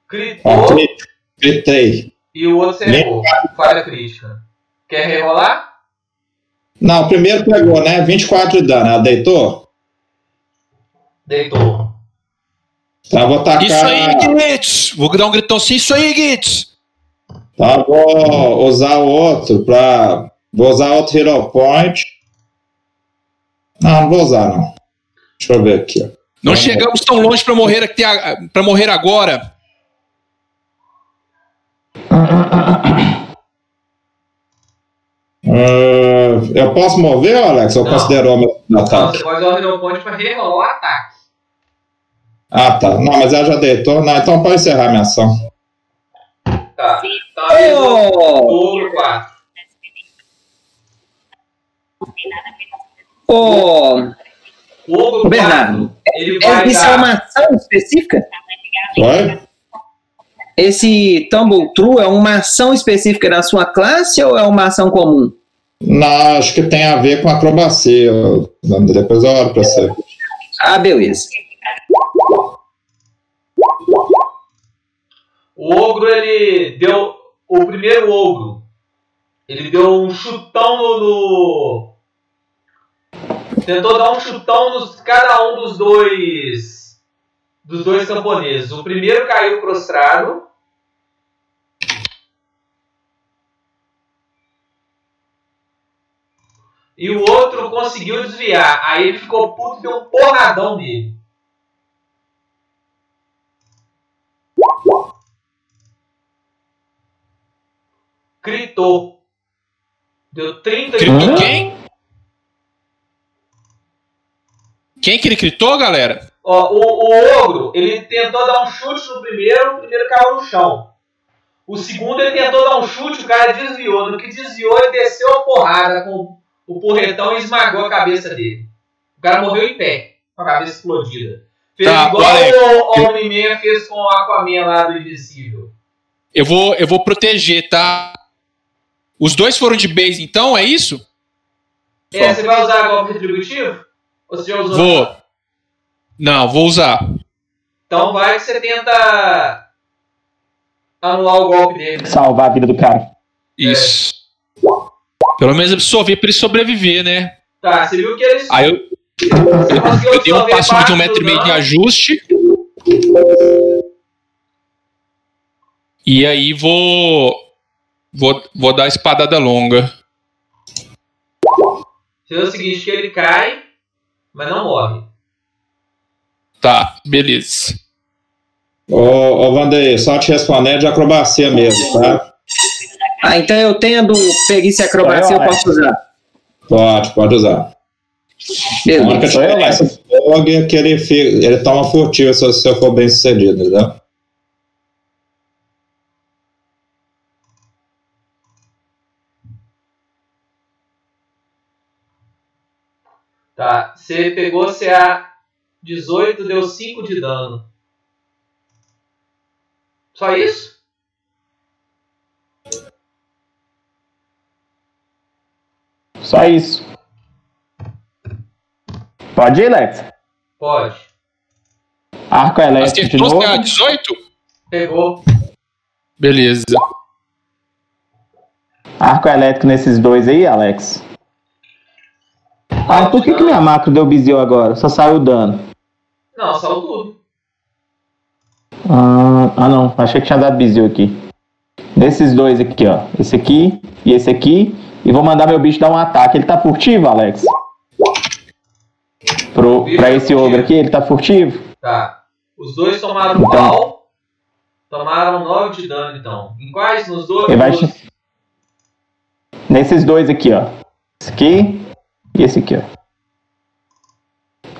Critou Ó, cri- gritei. e o outro você errou. Falha crítica. Quer rerolar? Não, o primeiro pegou, né? 24 de dano. Ela deitou? Deitou. Eu vou tacar. Isso aí, Gitz! Vou dar um gritão assim, isso aí, Gitz! Eu vou usar o outro pra. Vou usar outro Hero Point. Não, não vou usar, não. Deixa eu ver aqui, ó. Não chegamos tão longe pra morrer aqui, para morrer agora. Ah, eu posso mover, Alex? Ou Não. considerou meu Então ataque? você pode usar o Hero pra rerolar o ataque. Ah, tá. Não, mas ela já deitou. Não, então pode encerrar minha ação. Tá. Então a Ô, Ouro 4. ô, O Ogro Bernardo, 4, ele é- vai isso é dar... uma ação específica? Foi? Esse Tumble True é uma ação específica da sua classe ou é uma ação comum? Não, acho que tem a ver com acrobacia. Depois eu olho pra você. Ah, beleza. O ogro, ele deu. O primeiro ogro, ele deu um chutão no. no- tentou dar um chutão nos cada um dos dois. Dos dois camponeses. O primeiro caiu prostrado. E o outro conseguiu desviar. Aí ele ficou puto e deu um porradão nele. Critou. Deu 30 de Gritou quem? Quem que ele gritou, galera? Ó, o, o ogro, ele tentou dar um chute no primeiro, o primeiro caiu no chão. O segundo, ele tentou dar um chute, o cara desviou. No que desviou, ele desceu a porrada com o porretão esmagou a cabeça dele. O cara morreu em pé, com a cabeça explodida. Fez Tá, igual o Omni-Man fez com o Aquaman lá do Invisível. Eu vou, eu vou proteger, tá? Os dois foram de base, então, é isso? É, você vai usar golpe retributivo? Ou você já usou? Vou. Não, vou usar. Então, vai que você tenta anular o golpe dele. né? Salvar a vida do cara. Isso. Pelo menos absorver pra ele sobreviver, né? Tá, você viu que eles. Aí eu, conseguiu eu dei um passo de um metro e meio de dano. ajuste. E aí vou. Vou, vou dar a espadada longa. Você vê o seguinte, que ele cai, mas não morre. Tá, beleza. Ô, ô Vanderlei, só te respondendo de acrobacia mesmo, tá? Ah, então eu tendo perícia e acrobacia, eu posso usar. Pode, pode usar. A Beleza. Sou eu, diferença do Fog é que ele, fica, ele toma furtivo se você for bem sucedido, entendeu? Tá, você pegou CA 18, deu 5 de dano. Só isso? Só isso. Pode ir, Lex. Pode. Arco elétrico de Acertou novo. CA 18? Pegou. Beleza. Arco elétrico nesses dois aí, Alex. Ah, por que, que minha macro deu bizil agora? Só saiu o dano. Não, saiu tudo. Ah, ah, não. Achei que tinha dado bizil aqui. Nesses dois aqui, ó. Esse aqui e esse aqui. E vou mandar meu bicho dar um ataque. Ele tá furtivo, Alex? Pro, pra esse ogro aqui, ele tá furtivo? Tá. Os dois tomaram Então. pau. Tomaram 9 de dano, então. Em quais? Nos dois? Ele vai Nos- Nesses dois aqui, ó. Esse aqui e esse aqui, ó.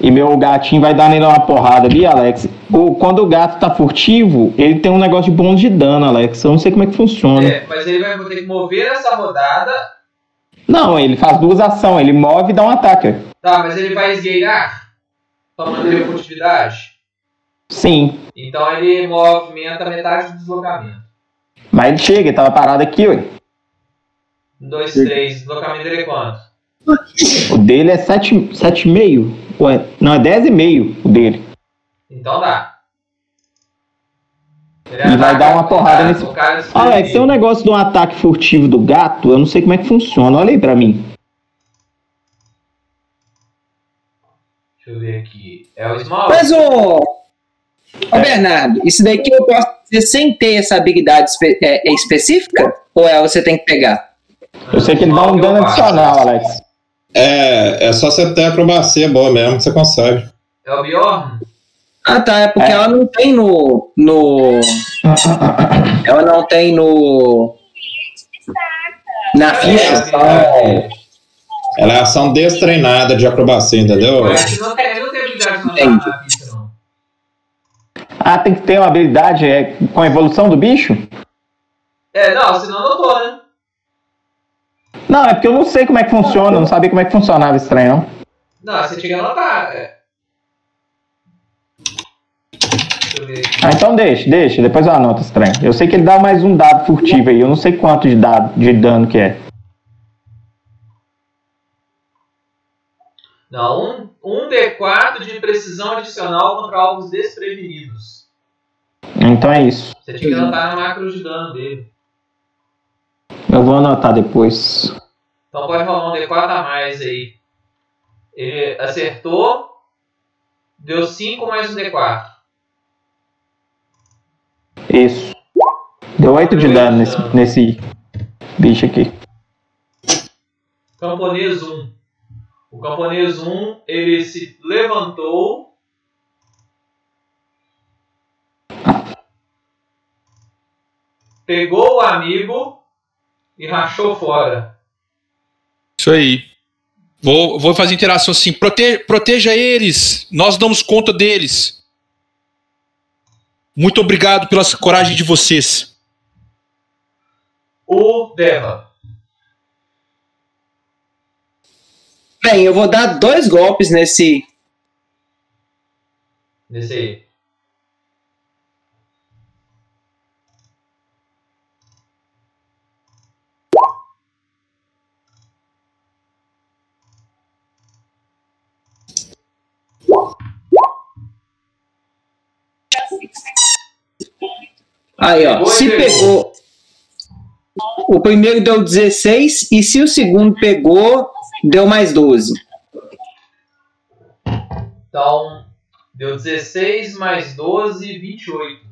E meu gatinho vai dar nele uma porrada ali, Alex. O, quando o gato tá furtivo, ele tem um negócio de bônus de dano, Alex. Eu não sei como é que funciona. É, mas ele vai ter que mover essa rodada. Não, ele faz duas ações. Ele move e dá um ataque. Tá, mas ele vai esgueirar. Tomando furtividade. Sim. Então ele movimenta metade do deslocamento. Mas ele chega, ele tava parado aqui, ué. 1, 2, 3. Deslocamento dele é quanto? O dele é 7,5. Ué, não, é 10,5 o dele. Então dá. Ele E vai dar uma o porrada cara- nesse- o cara Alex, tem um negócio de um ataque furtivo do gato, eu não sei como é que funciona. Olha aí pra mim. Deixa eu ver aqui. É o Small? Mas, ô, ô Bernardo, isso daqui eu posso fazer sem ter essa habilidade espe- é, é específica? Ou é você tem que pegar? Eu sei que ele dá um dano adicional, Alex. É, é só você ter acrobacia boa mesmo que você consegue. É o Bjorn? Ah, tá. É porque É. ela não tem no. no. Ela não tem no. Na ficha. É, Ela é ação destreinada de acrobacia, entendeu? Que não tem, tem habilidade não. Ah, tem que ter uma habilidade é, com a evolução do bicho? É, não, senão não tô, né? Não, é porque eu não sei como é que funciona, eu não sabia como é que funcionava esse trem, não. Não, você tinha que anotar. É. Deixa eu ver aqui. Ah, então deixa, deixa, depois eu anoto esse trem. Eu sei que ele dá mais um dado furtivo aí, eu não sei quanto de dado de dano que é. Não, um, um D4 de precisão adicional contra alvos desprevenidos. Então é isso. Você tinha que anotar na macro de dano dele. Eu vou anotar depois. Então pode rolar um D4 a mais aí. Ele acertou. Deu 5 mais um D4. Isso. Deu 8 de dano nesse, nesse bicho aqui. Camponês 1. O camponês 1, ele se levantou. Pegou o amigo e rachou fora. Isso aí. Vou, vou fazer interação assim. Prote, proteja eles. Nós damos conta deles. Muito obrigado pela coragem de vocês. O Deva. Bem, eu vou dar dois golpes nesse. Nesse aí. Ó. Pegou Se pegou. O primeiro deu 16 e se o segundo pegou, deu mais 12. Então, deu 16 mais 12, 28.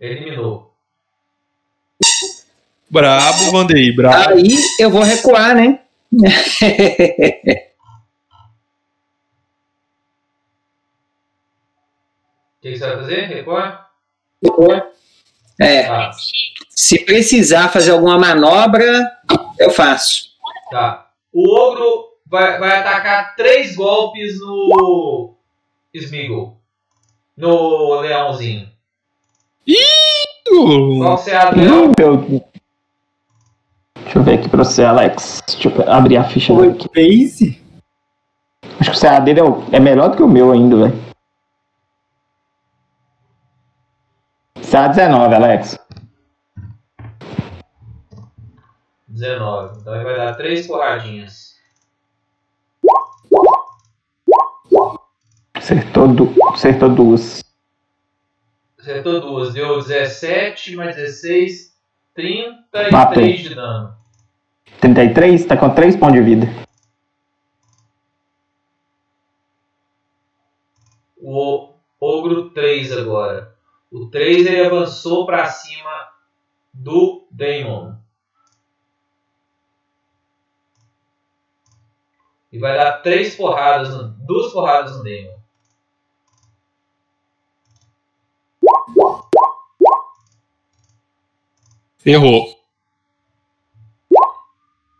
Eliminou. Brabo, Vanderlei, brabo. Aí eu vou recuar, né? que, que você vai fazer? Recuar? É, Tá, se precisar fazer alguma manobra, eu faço. tá. O ogro vai, vai atacar três golpes no Smeagol. No leãozinho. Qual que você abre, leão? Ih, meu- Deixa eu ver aqui pra você, Alex. Deixa eu abrir a ficha dele aqui. Base? Acho que o CA dele é, o- é melhor do que o meu ainda, velho. CA 19, Alex. 19. Então ele vai dar três porradinhas. Acertou, du acertou duas. Acertou duas. Deu 17 mais 16. 33 Matei. de dano. 33, tá com 3 pontos de vida. O ogro 3 agora. O 3 ele avançou pra cima do Daemon. E vai dar três porradas, duas porradas no Daemon. Errou.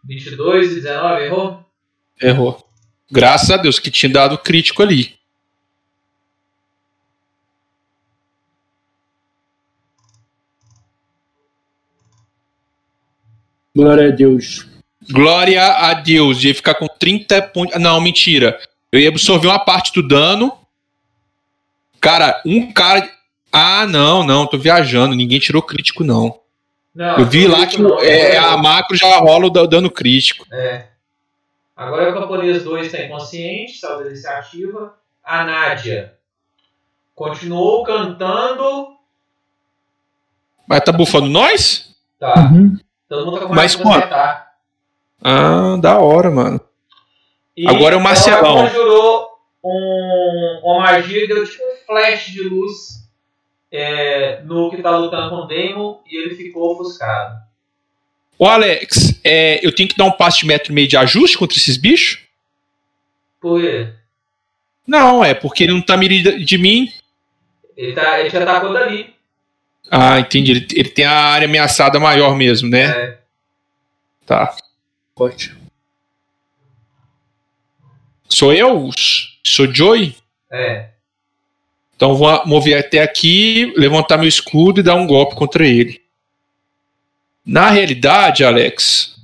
22 e 19, errou? Errou. Graças a Deus que tinha dado crítico ali. Glória a Deus. Glória a Deus. Ia ficar com 30 pontos. Não, mentira. Eu ia absorver uma parte do dano. Cara, um cara. Ah, não, não, tô viajando. Ninguém tirou crítico, não. Não, Eu vi lá que não, é, não. a macro já rola o da- dano crítico. É. Agora o camponês 2 está inconsciente, salva iniciativa. A Nádia continuou cantando. Mas tá bufando nós? Tá. Uhum. Todo mundo tá com mais quanto? Ah, da hora, mano. E Agora é o Marcelão. Ela conjurou um, uma magia que deu tipo um flash de luz é, no que tá lutando com o Daemon e ele ficou ofuscado. Ô, Alex, é, eu tenho que dar um passo de metro e meio de ajuste contra esses bichos? Por quê? Não, é porque ele não tá mirando de mim. Ele, tá, ele te atacou dali. Ah, entendi. Ele, ele tem a área ameaçada maior mesmo, né? É. Tá. Forte. Sou eu? Sou Joey? É. Então vou mover até aqui, levantar meu escudo e dar um golpe contra ele. Na realidade, Alex,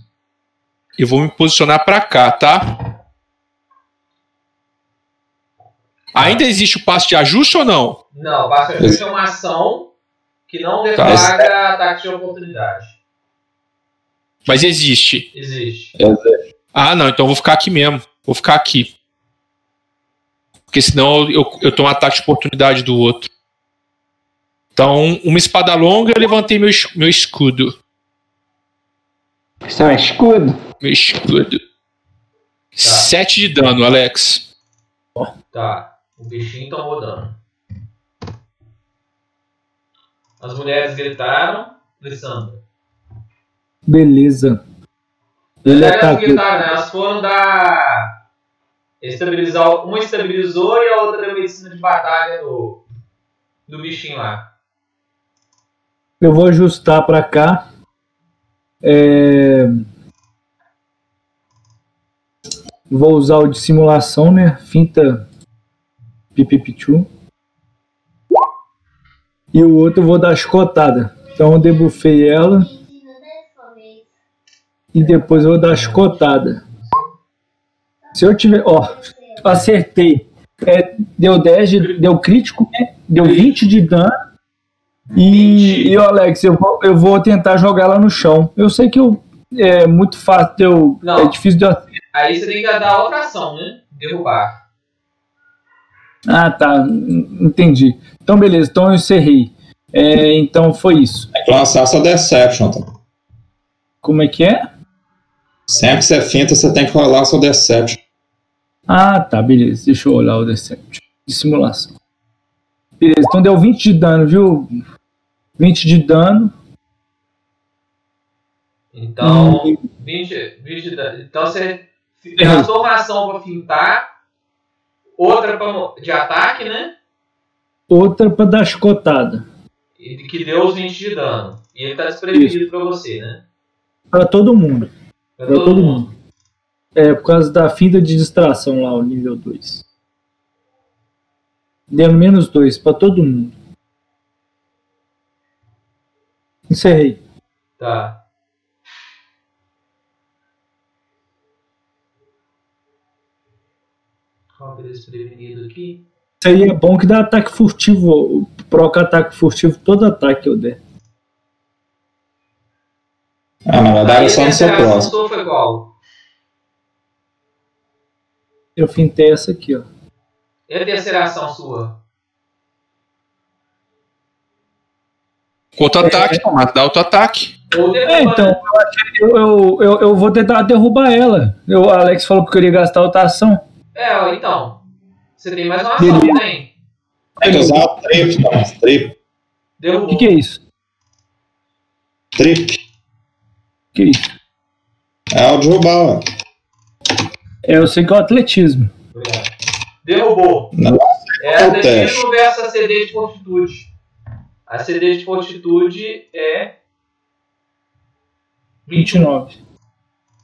eu vou me posicionar pra cá, tá? Ainda existe o passo de ajuste ou não? Não, basta ajuste é uma ação que não Tá. deflagra ataque de oportunidade. Mas existe. Existe. Ah, não, então eu vou ficar aqui mesmo. Vou ficar aqui. Porque senão eu, eu tomo ataque de oportunidade do outro. Então, uma espada longa, eu levantei meu, meu escudo. Seu escudo. Meu escudo. Sete de dano, Alex. Tá. O bichinho tomou dano. As mulheres gritaram. Lissandra. Beleza. Ele Elas atacou. gritaram, né? Elas foram dar. Estabilizar. Uma estabilizou e a outra deu medicina de batalha no. No bichinho lá. Eu vou ajustar pra cá. É, Vou usar o de simulação, né? Finta pipipichu. E o outro eu vou dar chicotada. Então eu debufei ela e depois eu vou dar chicotada. Se eu tiver. Ó, acertei. É, deu 10, de- deu crítico, né? Deu 20 de dano. E, e Alex, eu vou, eu vou tentar jogar ela no chão. Eu sei que eu, é muito fácil, eu, Não. é difícil de eu. Aí você tem que dar outra ação, né? Derrubar. Ah, tá. en- Entendi. Então, beleza. Então eu encerrei. É, então foi isso. Que lançar sua Deception. Tá? Como é que é? Sempre que você finta, você tem que rolar sua Deception. Ah, tá, beleza. Deixa eu olhar o Decept. De simulação. Beleza, então deu 20 de dano, viu? 20 de dano. Então, Hum. 20, 20 de dano. Então você gastou uma ação pra fintar, outra pra, de ataque, né? Outra pra dar chicotada. E que deu os 20 de dano. E ele tá desprevenido pra você, né? Pra todo mundo. Pra Pra todo mundo. É, por causa da finta de distração lá, o nível 2. Deu menos 2 pra todo mundo. Encerrei. Tá. Que é desprevenido aqui? É bom que dá ataque furtivo. Proca ataque furtivo, todo ataque eu der. Ah, na verdade é só a no seu próximo. sua foi qual? Eu fintei essa aqui, ó. E a terceira ação sua? Outro ataque, Tomás, dá outro ataque. Ou É, então, eu, eu, eu, eu vou tentar derrubar ela. Eu, o Alex falou que eu queria gastar outra ação. É, então. Você tem mais uma ação, não tem? Tem que usar o trip, Thomas. Trip. O Derrubou. que, que é isso? Trip. O que é isso? É o derrubar, ó. É, eu sei que é o atletismo. Obrigado. Derrubou. Não. É o atletismo versus a CD de fortitude. A CD de fortitude é 29.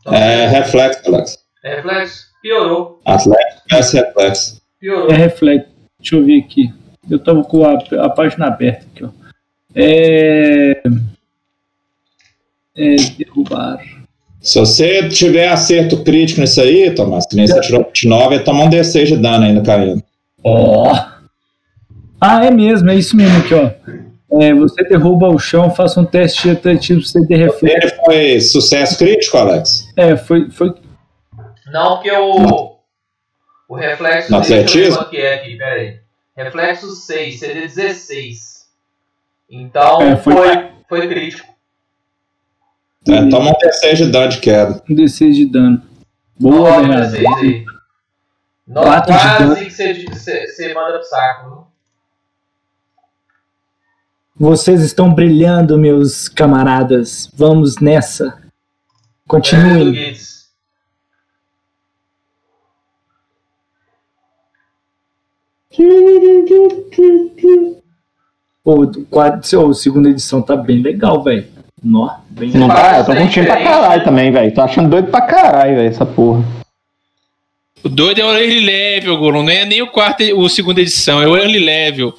Então, É reflexo, Alex. é reflexo. Piorou. Atlético versus reflexo. Piorou. É reflexo. Deixa eu ver aqui. Eu tava com a, a página aberta aqui, ó. É. É. Derrubar. Se você tiver acerto crítico nisso aí, Tomás, que nem você tirou 29, ele toma um D6 de dano ainda caindo. Ó! Ah, é mesmo, é isso mesmo aqui, ó. É, você derruba o chão, faça um teste de atletismo, você ter reflexo. Ele foi sucesso crítico, Alex? É, foi, foi. Não, porque o. O reflexo. No deixa que é aqui, pera aí. Reflexo 6, CD 16. Então É, foi- foi, foi crítico. É, toma um D6 de dano de queda. um D6 de dano. Boa, Olha Bernardo. vocês aí. Não, Quatro de quase dano. que você, você, você manda pro saco. viu? Vocês estão brilhando, meus camaradas. Vamos nessa. É, Continuem. Guides. Pô, o quadro, ô, segunda edição tá bem legal, velho. Nó, bem Não legal. tá? Eu tô curtindo pra caralho também, velho. Tô achando doido pra caralho, velho, essa porra. O doido é o early level, Goron. Não é nem o quarto, o segunda edição, é o early level.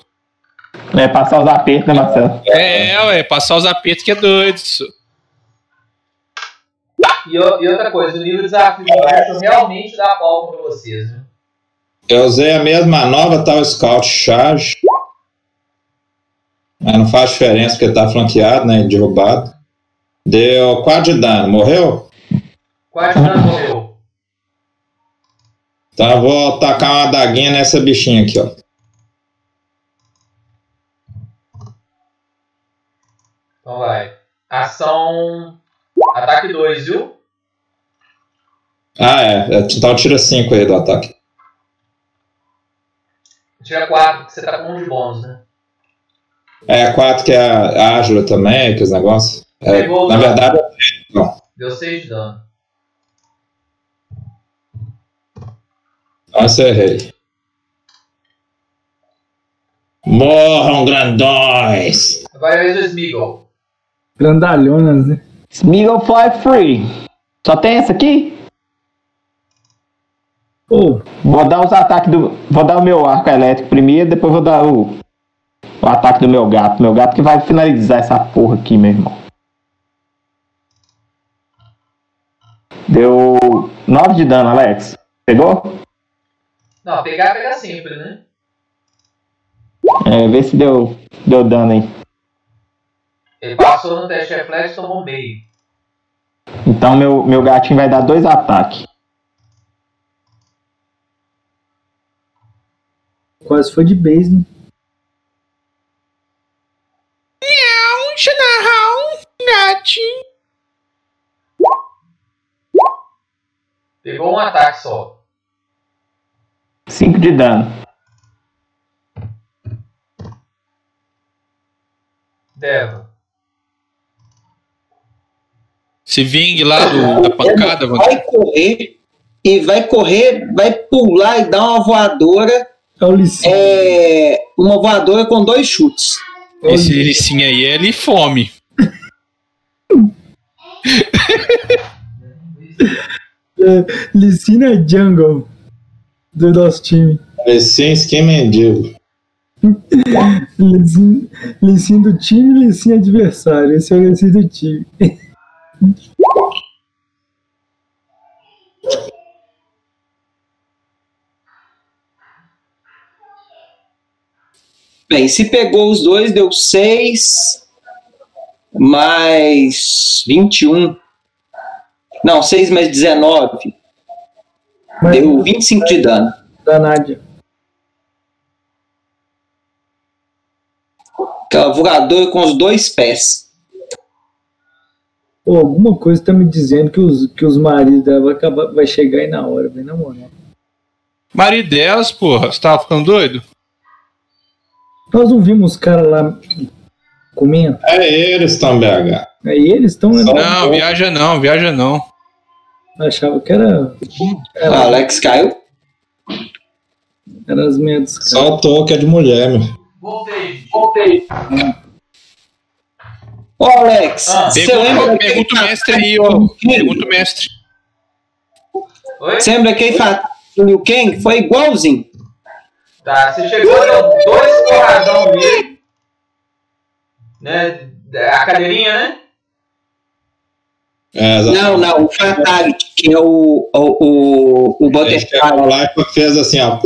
É passar os apertos, né, Marcelo? É, ué, passar os apertos que é doido. isso. E, e outra coisa, o nível de desafio realmente dá palco pra vocês. Viu? Eu usei a mesma nova tal Scout Charge. Mas não faz diferença porque tá flanqueado, né? Derrubado. Deu 4 de dano. Morreu? Quase dano morreu. Então eu vou tacar uma daguinha nessa bichinha aqui, ó. Então vai. Ação. Ataque 2, viu? Ah, é. Então tira 5 aí do ataque. Tira 4, que você tá com um de bônus, né? É, 4 que é a ágil também, aqueles negócios. É, Pegou o na verdade, Deu 6 de dano. eu encerrei. Morram grandões! Vai a vez do Smeagol. Grandalhonas, né? Smeagol Fly Free. Só tem essa aqui? Ô, Vou dar os ataques do. Vou dar o meu arco elétrico primeiro, depois vou dar o. O ataque do meu gato. Meu gato que vai finalizar essa porra aqui, meu irmão. Deu 9 de dano, Alex. Pegou? Não, pegar, pega sempre, né? É, vê se deu, deu dano aí. Ele passou no teste reflexo e tomou meio. Então meu, meu gatinho vai dar dois ataques. Quase foi de base, chimarrão, gatinho. Pegou um ataque só. 5 de dano. Deva. Se vingue lá do- da pancada. Vai correr e vai correr, vai pular e dar uma voadora. É o Licinho. É, uma voadora com dois chutes. Esse licinho aí é ele fome. Licina é Jungle do nosso time. Sim, skin mendigo. Licinho, Licinho do time Licinho adversário. Esse é o Licinho do time. Bem, se pegou os dois, deu 6 mais 21. Não, 6 mais 19. Mas Deu 25 de dano. da Nádia. Aquela voadora com os dois pés. Pô, alguma coisa tá me dizendo que os, que os maridos dela vai, acabar, vai chegar aí na hora, velho, na moral. Marido delas, porra, você tava ficando doido? Nós não vimos os caras lá comendo. É eles estão BH. Aí eles estão. Só- Não, viaja não, viaja não. Achava que era. O Era, Alex caiu. era as medos. cara. Só o toque é de mulher, meu. Voltei, voltei. Ô, Alex, Ah, você Pergunta, lembra, pergunta o mestre aí, ó. Pergunta o mestre. Oi? você lembra quem faz o Liu Kang? Foi igualzinho. Tá, você chegou, deu dois porradão nele. Né? A cadeirinha, né? É. Não, não, o Fatality, que é o, o, o, o Butterfly. chegou lá fez assim, ó.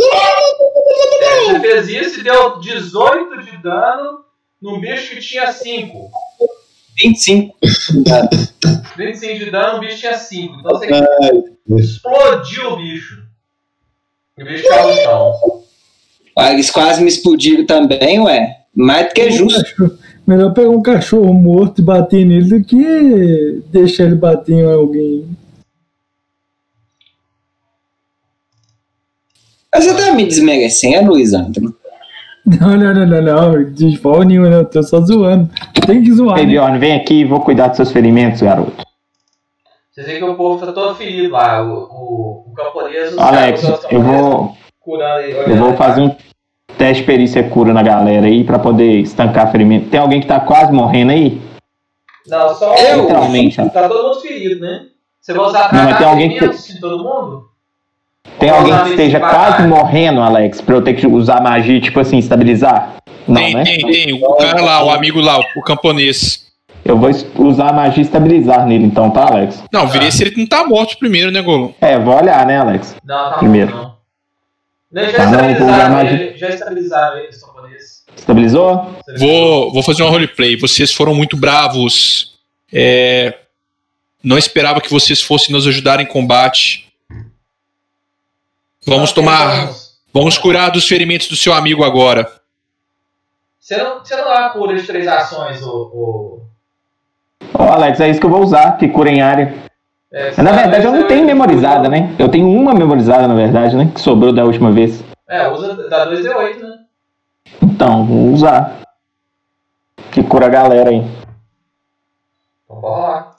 É, você fez isso e deu 18 de dano num bicho que tinha 5. 25. 25 de dano, o bicho tinha 5. Então você explodiu o bicho. E o bicho caiu no chão. Eles quase me explodiram também, ué. Mais do que justo. Cachorro- Melhor pegar um cachorro morto e bater nele do que deixar ele bater em alguém. Mas Você tá me desmerecendo, Luizandro? Não, não, não, não, não. De forma nenhuma, não. Tô só zoando. Tem que zoar. Ei, né? Bjorn, vem aqui e vou cuidar dos seus ferimentos, garoto. Vocês veem que o povo tá todo ferido lá. O, o, o camponês não Alex, que eu vou, aí, eu vou fazer um teste perícia cura na galera aí pra poder estancar ferimento. Tem alguém que tá quase morrendo aí? Não, só Eu? Literalmente. Tá todo mundo ferido, né? Você vai usar Não, mas tem alguém que- em todo mundo? Tem Ou alguém que esteja quase morrendo, Alex, pra eu ter que usar magia, tipo assim, estabilizar? Não, tem, né? tem, tem. O cara lá, o amigo lá, o camponês. Eu vou usar a magia e estabilizar nele, então, tá, Alex? Não, virei se ele não tá morto primeiro, né, Golon? É, vou olhar, né, Alex? Não, tá Primeiro. não. Já Tá, estabilizaram ele, já estabilizaram ele, camponeses. Estabilizou? Vou, vou fazer uma roleplay. Vocês foram muito bravos. É, não esperava que vocês fossem nos ajudar em combate. Vamos tomar. Vamos curar dos ferimentos do seu amigo agora. Você não, você não dá uma cura de três ações, o. o Ô, Alex, é isso que eu vou usar, que cura em área. É, na verdade, eu não você- tenho memorizada, né? Eu tenho uma memorizada, na verdade, né? Que sobrou da última vez. É, usa da 2D8, né? Então, vou usar. Que cura a galera aí. Então bora lá.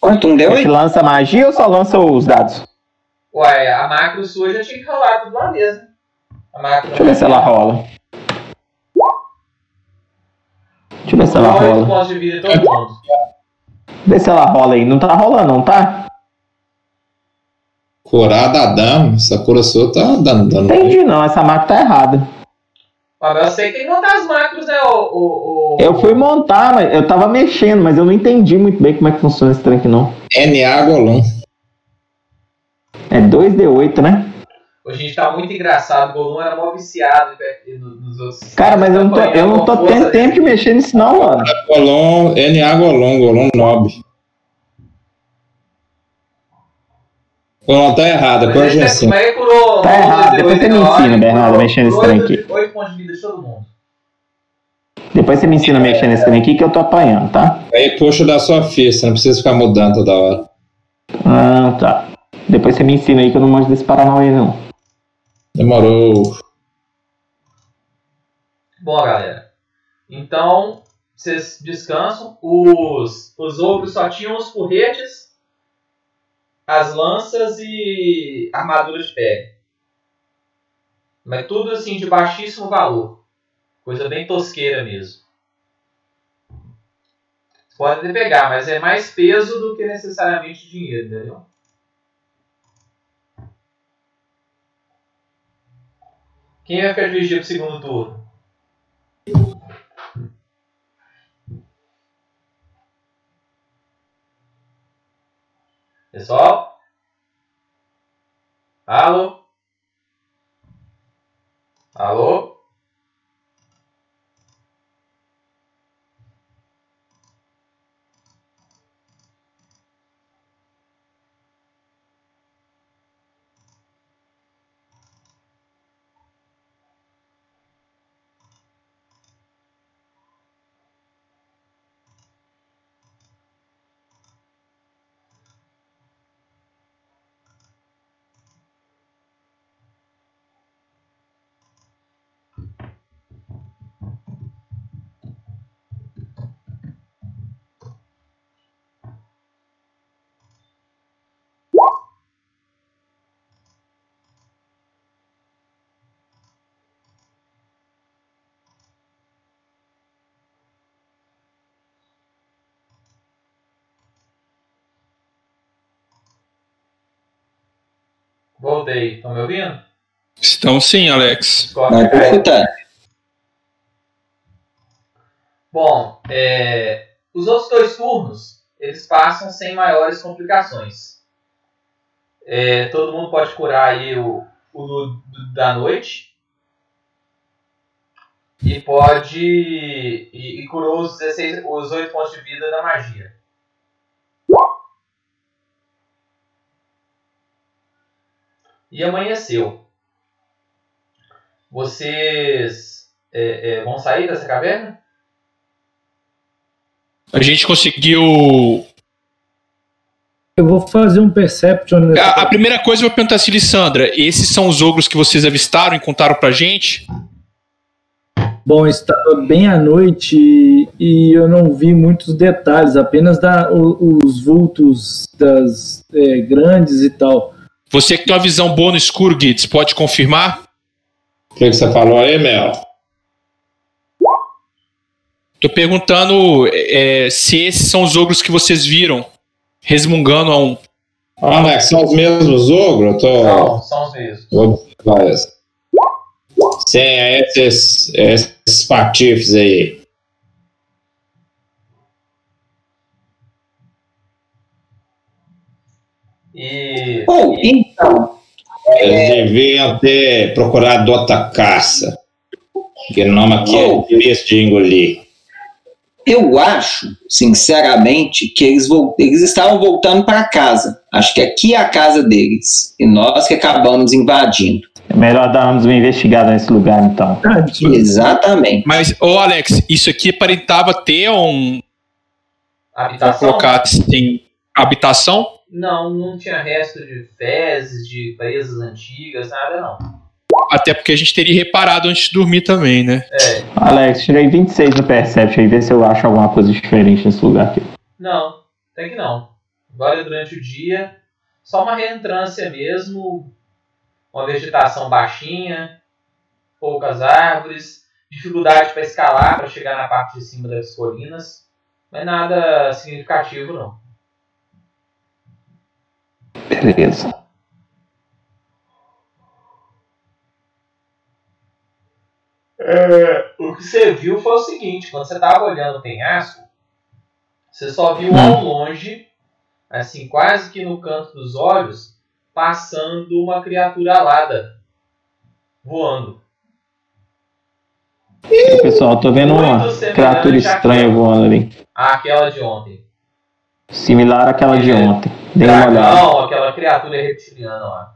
Quanto um deu Você aí? lança magia ou só lança os dados? Ué, a macro sua já tinha que rolar tudo lá mesmo. A macro Deixa eu ver se ela rola. se ela Oito rola. pontos de vida todo mundo. Vê se ela rola aí. Não tá rolando, não tá? Curar dá dano. Essa cura sua tá dando dano. Entendi não, essa máquina tá errada. Mas eu sei que tem que montar as macros, né? O, o, o... Eu fui montar, mas eu tava mexendo, mas eu não entendi muito bem como é que funciona esse trem aqui não. NA Golum. É 2D8, né? Hoje a gente tá muito engraçado. O Golum era mó viciado nos outros. Cara, mas eu não tô, eu não tô tendo tempo de mexer nisso não, mano. Golum, NA Golum, Golum Nob. Golum tá errada, Mas corrige ele, assim. mas ele curou. Tá errado, depois você me ensina, Bernardo, a mexer nesse trem aqui. 8 pontos de vida de todo mundo. Depois você me ensina a mexer nesse trem aqui que eu tô apanhando, tá? Aí puxa da sua ficha, não precisa ficar mudando toda hora. Ah, tá. Depois você me ensina aí que eu não manjo desse Paranauê, não. Demorou. Bom, galera. Então, vocês descansam. Os, os ogros só tinham os porretes, as lanças e armadura de pele. Mas tudo assim de baixíssimo valor. Coisa bem tosqueira mesmo. Pode até pegar, mas é mais peso do que necessariamente dinheiro, entendeu? Quem vai ficar de vigia pro segundo turno? Pessoal? Alô? Alô? Voltei. Estão me ouvindo? Estão sim, Alex. Vai escutando. Bom, é, os outros dois turnos eles passam sem maiores complicações. É, todo mundo pode curar aí o, o do- do- da noite. E pode. E, e curou os, 16, os 8 pontos de vida da magia. E amanheceu. Vocês é, é, vão sair dessa caverna? A gente conseguiu. Eu vou fazer um Perception A, a primeira coisa eu vou perguntar assim, Lissandra: esses são os ogros que vocês avistaram e contaram pra gente? Bom, estava bem à noite e, e eu não vi muitos detalhes, apenas da, o- os vultos das é, grandes e tal. Você que tem uma visão boa no escuro, Guides, pode confirmar? O que, que você falou aí, Mel? Tô perguntando é, se esses são os ogros que vocês viram resmungando a um. Ah, Alex, são os mesmos ogros? Tô. Não, são os mesmos. Vou observar. Sim, é esses, esses patifes aí. Ou, então, Eles deviam ter procurado outra caça. Que o nome aqui é difícil de engolir. eu acho, sinceramente, que eles, eles estavam voltando para casa. Acho que aqui é a casa deles. E nós que acabamos invadindo. É melhor darmos uma investigada nesse lugar, então. Exatamente. Mas, ô Alex, isso aqui aparentava ter um. Habitação? colocar assim. Habitação? Não, não tinha resto de fezes, de presas antigas, nada não. Até porque a gente teria reparado antes de dormir também, né? É, Alex, tirei 26 no Perception aí, vê se eu acho alguma coisa diferente nesse lugar aqui. não, tem que não. Agora durante o dia, só uma reentrância mesmo, uma vegetação baixinha, poucas árvores. dificuldade para escalar, para chegar na parte de cima das colinas, mas nada significativo não. Beleza. É, o que você viu foi o seguinte, quando você estava olhando o penhasco, você só viu Hum. ao longe, assim, quase que no canto dos olhos, passando uma criatura alada, voando. Pessoal, tô vendo uma criatura estranha voando ali. Àquela de ontem. Similar àquela de É. ontem. Dê uma olhada. Dragão, aquela criatura reptiliana lá.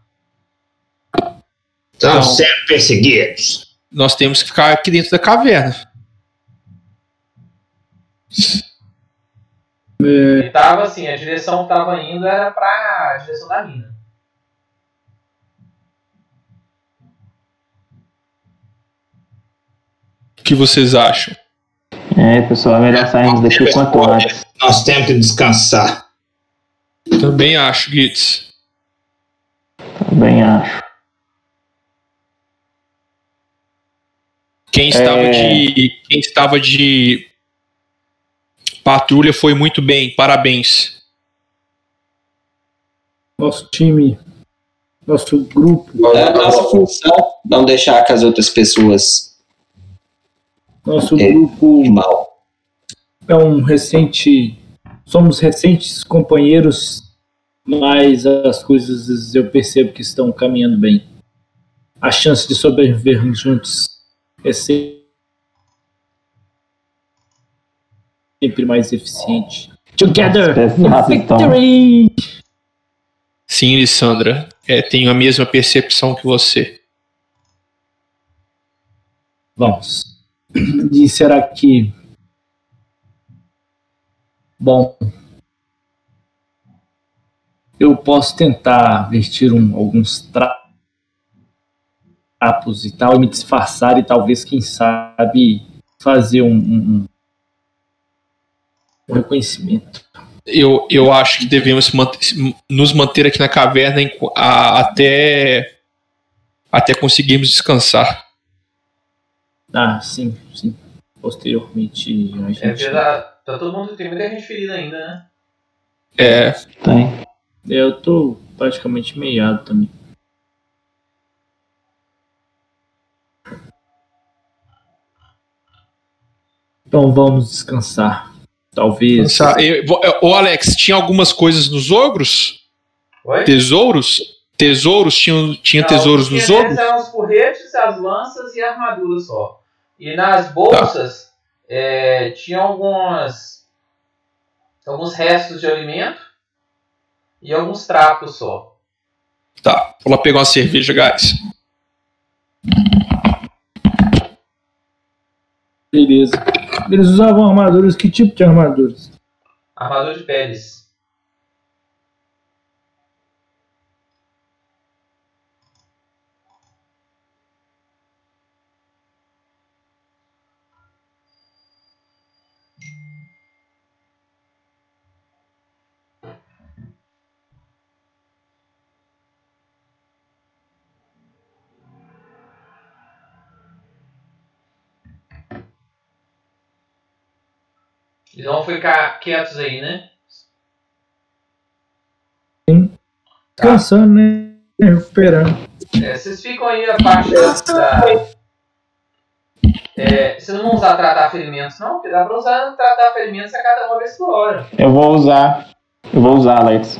Estão sendo perseguidos. Nós temos que ficar aqui dentro da caverna. E tava assim, a direção que tava indo era pra direção da mina. O que vocês acham? É, pessoal, é melhor sairmos daqui o quanto antes. Nós temos que descansar. Também acho, Gitz. Também acho. Quem estava É. de. Quem estava de patrulha foi muito bem, parabéns. Nosso time, nosso grupo, É a nossa função não deixar que as outras pessoas nosso É. grupo mal. é um recente. Somos recentes companheiros, mas as coisas eu percebo que estão caminhando bem. A chance de sobrevivermos juntos é se- sempre mais eficiente. Together! Então. Victory! Sim, Lissandra. É, tenho a mesma percepção que você. Vamos. E será que. Bom. Eu posso tentar vestir um- alguns tra- trapos e tal, e me disfarçar e talvez, quem sabe, fazer um, um- um reconhecimento. Eu, eu acho que devemos nos manter aqui na caverna enqu- a- até até conseguirmos descansar. Ah, sim, sim. Posteriormente a É gente. verdade. Tá todo mundo, tem muita gente ferida ainda, né? É, Tem. Eu tô praticamente meiado também. Então vamos descansar. Talvez. Eu- eu- Ô Alex, tinha algumas coisas nos ogros? Oi? Tesouros? Tesouros? Tinha, tinha Não, tesouros o nos ogros? eram os porretes, as lanças e a armadura só. E nas bolsas é, tinha algumas alguns restos de alimento e alguns trapos só. Tá, vou lá pegar uma cerveja, guys. Beleza. Eles usavam armaduras. Que tipo de armaduras? Armadura de peles. Eles vão ficar quietos aí, né? Descansando, né? Recuperando. É, vocês ficam aí a parte da. É, vocês não vão usar tratar ferimentos, não? Porque dá pra usar tratar ferimentos a cada uma vez por hora. Eu vou usar. Eu vou usar, Alex.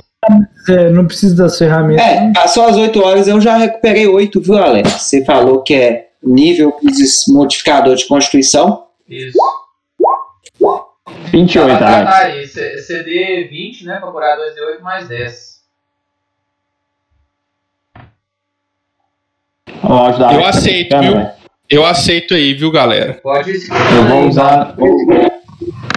É, não precisa das ferramentas. É, não. passou as 8 horas, eu já recuperei 8, viu, Alex? Você falou que é nível modificador de constituição. Isso. 28, Dá pra tratar Alex. aí. C- CD 20, né? Pra curar 2D8 mais 10. Vou ajudar Eu aceito, Tá viu? Eu aceito aí, viu, galera? Pode Eu vou usar.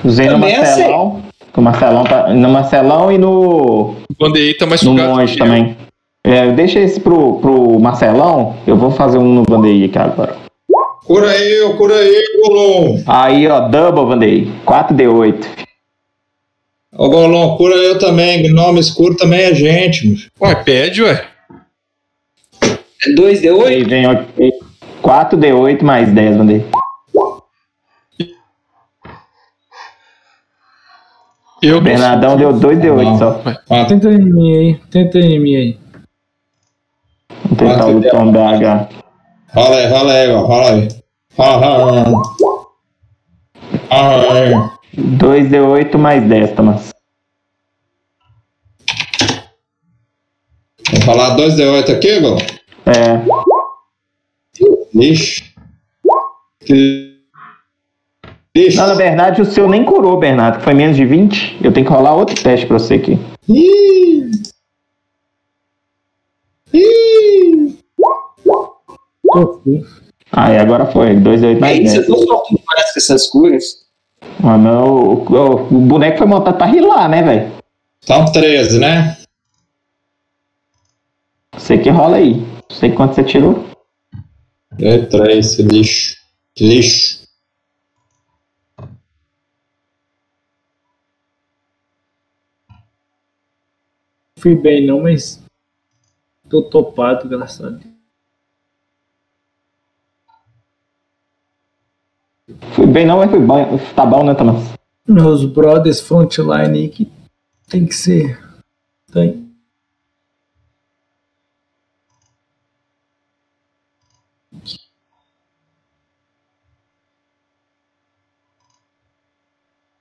Usei no Marcelão. Que o Marcelão tá. No Marcelão e no. Bandeira tá mais No Monge também. É, deixa esse pro, pro Marcelão. Eu vou fazer um no Vandeir aqui agora. Cura eu, cura eu, Golon. Aí, ó, double, Vandei. 4D8. Ô, Golon, cura eu também. Gnome escuro também é gente. Mano. Ué, pede, ué. É 2D8? Aí vem 4D8 mais 10, Vandei. Eu Bernadão deu 2D8 só. Ah, tenta em mim aí, tenta em mim aí. Vou tentar o Tom H. Rola aí, rola aí, rola aí. Rola. Rola aí. 2 de 8 mais 10, Thomas. Vou falar 2D8 aqui, Gol? É. Que Lixo. Não, na verdade, o seu nem curou, Bernardo, que foi menos de 20. Eu tenho que rolar outro teste pra você aqui. Ih. Tô. Ah, e agora foi. 2 de 8 mais Aí, 10. você não sortudo parece com essas curas. Ah, mas o, o- o boneco foi montado pra rilar, né, velho? São 13, né? Você que rola aí. Não sei quanto você tirou. É 3, que lixo. Que lixo. Fui bem não, mas. Tô topado, graças a Deus. Fui bem não, mas foi bom. Tá bom, né, Thomas? Meus brothers frontline aí que tem que ser. Tem.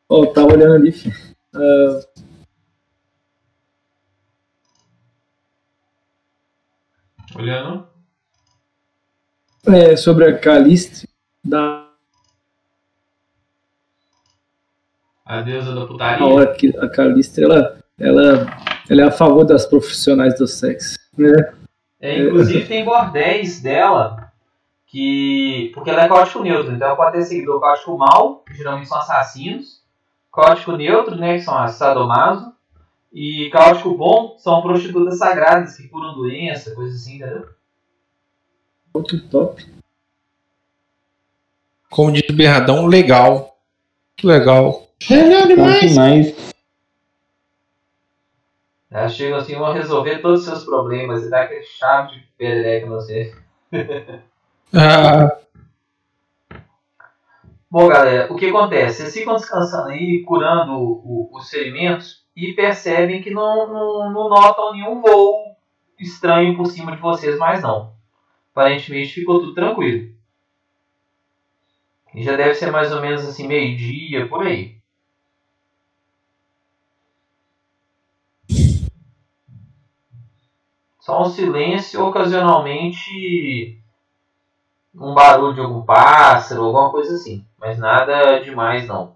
Ó, tava olhando ali, filho. Ah, Olhando. é, sobre a Caliste da A deusa da a putaria. hora que a Caliste ela, ela, ela é a favor das profissionais do sexo. Né? É, inclusive tem bordéis dela que. Porque ela é código neutro, então ela pode ter seguidor código mal, que geralmente são assassinos. Código neutro, né? Que são as sadomaso. E código bom são prostitutas sagradas que curam doença, coisa assim, entendeu? Muito top. Como diz o Bernardão, legal. Que legal. Legal Bom demais. demais. Elas chegam assim, vão resolver todos os seus problemas e dá aquele chave de perereca no você. Ah, Bom, galera, o que acontece? Vocês ficam descansando aí, curando o- os ferimentos e percebem que não, não, não notam nenhum voo estranho por cima de vocês mais não. Aparentemente ficou tudo tranquilo. E já deve ser mais ou menos assim, meio-dia, por aí. Só um silêncio, ocasionalmente um barulho de algum pássaro, alguma coisa assim. Mas nada demais não.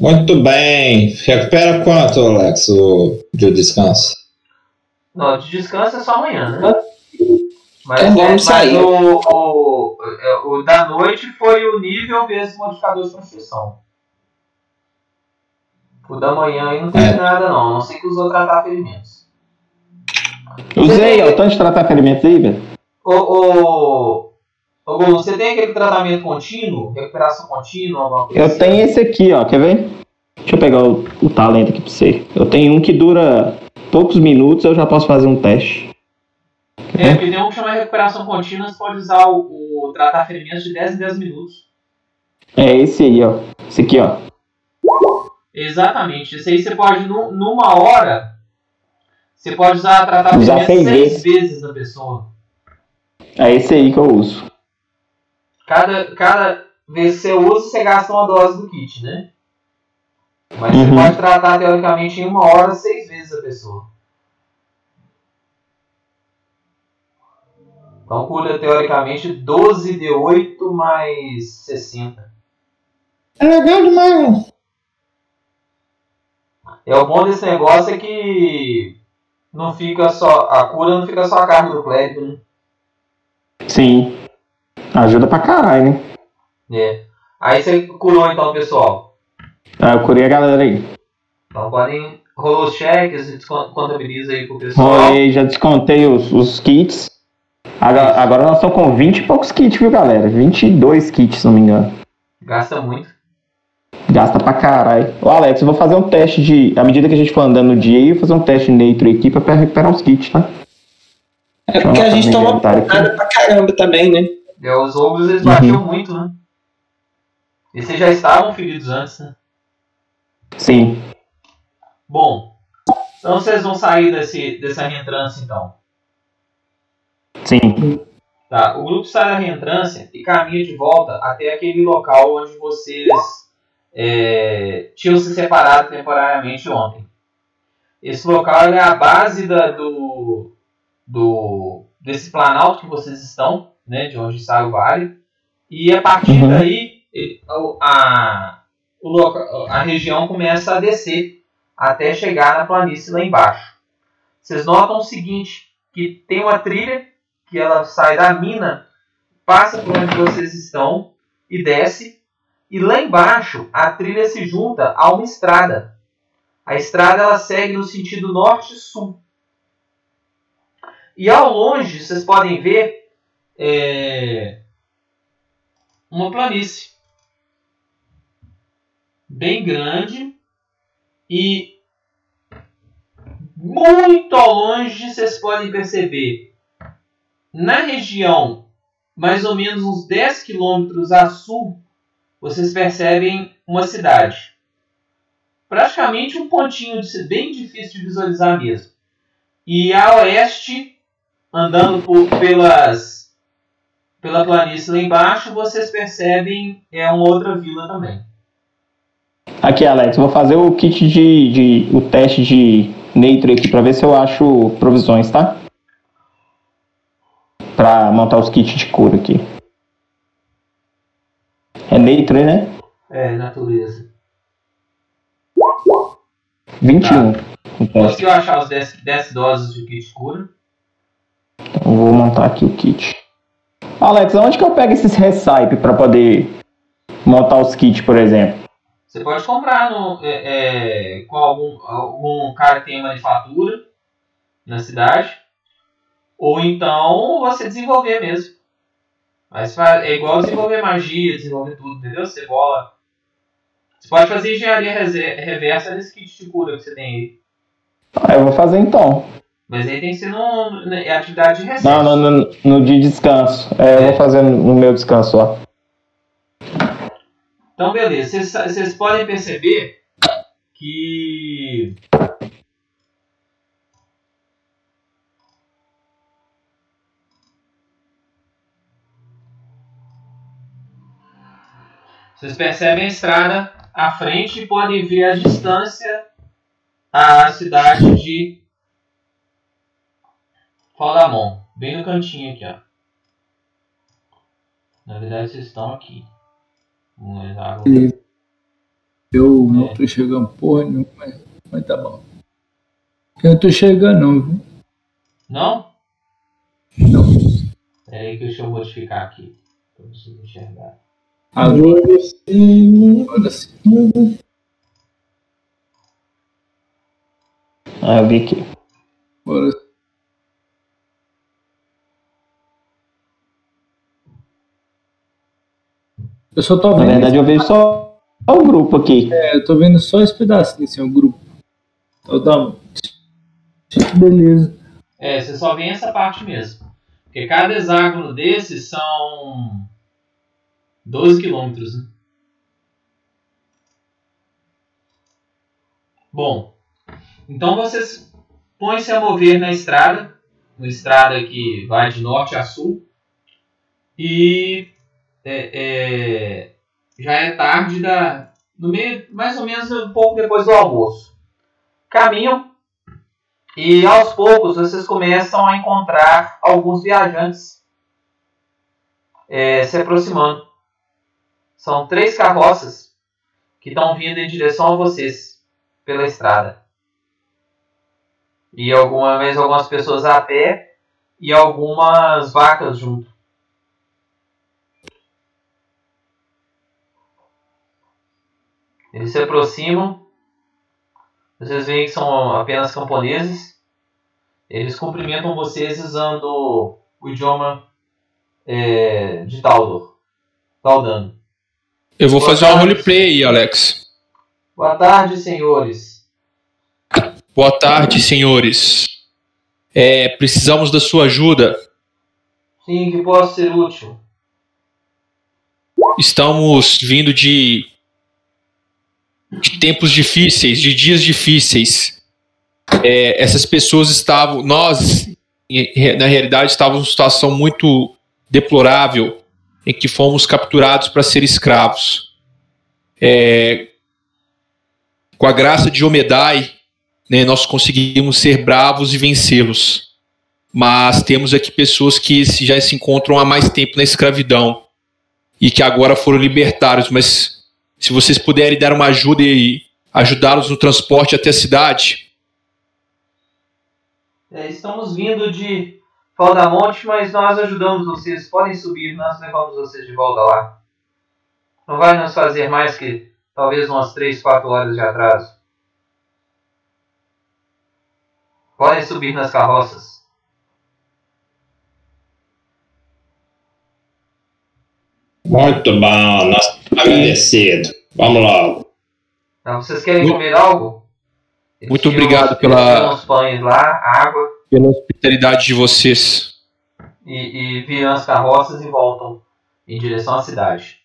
Muito bem. Recupera quanto, Alex, o de descanso? Não, de descanso é só amanhã, né? Mas, Então vamos mas sair. O, o, é, o da noite foi o nível vezes modificador de constituição. O da manhã aí não teve É. nada não, a não ser que usou tratar ferimentos. Usei, ó, o tanto de tratar ferimentos aí, velho. Ô, ô, ô você tem aquele tratamento contínuo? Recuperação contínua, alguma coisa Eu assim? tenho esse aqui, ó, quer ver? Deixa eu pegar o, o talento aqui pra você. Eu tenho um que dura poucos minutos, eu já posso fazer um teste. É, porque tem um que chama recuperação contínua, você pode usar o, o tratar ferimentos de 10 em 10 minutos. É esse aí, ó. Esse aqui, ó. Exatamente. Isso aí você pode, nu- numa hora, você pode usar tratar Usar seis seis vezes na pessoa. É esse aí que eu uso. Cada, cada vez que você usa, você gasta uma dose do kit, né? Mas Uhum. você pode tratar, teoricamente, em uma hora, seis vezes a pessoa. Então cura, teoricamente, 12 de 8 mais 60. É legal demais. É o bom desse negócio é que não fica só. A cura não fica só a carga do clérigo, né? Sim. Ajuda pra caralho, né? É. Aí você curou então, pessoal. Ah, eu curei a galera aí. Então podem. Rolou os cheques, contabiliza aí pro pessoal. Rolei, já descontei os, os kits. Agora, agora nós estamos com 20 e poucos kits, viu, galera? 22 kits, se não me engano. Gasta muito. Gasta pra caralho. Ô, Alex, eu vou fazer um teste de. À medida que a gente for andando no dia, eu vou fazer um teste de neutro aqui pra recuperar os kits, tá? É porque a gente toma porrada pra caramba também, né? É, os ogros eles Uhum. batiam muito, né? E vocês já estavam feridos antes, né? Sim. Bom, então vocês vão sair desse, dessa reentrância então. Sim. Tá, o grupo sai da reentrância e caminha de volta até aquele local onde vocês é, tinham se separado temporariamente ontem. Esse local é a base da, do, do, desse planalto que vocês estão, né, de onde sai o vale. E a partir Uhum. daí, a, o a região começa a descer até chegar na planície lá embaixo. Vocês notam o seguinte, que tem uma trilha que ela sai da mina, passa por onde vocês estão e desce. E lá embaixo a trilha se junta a uma estrada. A estrada ela segue no sentido norte-sul. E ao longe vocês podem ver é, uma planície bem grande e muito ao longe vocês podem perceber na região mais ou menos uns 10 quilômetros a sul vocês percebem uma cidade praticamente um pontinho de bem difícil de visualizar mesmo e a oeste andando por, pelas pela planície lá embaixo vocês percebem é uma outra vila também Aqui, Alex, vou fazer o kit de, de o teste de Neutro aqui pra ver se eu acho provisões, tá? Pra montar os kits de cura aqui. É Neutro, né? é natureza 21. o teste. conseguiu achar os 10, 10 doses de kit cura Então, vou montar aqui o kit. Alex, onde que eu pego esses recipe pra poder montar os kits, por exemplo? Você pode comprar no, é, é, com algum, algum cara que tenha manufatura na cidade. Ou então você desenvolver mesmo. Mas é igual desenvolver magia, desenvolver tudo, entendeu? Você bola. Você pode fazer engenharia reversa nesse kit de cura que você tem aí. Ah, eu vou fazer então. Mas aí tem que ser no, na é atividade de recesso. Não, no, no, no de descanso. É, eu vou fazer no, meu descanso ó. Então, beleza. Vocês podem perceber que. Vocês percebem a estrada à frente e podem ver a distância à cidade de Faldamon. Bem no cantinho aqui, ó. Na verdade, vocês estão aqui. Vamos olhar agora. Eu não tô chegando porra nenhuma, mas, mas tá bom. Eu não tô chegando não, viu? Não? Não. Peraí que deixa eu modificar aqui. Pra vocês enxergar. Agora, agora sim. Ah, eu vi aqui. Agora sim. Eu só tô Na vendo. verdade, eu vejo só, só o grupo aqui. É, eu tô vendo só esse pedacinho, assim, o grupo. Então tá. Beleza. É, você só vê essa parte mesmo. Porque cada hexágono desses são 12 quilômetros. Né? Bom, então vocês põem-se a mover na estrada, uma estrada que vai de norte a sul, e é, é, já é tarde da, no meio, mais ou menos um pouco depois do almoço. Caminham e aos poucos vocês começam a encontrar alguns viajantes é, se aproximando. São três carroças que estão vindo em direção a vocês pela estrada. E alguma vez algumas pessoas a pé e algumas vacas junto. Eles se aproximam. Vocês veem que são apenas camponeses. Eles cumprimentam vocês usando o idioma é, de Taldor. Taldano. Eu vou Boa fazer uma tarde. roleplay aí, Alex. Boa tarde, senhores. Boa tarde, senhores. É, precisamos da sua ajuda. Sim, que posso ser útil. estamos vindo de, de tempos difíceis, de dias difíceis. É, essas pessoas estavam, nós, em- na realidade, estávamos numa situação muito deplorável em que fomos capturados para ser escravos. É, com a graça de Omedai, né, nós conseguimos ser bravos e vencê-los. Mas temos aqui pessoas que já se encontram há mais tempo na escravidão e que agora foram libertados. Mas se vocês puderem dar uma ajuda e ajudá-los no transporte até a cidade, É, estamos vindo de Faldamonte, mas nós ajudamos vocês. Podem subir, nós levamos vocês de volta lá. Não vai nos fazer mais que talvez umas 3, 4 horas de atraso. Podem subir nas carroças. Muito bom, nós estamos agradecidos. Vamos logo. Então, vocês querem comer algo? Eles Muito obrigado uns- pela- uns pães lá, água, pela hospitalidade de vocês. e, e viram as carroças e voltam em direção à cidade.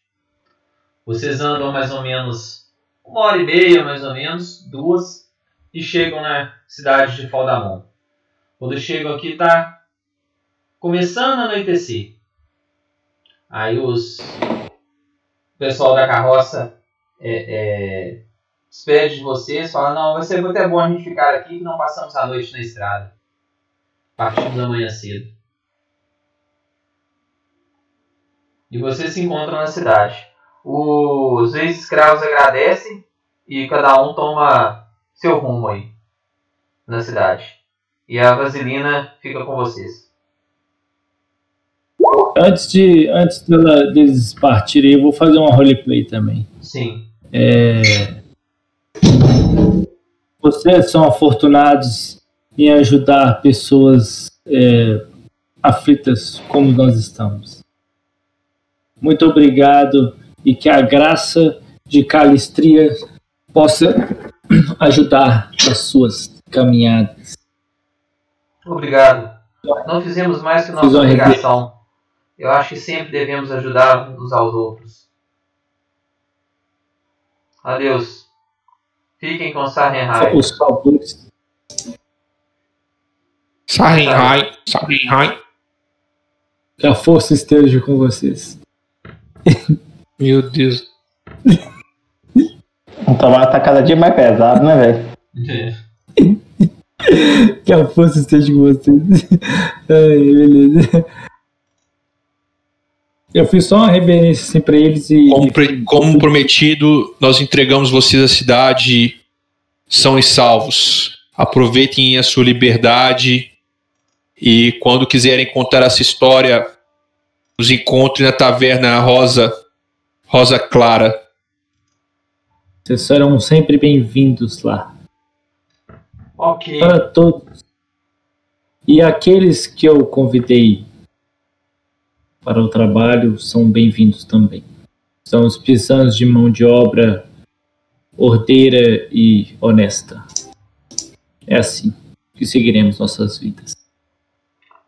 Vocês andam mais ou menos uma hora e meia, mais ou menos, duas, e chegam na cidade de Faldamon. Quando chegam aqui, tá começando a anoitecer. Aí os o pessoal da carroça é, é, despede de vocês, fala, não, vai ser até bom a gente ficar aqui que não passamos a noite na estrada. Partimos amanhã cedo. E vocês se encontram na cidade. Os ex-escravos agradecem e cada um toma seu rumo aí na cidade. E a Vasilina fica com vocês. Antes de antes dela- deles partirem, eu vou fazer uma roleplay também. Sim. Vocês são afortunados em ajudar pessoas é, aflitas como nós estamos. Muito obrigado e que a graça de Calistria possa ajudar as suas caminhadas. Obrigado. Não fizemos mais que nossa obrigação. Eu acho que sempre devemos ajudar uns aos outros. Adeus. Fiquem com Sarrenheim. Os favores. Sarenhai, Sarenhai. Que a força esteja com vocês. Meu Deus. O trabalho tá cada dia mais pesado, né, velho? Que a força esteja com vocês. Ai, beleza. Eu fiz só uma reverência assim pra eles e. Como, pre- como prometido, nós entregamos vocês à cidade são e salvos. Aproveitem a sua liberdade e quando quiserem contar essa história, nos encontrem na taverna Rosa Rosa Clara. Vocês serão sempre bem-vindos lá. ok. Para todos. E aqueles que eu convidei para o trabalho são bem-vindos também. São os pisanos de mão de obra ordeira e honesta. É assim que seguiremos nossas vidas.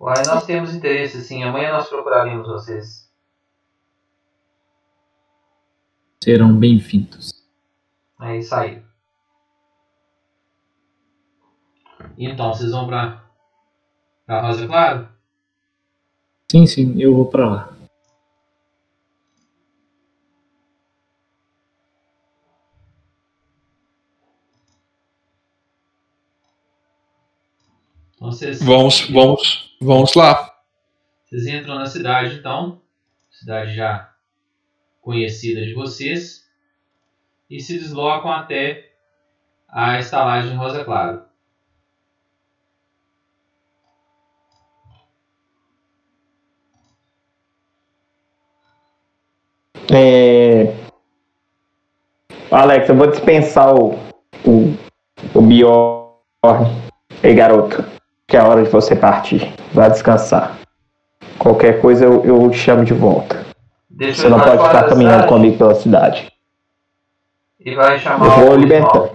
Uai, nós temos interesse sim. Amanhã nós procuraremos vocês. Serão bem-vindos. É isso aí. Então, vocês vão pra, pra Rosa Claro? Sim, sim, eu vou para lá. Então, vocês, Vamos, vamos, vamos lá. vocês entram na cidade, então. Cidade já conhecida de vocês. E se deslocam até a estalagem Rosa Claro. É... Alex, eu vou dispensar o, o, o Bjorn. Ei, garoto, que é a hora de você partir. Vai descansar. Qualquer coisa eu, eu te chamo de volta. Deixa Você não pode ficar caminhando cidade comigo pela cidade. E vai chamar Eu vou libertar.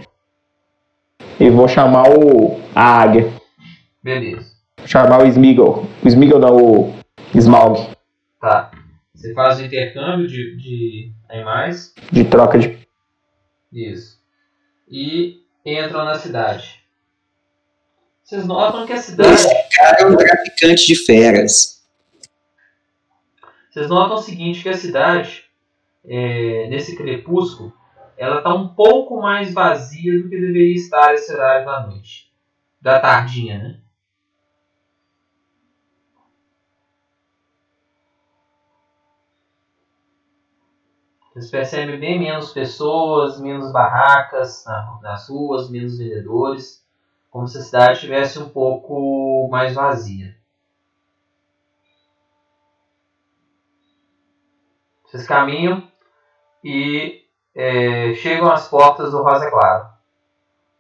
E vou chamar o a águia. Beleza. Chamar o Smeagol. O Smeagol não, o Smaug. Tá. Você faz o intercâmbio de, de animais. De troca de. Isso. E entram na cidade. Vocês notam que a cidade. cara é um traficante de feras. Vocês notam o seguinte, que a cidade, é, nesse crepúsculo, ela está um pouco mais vazia do que deveria estar esse horário da noite. Da tardinha, né? Vocês percebem bem menos pessoas, menos barracas na- nas ruas, menos vendedores. Como se a cidade estivesse um pouco mais vazia. Vocês caminham e é, chegam às portas do Rosa Claro.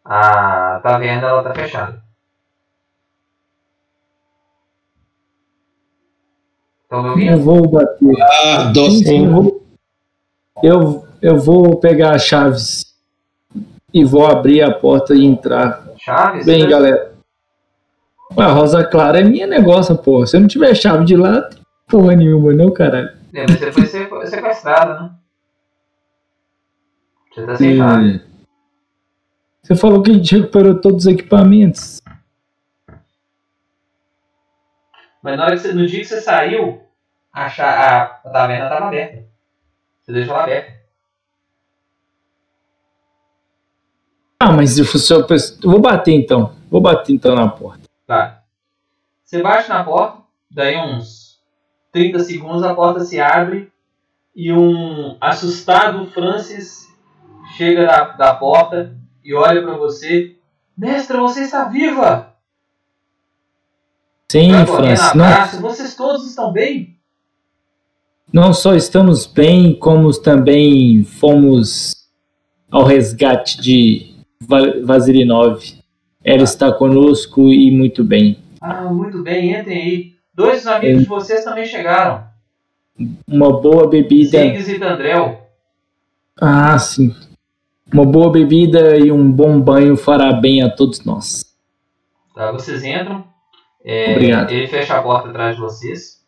A taverna está fechada. Estão me ouvindo? Eu vou bater. Ah, doce. Sim, eu vou, eu, eu vou pegar as chaves e vou abrir a porta e entrar. Chaves? Bem, Né? galera. A Rosa Clara é minha negócio, porra. Se eu não tiver chave de lá, tem porra nenhuma, não, caralho. É, mas você foi sequ- sequestrado, né? Você tá sem chave. É. Você falou que a gente recuperou todos os equipamentos. Mas na hora que você, no dia que você saiu, a, a, a taverna estava aberta. Você deixou ela aberta. Ah, mas se eu, eu vou bater então. Vou bater então na porta. Tá. Você bate na porta, daí uns 30 segundos a porta se abre e um assustado Francis chega da, da porta e olha pra você. Mestra, você está viva! Sim, Francis. Não, abraça. Vocês todos estão bem? não só estamos bem, como também fomos ao resgate de Va- Vazirinov. Ela está conosco e muito bem. Ah, muito bem, entrem aí. Dois amigos de vocês também chegaram. Uma boa bebida. Ziggs e Dandrel. Ah, sim. Uma boa bebida e um bom banho fará bem a todos nós. Tá, vocês entram. É, Obrigado. Ele fecha a porta atrás de vocês.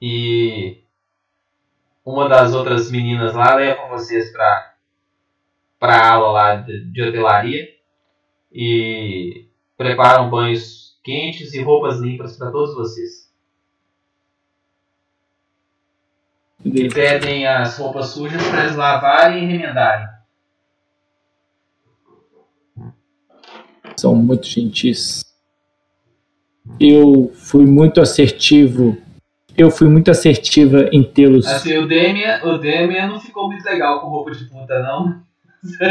E uma das outras meninas lá leva vocês pra aula lá de, de hotelaria. E preparam banhos quentes e roupas limpas para todos vocês. E pedem as roupas sujas para eles lavarem e remendarem. São muito gentis. Eu fui muito assertivo. Eu fui muito assertiva em tê-los. Assim, o Demian, o Demian não ficou muito legal com roupa de puta, não.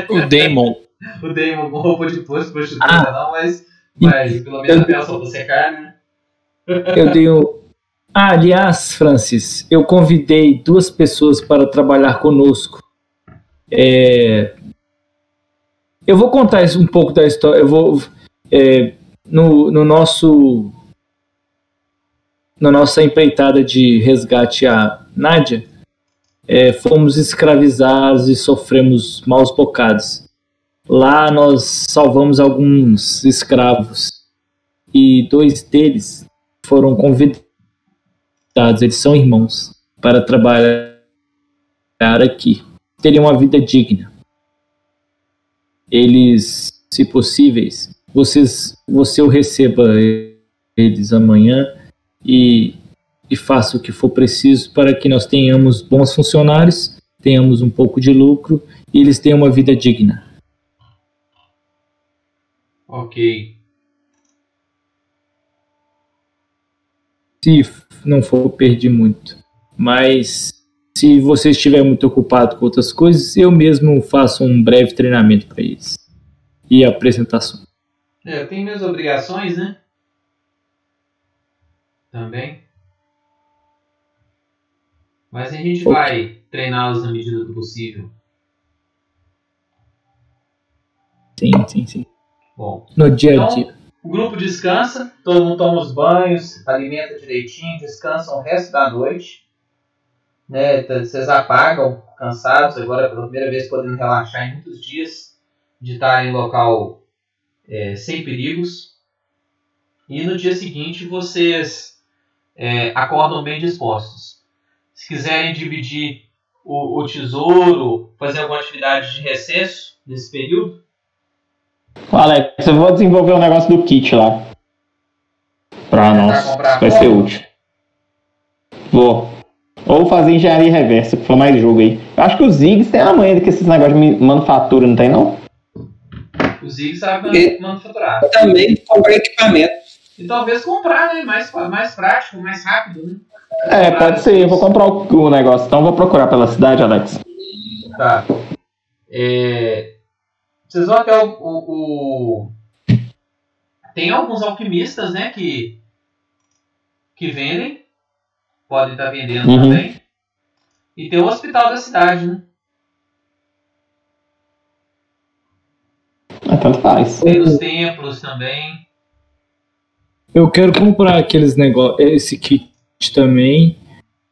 O Damon. o Damon com roupa de posto prostituta, Ah. não, mas, mas pelo menos até só pra secar, né? Eu um... Ah, aliás, Francis, eu convidei duas pessoas para trabalhar conosco. É, Eu vou contar um pouco da história. Eu vou é, no, no nosso na nossa empreitada de resgate a Nádia, é, fomos escravizados e sofremos maus bocados. Lá nós salvamos alguns escravos e dois deles foram convidados, eles são irmãos, para trabalhar aqui. Teriam uma vida digna. Eles, se possíveis, vocês, você o receba eles amanhã e, e faça o que for preciso para que nós tenhamos bons funcionários, tenhamos um pouco de lucro e eles tenham uma vida digna. Ok. Se não for, perdi muito. Mas se você estiver muito ocupado com outras coisas, eu mesmo faço um breve treinamento para eles. E apresentação. É, eu tenho minhas obrigações, né? Também. Mas a gente vai treiná-los na medida do possível. Sim, sim, sim. Bom, No dia a Então- dia. o grupo descansa, todo mundo toma os banhos, alimenta direitinho, descansam o resto da noite. Né? Vocês apagam, cansados, agora pela primeira vez podendo relaxar em muitos dias, de estar em local é, sem perigos. E no dia seguinte vocês é, acordam bem dispostos. Se quiserem dividir o, o tesouro, fazer alguma atividade de recesso nesse período. Alex, eu vou desenvolver um negócio do kit lá. Pra nós. Vai ser útil. Vou. Ou fazer engenharia reversa, que for mais jogo aí. Eu acho que o Ziggs tem a manha que esses negócios de manufatura, não tem não? O Zig sabe E- manufaturar. Também comprar equipamento. E talvez comprar, né? Mais, mais prático, mais rápido, né? É, pode ser. Eu vou comprar o, o negócio. Então eu vou procurar pela cidade, Alex. Tá. É, Vocês vão até o, o- o- Tem alguns alquimistas, né? Que. Que vendem. Podem estar vendendo Uhum. também. E tem o hospital da cidade, né? Ah, tanto faz. Tem os templos também. Eu quero comprar aqueles negócios, esse kit também.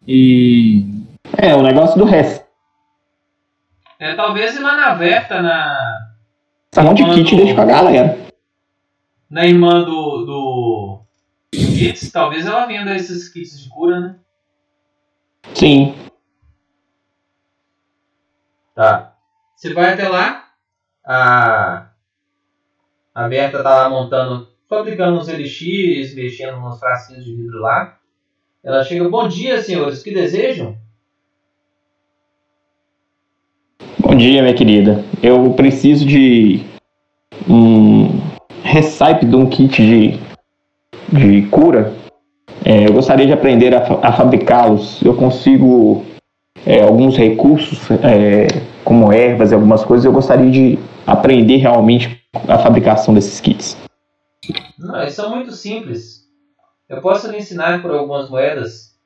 E. É, o negócio do resto. É, talvez ir lá na Verta, na. Essa monte de kit deixa com a galera. Na irmã do. do. Kits, talvez ela venda esses kits de cura, né? Sim. Tá. Você vai até lá. A. A Berta tá lá montando. Fabricando uns elixires, mexendo nos frasquinhos de vidro lá. Ela chega. Bom dia, senhores. Que desejam? Bom dia, minha querida. Eu preciso de um recipe de um kit de, de cura. É, eu gostaria de aprender a, a fabricá-los. Eu consigo é, alguns recursos, é, como ervas e algumas coisas. Eu gostaria de aprender realmente a fabricação desses kits. Não, eles são muito simples. Eu posso lhe ensinar por algumas moedas.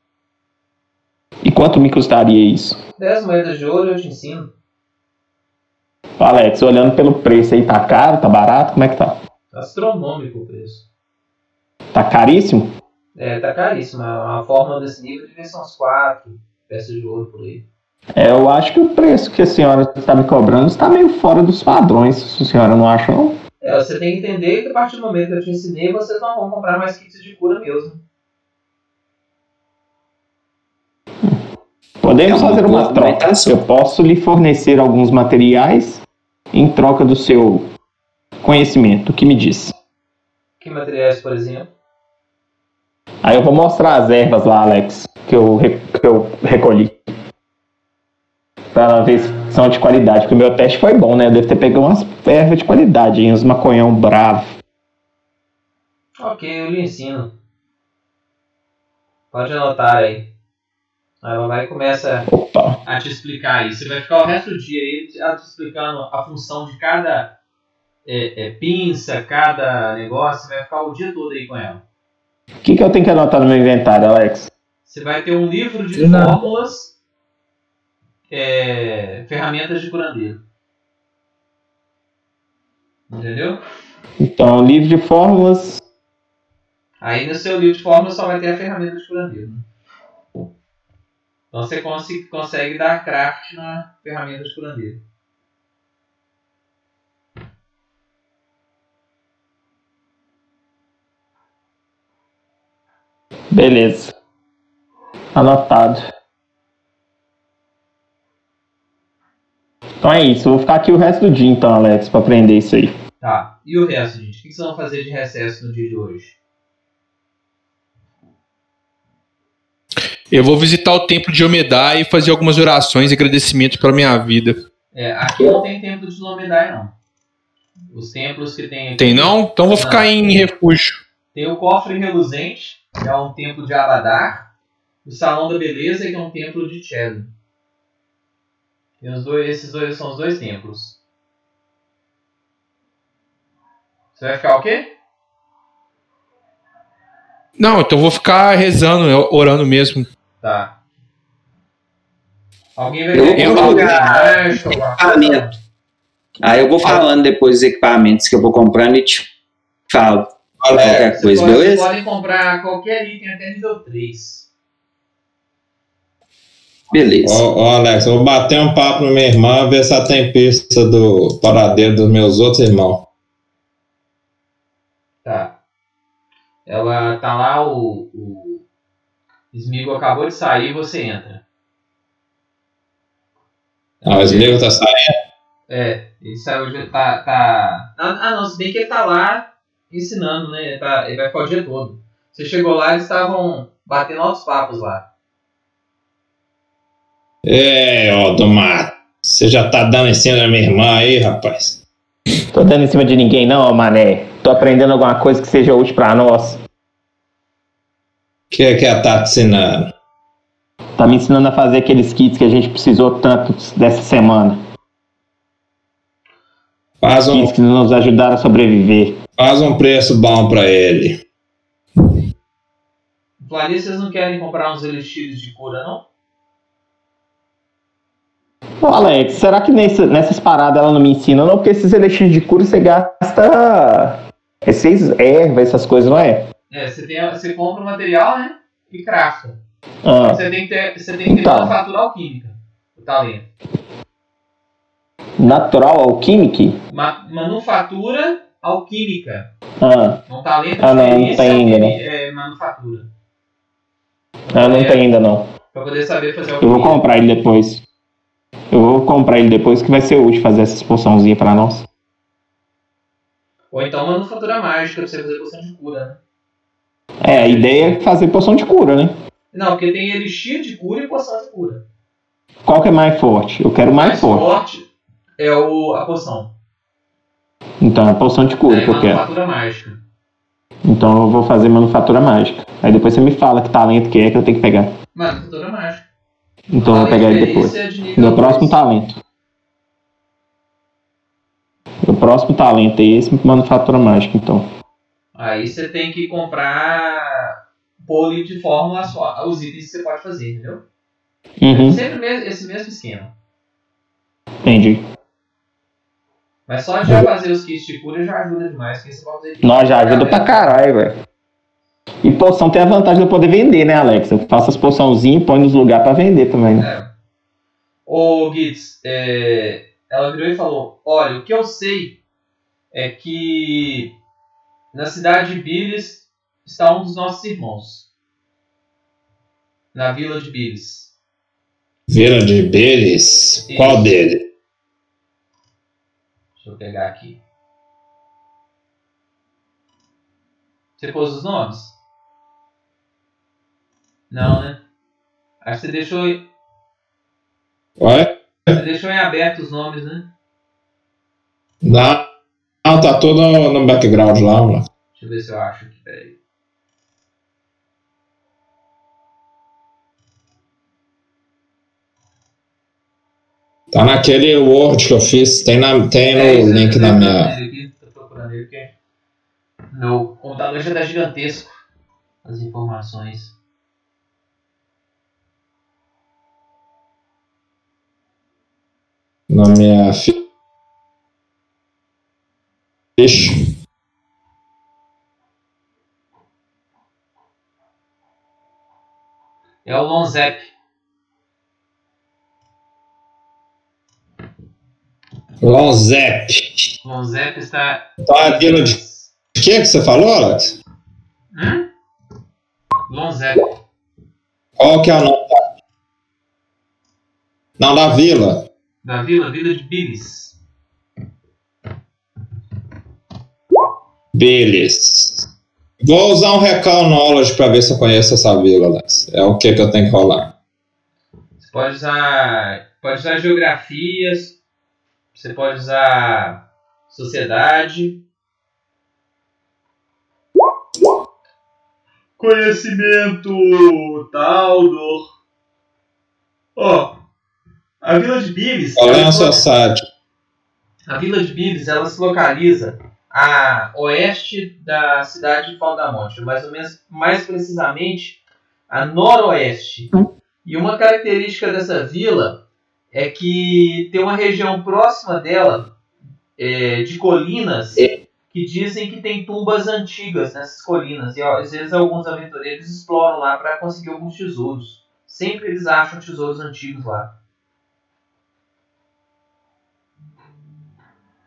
E quanto me custaria isso? 10 moedas de ouro eu te ensino. Alex, olhando pelo preço aí, tá caro, tá barato? Como é que tá? Astronômico o preço. Tá caríssimo? É, tá caríssimo. Uma fórmula desse nível devia ser uns 4 peças de ouro por aí. É, eu acho que o preço que a senhora está me cobrando está meio fora dos padrões, se a senhora não acha, não? É, você tem que entender que a partir do momento que eu te ensinei, vocês não vão comprar mais kits de cura mesmo. Podemos É fazer uma troca. Eu posso lhe fornecer alguns materiais em troca do seu conhecimento. O que me diz? Que materiais, por exemplo? Aí eu vou mostrar as ervas lá, Alex, que eu, que eu recolhi. Pra ver se são de qualidade, porque o meu teste foi bom, né? Eu devo ter pegado umas ervas de qualidade, hein? uns maconhão bravo. Ok, eu lhe ensino. Pode anotar aí. Aí ela vai e começa Opa. a te explicar aí. Você vai ficar o resto do dia aí te explicando a função de cada é, é, pinça, cada negócio. Você vai ficar o dia todo aí com ela. O que, que eu tenho que anotar no meu inventário, Alex? Você vai ter um livro de Não. fórmulas, é, ferramentas de curandeiro. Entendeu? Então, livro de fórmulas. Aí no seu livro de fórmulas só vai ter a ferramenta de curandeiro. né? Então você cons- consegue dar craft na ferramenta de curandeiro. Beleza. Anotado. Então é isso. Eu vou ficar aqui o resto do dia, então, Alex, pra aprender isso aí. Tá. E o resto, gente? O que vocês vão fazer de recesso no dia de hoje? Eu vou visitar o templo de Omedai e fazer algumas orações e agradecimentos pela minha vida. É, aqui não tem templo de Lomedai, não. Os templos que tem aqui. Tem não? Então vou ficar em refúgio. Tem o cofre reluzente, que é um templo de Abadar. O salão da beleza, que é um templo de Chelo. Tem os dois, esses dois são os dois templos. Você vai ficar o quê? Não, então vou ficar rezando, orando mesmo. Tá. Alguém vai Eu alguma coisa? Equipamento. Aí eu vou falando depois dos equipamentos que eu vou comprando e te falo qualquer Vocês coisa, podem, beleza? podem comprar qualquer item até nível 3. Beleza. Ô, ô, Alex, eu vou bater um papo com minha irmã, ver se ela tem pista do paradeiro dos meus outros irmãos. Tá. Ela tá lá, o, o Smigo acabou de sair e você entra. Ah, o Smigol tá saindo. É, ele saiu hoje, tá, tá. Ah, não, se bem que ele tá lá ensinando, né? Ele, tá, ele vai ficar o dia todo. Você chegou lá, eles estavam batendo altos papos lá. É, ó, do mato. Você já tá dando em cima da minha irmã aí, rapaz. Tô dando em cima de ninguém, não, ô mané. Tô aprendendo alguma coisa que seja útil pra nós. O que é que ela tá te ensinando? Tá me ensinando a fazer aqueles kits que a gente precisou tanto dessa semana. Faz um, Kits que nos ajudaram a sobreviver. faz um preço bom pra ele. Flávia, vocês não querem comprar uns elixires de cura, não? Ô Alex, será que nessa- nessas paradas ela não me ensina, não? Porque esses elixires de cura você gasta. Esses ervas, essas coisas, não é? É, você, tem, você compra o material, né? E crafta. Ah, Você tem que ter, você tem que ter Então. manufatura alquímica. O talento. natural alquimic? Ma manufatura alquímica. Ah, Um talento Ah, não, não tem ainda, alquimi- é, manufatura. ah, não tem ainda não. Pra poder saber fazer Eu vou alquimia. comprar ele depois. Eu vou comprar ele depois que vai ser útil fazer essas poçãozinhas pra nós. Ou então manufatura mágica pra você fazer poção de cura, né? É, a ideia é fazer poção de cura, né? Não, porque tem elixir de cura e poção de cura. Qual que é mais forte? Eu quero O mais, forte. é o, a poção. Então é poção de cura é que eu quero. manufatura mágica. Então eu vou fazer manufatura mágica. Aí depois você me fala que talento que é que eu tenho que pegar. Manufatura mágica. Então eu vou pegar ele depois. De Meu próximo talento. O próximo talento é esse, manufatura mágica, então. Aí você tem que comprar pole de fórmula só, os itens que você pode fazer, entendeu? Uhum, Sempre mes- esse mesmo esquema. entendi. Mas só de fazer os kits de cura já ajuda demais. Porque você pode fazer Nós já ajuda pra caralho, velho. E poção tem a vantagem de eu poder vender, né, Alex? Eu faço as poçãozinhas e põe nos lugares pra vender também, né? É. Ô Gitz, é, ela virou e falou: Olha, o que eu sei é que na cidade de Bilis está um dos nossos irmãos. Na vila de Bilis. Vila de Beles. Qual dele? Deixa eu pegar aqui. Você pôs os nomes? Não, né? Acho que você deixou, Oi? você deixou em aberto os nomes, né? Não, não, tá tudo no, background lá, mano. Deixa eu ver se eu acho aqui, peraí. Tá naquele Word que eu fiz, tem, na, tem É, no link eu na minha. aqui, tô procurando ele porque meu computador já tá gigantesco. As informações. Na minha fi- ficha. É o Lonzep. Lonzep. Lonzep está. A vila de. O que que você falou, Alex? Hum? Lonzep. Qual que é o nome da. Não, da vila. Da vila, vila de Bilis. Beles. Vou usar um Recall Knowledge pra ver se eu conheço essa vila, Alex. É o que que eu tenho que rolar. Você pode usar. Pode usar geografias. Você pode usar sociedade. Conhecimento, Taldor. Ó, a vila de. Qual é ela a vila de Bilis ela se localiza a oeste da cidade de Faldamonte, mais ou menos, mais precisamente a noroeste. E uma característica dessa vila é que tem uma região próxima dela é, de colinas que dizem que tem tumbas antigas nessas colinas e ó, às vezes alguns aventureiros exploram lá para conseguir alguns tesouros. Sempre eles acham tesouros antigos lá.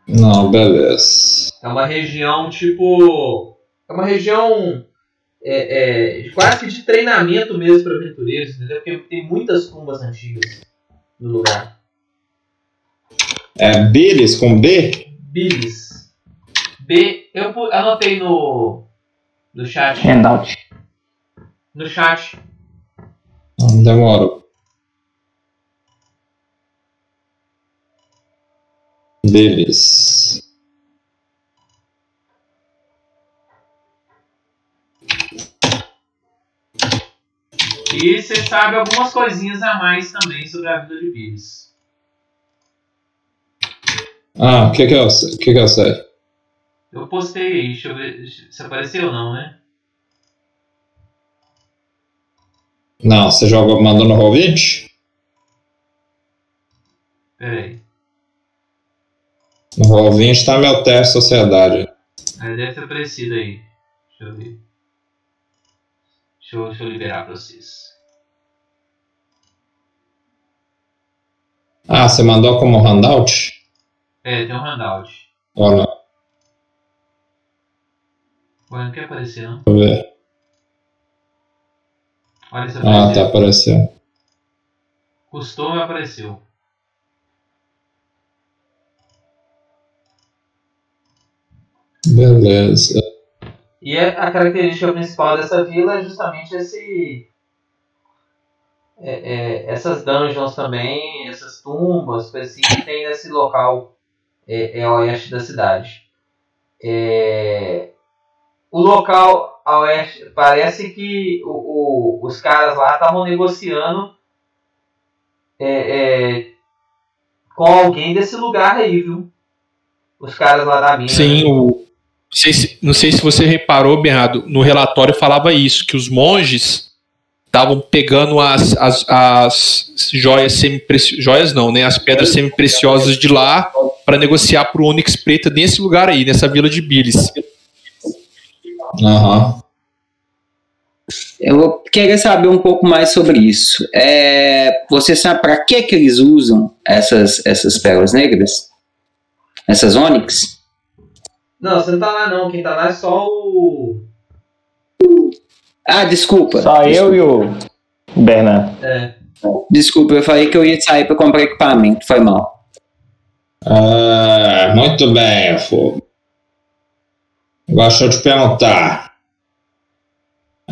Não, beleza. É uma região tipo. É uma região é, é, quase que de treinamento mesmo para aventureiros, entendeu? Porque tem muitas tumbas antigas no lugar. É Bilis com B? Bilis. B. Eu anotei no. No chat. Handout. No chat. Não, Demorou. Bilis. E você sabe algumas coisinhas a mais também sobre a vida de Bilis. Ah, o que que eu, o que que eu sei? Eu postei aí, deixa eu ver se apareceu ou não, né? Não, você jogou, mandou no Roll20? Pera aí. No Roll20 tá meu teste de sociedade. Aí deve ter aparecido aí. Deixa eu ver. Deixa eu, deixa eu liberar pra vocês. Ah, você mandou como handout? É, tem um handout. Ou não? Ué, não quer aparecer não. Deixa eu ver. Olha se Ah, apareceu. tá, apareceu. Custou e apareceu. Beleza. E é- a característica principal dessa vila é justamente esse. é- é, essas dungeons também, essas tumbas, coisas assim, que tem nesse local é, é oeste da cidade. É, o local a oeste parece que o- o- os caras lá estavam negociando é, é, com alguém desse lugar aí, viu? Os caras lá da mina. Sim, o. Não sei, se, não sei se você reparou, Bernardo, no relatório falava isso, que os monges estavam pegando as, as, as joias semi-preciosas, joias não, né? As pedras semi-preciosas de lá para negociar pro Onyx preta nesse lugar aí, nessa vila de Bilis. Aham. Eu vou querer saber um pouco mais sobre isso. É, você sabe para que que eles usam essas, essas pérolas negras? Essas ônix? Não, você não tá lá não. Quem tá lá é só o. Ah, desculpa. Só eu e o Bernardo. É. Desculpa, eu falei que eu ia sair para comprar equipamento. Foi mal. Ah, muito bem, Fogo. Agora deixa eu te perguntar.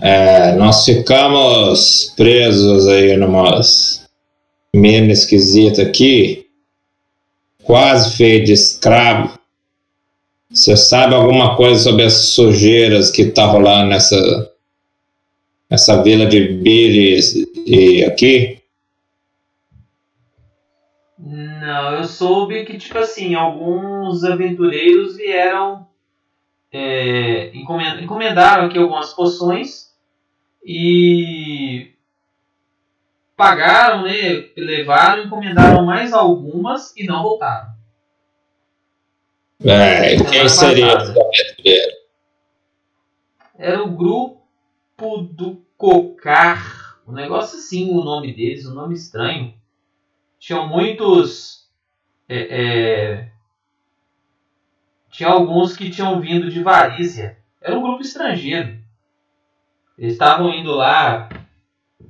É, nós ficamos presos aí numas mina esquisita aqui, quase feito de escravo. Você sabe alguma coisa sobre as sujeiras que tá rolando nessa, nessa vila de Billis e aqui? Não, eu soube que, tipo assim, alguns aventureiros vieram. É, encomen- encomendaram aqui algumas poções e pagaram, né? Levaram, encomendaram mais algumas e não voltaram. É, Semana quem seria esse aventureiro? Era o grupo do Cocar. Um negócio assim, o nome deles, um nome estranho. Tinham muitos. é, é, tinha alguns que tinham vindo de Varízia. Era um grupo estrangeiro. Eles estavam indo lá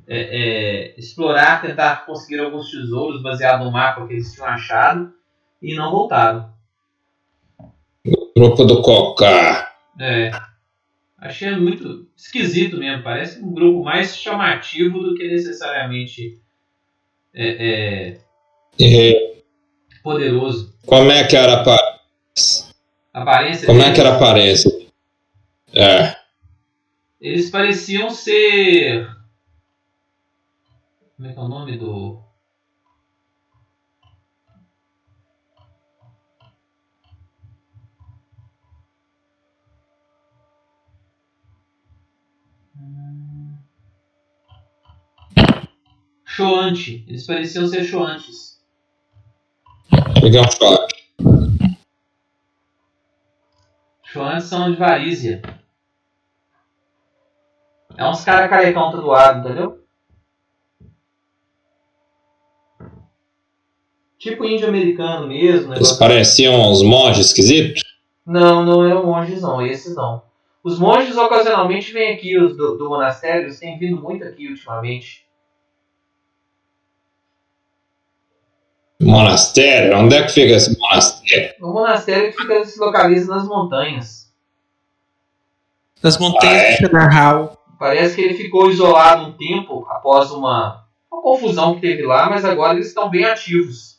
é, é, explorar, tentar conseguir alguns tesouros baseado no mapa que eles tinham achado e não voltaram. Grupo do Cocar. É. Achei muito esquisito mesmo. Parece um grupo mais chamativo do que necessariamente é, é, E poderoso. como é que era a? A aparência Como é deles, que era a aparência? É. Eles pareciam ser. Como é que é o nome do. Choante. Eles pareciam ser choantes. Pegar um choque. Choantes são de Varízia. É uns caras carecão tatuado, entendeu? Tipo índio americano mesmo. Eles pareciam uns monges esquisitos? Não, não eram monges não, esses não. Os monges ocasionalmente vêm aqui, os do, do monastério, eles têm vindo muito aqui ultimamente. Monastério? Onde é que fica esse monastério? O monastério fica se localiza nas montanhas. Nas montanhas Ah, é? de Chanarral. Parece que ele ficou isolado um tempo após uma, uma confusão que teve lá, mas agora eles estão bem ativos.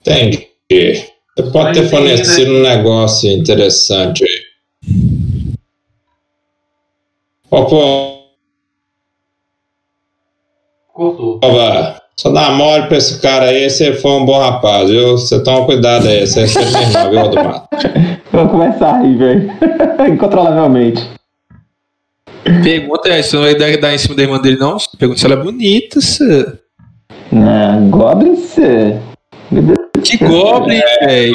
Entendi. Você pode Mas ter fornecido um negócio interessante aí. Cortou. Só dá mole pra esse cara aí, você foi um bom rapaz, viu? Você toma cuidado aí, você é irmão, viu, do mato? Eu vou começar a rir, velho. Incontrolavelmente. Pergunta, é, você não vai dar, dar em cima da irmã dele, não? Pergunta se ela é bonita, se... Não, Goblins. é, Que Goblin, velho.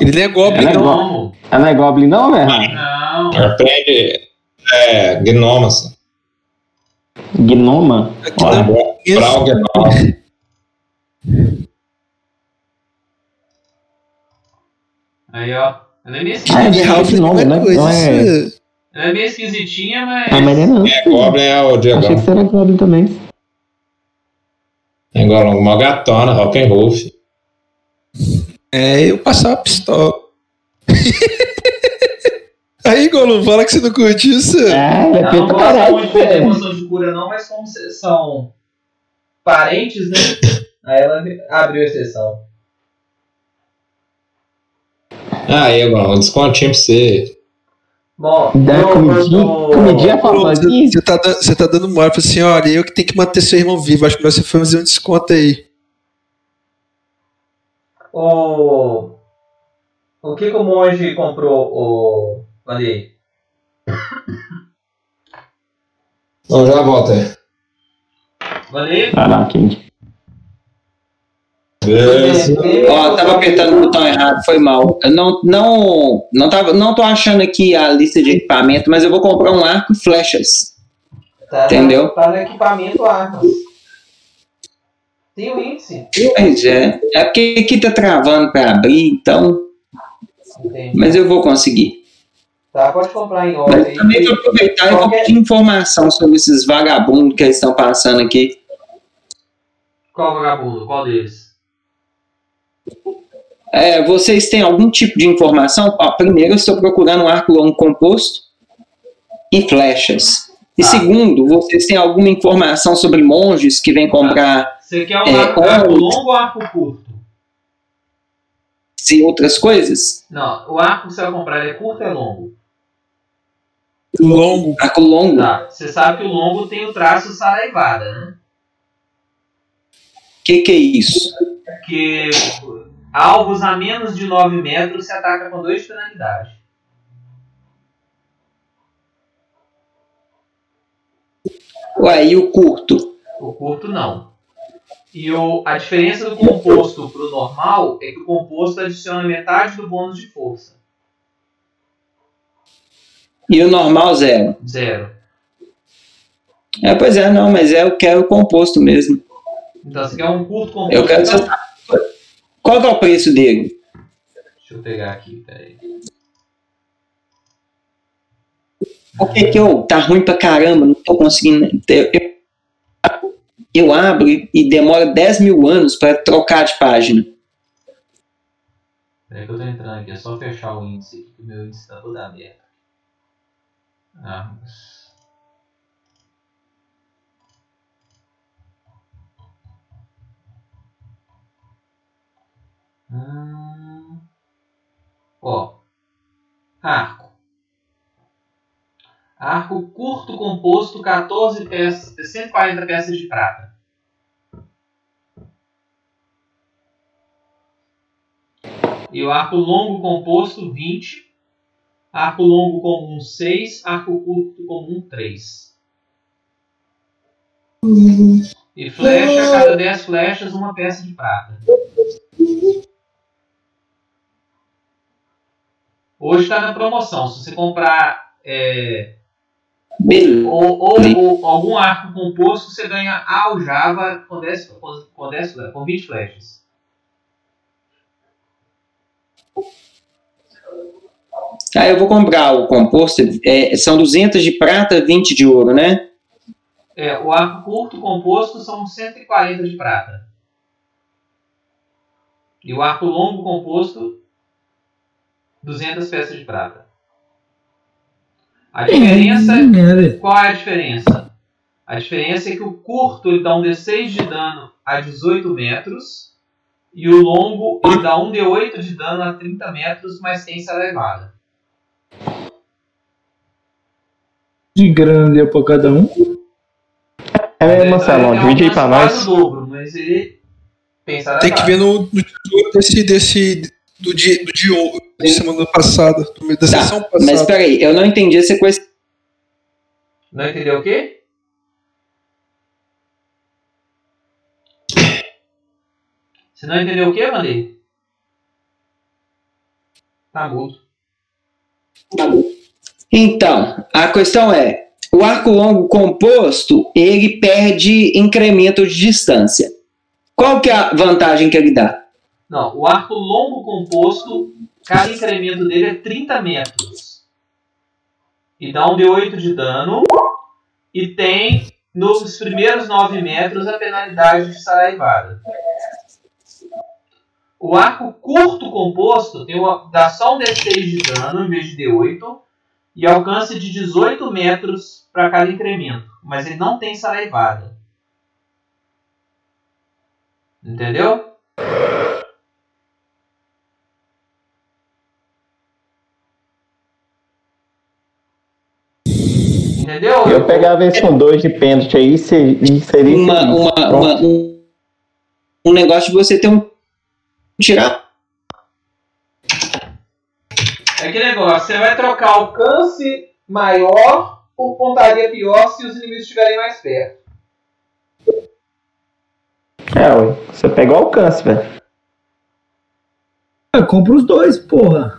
Ele não é Goblin, Ela é não. Gnomo. Ela não é Goblin, não, velho? Não. Aprende. É, gnomas. Gnoma? Aqui Olha, o gnoma. Aí, ó. Ela é meio Ah, é esquisitinha. Gnoma, né? Não é... Ela é meio esquisitinha, mas. Ah, mas ele não. É Goblin é o Achei que você era Goblin também. É igual uma gatona, rock and roll. filho. É, eu passava a pistola. Aí, Golum, fala que você não curte isso. Ah, é Não, não pra gosto caralho, muito de emoção de cura, não, mas como são parentes, né? Aí ela abriu exceção. Aí, Goblin, um descontinho pra você. Bom, Dá comidinha, comidinha Golum, famosinha. Você tá, dando- você tá dando mole, fala assim, olha, eu que tenho que manter seu irmão vivo, acho melhor você fazer um desconto aí. O, o que, que o monge comprou, o Valei? Então já volta aí. Valei? Caraca, hein? Ó, tava apertando o botão errado, foi mal. Eu não, não, não, tava, não tô achando aqui a lista de equipamento, mas eu vou comprar um arco e flechas. Tá, Entendeu? Tá no equipamento armas. Tem o índice. Pois é. É porque aqui tá travando pra abrir, então. Entendi. Mas eu vou conseguir. Tá, pode comprar em Mas ordem. também vou aproveitar e vou Qualquer- informação sobre esses vagabundos que eles estão passando aqui. Qual vagabundo? Qual deles? É, vocês têm algum tipo de informação? Primeiro, eu estou procurando um arco longo composto e flechas. E Ah. segundo, vocês têm alguma informação sobre monges que vêm comprar Você quer um É, arco, arco longo ou arco curto? e outras coisas? Não, o arco que você vai comprar é curto ou é longo? Longo. Arco longo? Tá. Você sabe que o longo tem o traço saraivada, né? O que, que é isso? Que alvos a menos de 9 metros se ataca com 2 de penalidade. Ué, e o curto? O curto não. E o, a diferença do composto para o normal é que o composto adiciona metade do bônus de força. E o normal, zero. Zero. É, pois é, não, mas é, eu quero o composto mesmo. Então você quer um curto composto. Eu quero então-. Qual que é o preço dele? Deixa eu pegar aqui, peraí. Por que que eu, tá ruim pra caramba, não tô conseguindo. Eu, eu- eu abro e, demora 10 mil anos pra trocar de página. Peraí que eu tô entrando aqui, é só fechar o índice aqui, que o meu índice tá todo aberto. Armas. Hum. Ó. Arco. Arco curto composto, 14 peças, 140 peças de prata. E o arco longo composto, 20. Arco longo comum, 6. Arco curto comum, 3. E flecha, cada 10 flechas, uma peça de prata. Hoje está na promoção. Se você comprar é, ou, ou- ou algum arco composto, você ganha a aljava com 10, com, com 10 fle- com 20 flechas. Ah, eu vou comprar o composto. é, são 200 de prata, 20 de ouro, né? É, o arco curto composto são 140 de prata. E o arco longo composto, 200 peças de prata. A diferença. É, Qual é a diferença? A diferença é que o curto ele dá um D6 de dano a 18 metros e o longo ele dá um D8 de dano a 30 metros, mas tem elevada. de grana deu pra cada um. É, é um divide aí pra nós. dobro, mas ele tem Tem que ver no, no desse, desse do dia do dia da semana passada, da Tá, sessão mas passada. peraí, eu não entendi a sequência. Não entendeu o quê? Você não entendeu o quê, Mandei? Tá mudo. Então, a questão é, o arco longo composto, ele perde incremento de distância. Qual que é a vantagem que ele dá? Não, o arco longo composto, cada incremento dele é 30 metros. E dá um D8 de dano. E tem, nos primeiros 9 metros, a penalidade de saraivada. O arco curto composto tem uma, dá só um D6 de dano em vez de D8. E alcance de 18 metros para cada incremento. Mas ele não tem saraivada. Entendeu? Entendeu? Eu pegava esse com dois de pênalti aí e seria. Uma, uma, uma- um, um negócio de você ter um tirar É aquele negócio, você vai trocar alcance maior por pontaria pior se os inimigos estiverem mais perto. É, ué, você pega o alcance, velho. Ah, compra os dois, porra.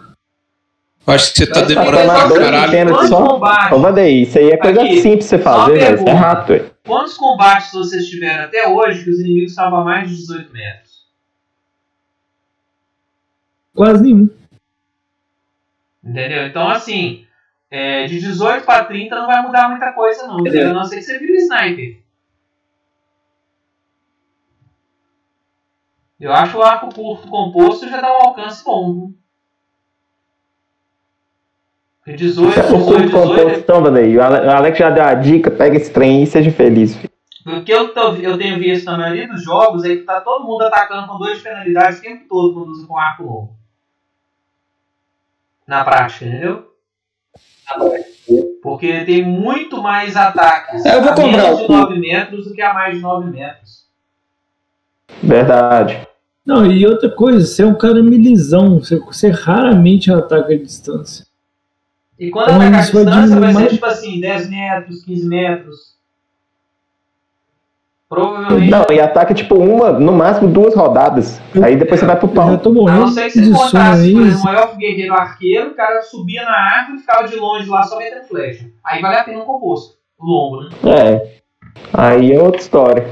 Acho que você tá Mas demorando tá pra caralho. Quantos só- combates, Ô, Vandeir, isso aí é coisa Aqui, simples de você fazer, velho. Isso é rápido, velho. quantos combates vocês tiveram até hoje que os inimigos estavam a mais de 18 metros? Quase nenhum. Entendeu? Então, assim, é, de 18 para 30 não vai mudar muita coisa, não. Entendeu? A não ser que você vire o sniper. Eu acho o arco curto composto já dá um alcance bom. viu? Porque 18, O 18, curto 18 composto, então. O Ale- o Alex já deu a dica, pega esse trem aí e seja feliz, filho. O que eu, tô- eu tenho visto na maioria dos jogos é que tá todo mundo atacando com dois de penalidade o tempo todo quando usa com arco longo. Na prática, entendeu? Porque tem muito mais ataques Eu vou a comprar menos o de cu. 9 metros do que a mais de 9 metros. Verdade. Não, e outra coisa, você é um cara milizão. Você, você raramente ataca a distância. E quando Então, atacar a vai distância vai diminuir ser mais- tipo assim, 10 metros, 15 metros. Provavelmente. Não, e ataca tipo uma, no máximo duas rodadas. Aí depois você vai pro Eu pau. tô A não morrendo ser que você encontrasse, por exemplo, um elfo guerreiro arqueiro, o cara subia na árvore e ficava de longe lá só metendo flecha. Aí vale a pena um composto. O longo, né? É. Aí é outra história.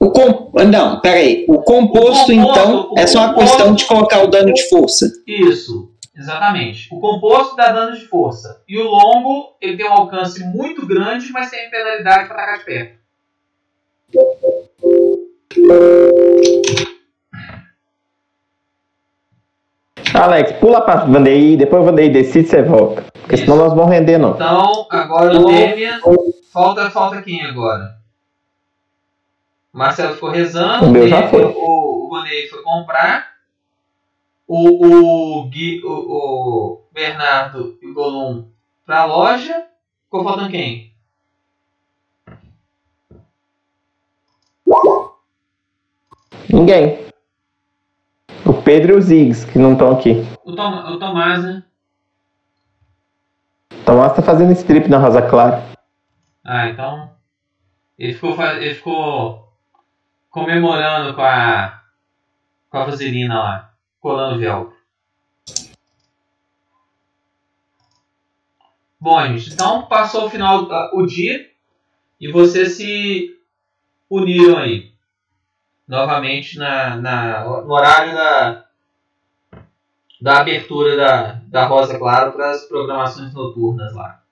O com... Não, peraí. O composto, O composto, então, o é só uma composto- questão de colocar o dano de força. Isso, exatamente. O composto dá dano de força. E o longo, ele tem um alcance muito grande, mas tem penalidade para atacar de perto. Alex, pula pra Vandeir, depois o Vandeir decide você volta. Porque senão nós vamos render, não. Então, agora o Demian. Falta, falta quem agora? Marcelo ficou rezando. O meu já foi. O, o Vanderlei foi comprar. O, o, Gui, o, o Bernardo e o Golum pra loja. Ficou faltando quem? Ninguém. O Pedro e o Ziggs, que não estão aqui. O, Tom, o Tomás, né? Tomás tá fazendo strip na Rosa Clara. Ah, então. Ele ficou, ele ficou comemorando com a. com a vaselina lá. Colando velcro. Bom, gente, então passou o final ah, o dia e vocês se uniram aí. Novamente na, na, no horário da, da abertura da, da Rosa Claro para as programações noturnas lá.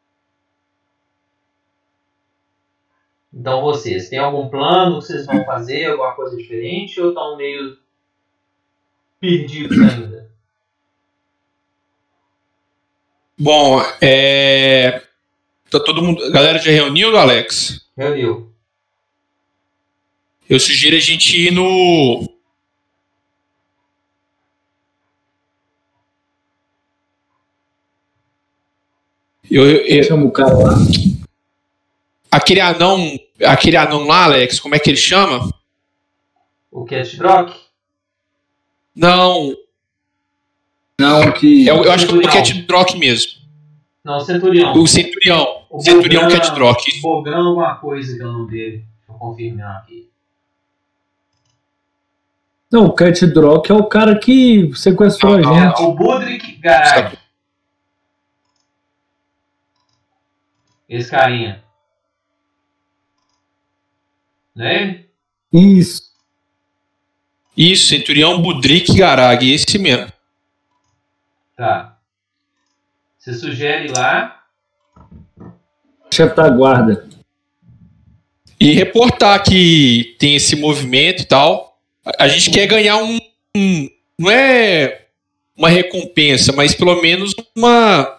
Então vocês, tem algum plano que vocês vão fazer, alguma coisa diferente ou estão meio perdidos ainda? Bom, é. Tá todo mundo. A galera já reuniu, Alex? Reuniu. Eu sugiro a gente ir no. Eu, eu, Chama o cara lá. aquele anão. Aquele anão lá, Alex, como é que ele chama? O Cat Drock? Não, Não, que. eu, eu acho que é o. Cat Drock mesmo. Não, o Centurião. O Centurião. O Centurião Bogran- Cat Drock. Bogran alguma coisa que é o nome dele. Deixa eu confirmar aqui. Não, o Cat Drock é o cara que sequestrou a É gente. o Budrik Garag. Esse carinha. Não é ele? Isso. Isso, Centurião Budrik Garag, esse mesmo. Tá. Você sugere lá. Chefe da guarda. E reportar que tem esse movimento e tal. A- A gente quer ganhar um. um- não é uma recompensa, mas pelo menos uma.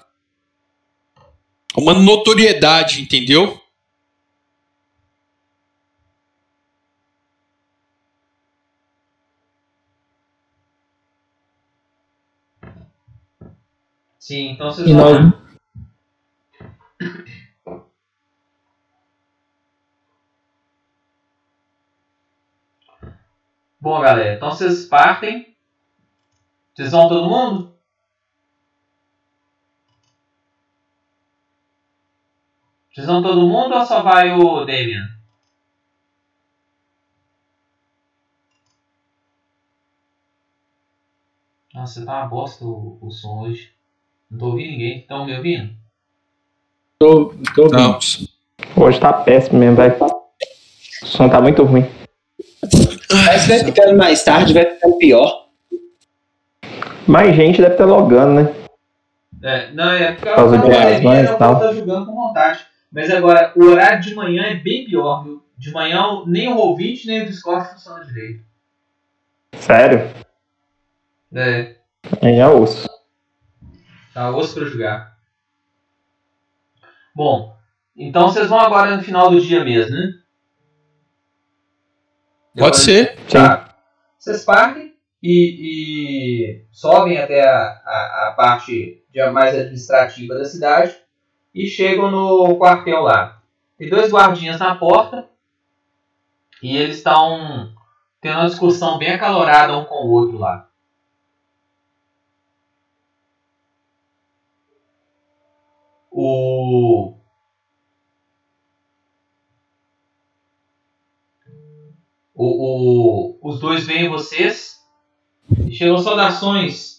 Uma notoriedade, entendeu? Sim, então vocês E vão nós. Bom, galera, então vocês partem. Vocês vão todo mundo? Vocês vão todo mundo ou só vai o Damian? Nossa, tá uma bosta o, o som hoje. Não tô ouvindo ninguém. Estão me ouvindo? Tô, tô ouvindo. Não. Hoje tá péssimo mesmo, velho. O som tá muito ruim. Mas vai ficando mais tarde, vai ficando pior. Mais gente deve estar logando, né? É, não, é porque eu de pandemia, e tal. tô jogando com vontade. Mas agora, o horário de manhã é bem pior, viu? De manhã, nem o Roll20 nem o Discord funciona direito. Sério? É, Aí é osso. Tá osso pra jogar. Bom, então vocês vão agora no final do dia mesmo, né? Pode ser. Tá. Vocês partem e, e sobem até a, a, a parte de- mais administrativa da cidade e chegam no quartel lá. Tem dois guardinhas na porta e eles estão tendo uma discussão bem acalorada um com o outro lá. O O, o- os dois veem vocês chegam saudações.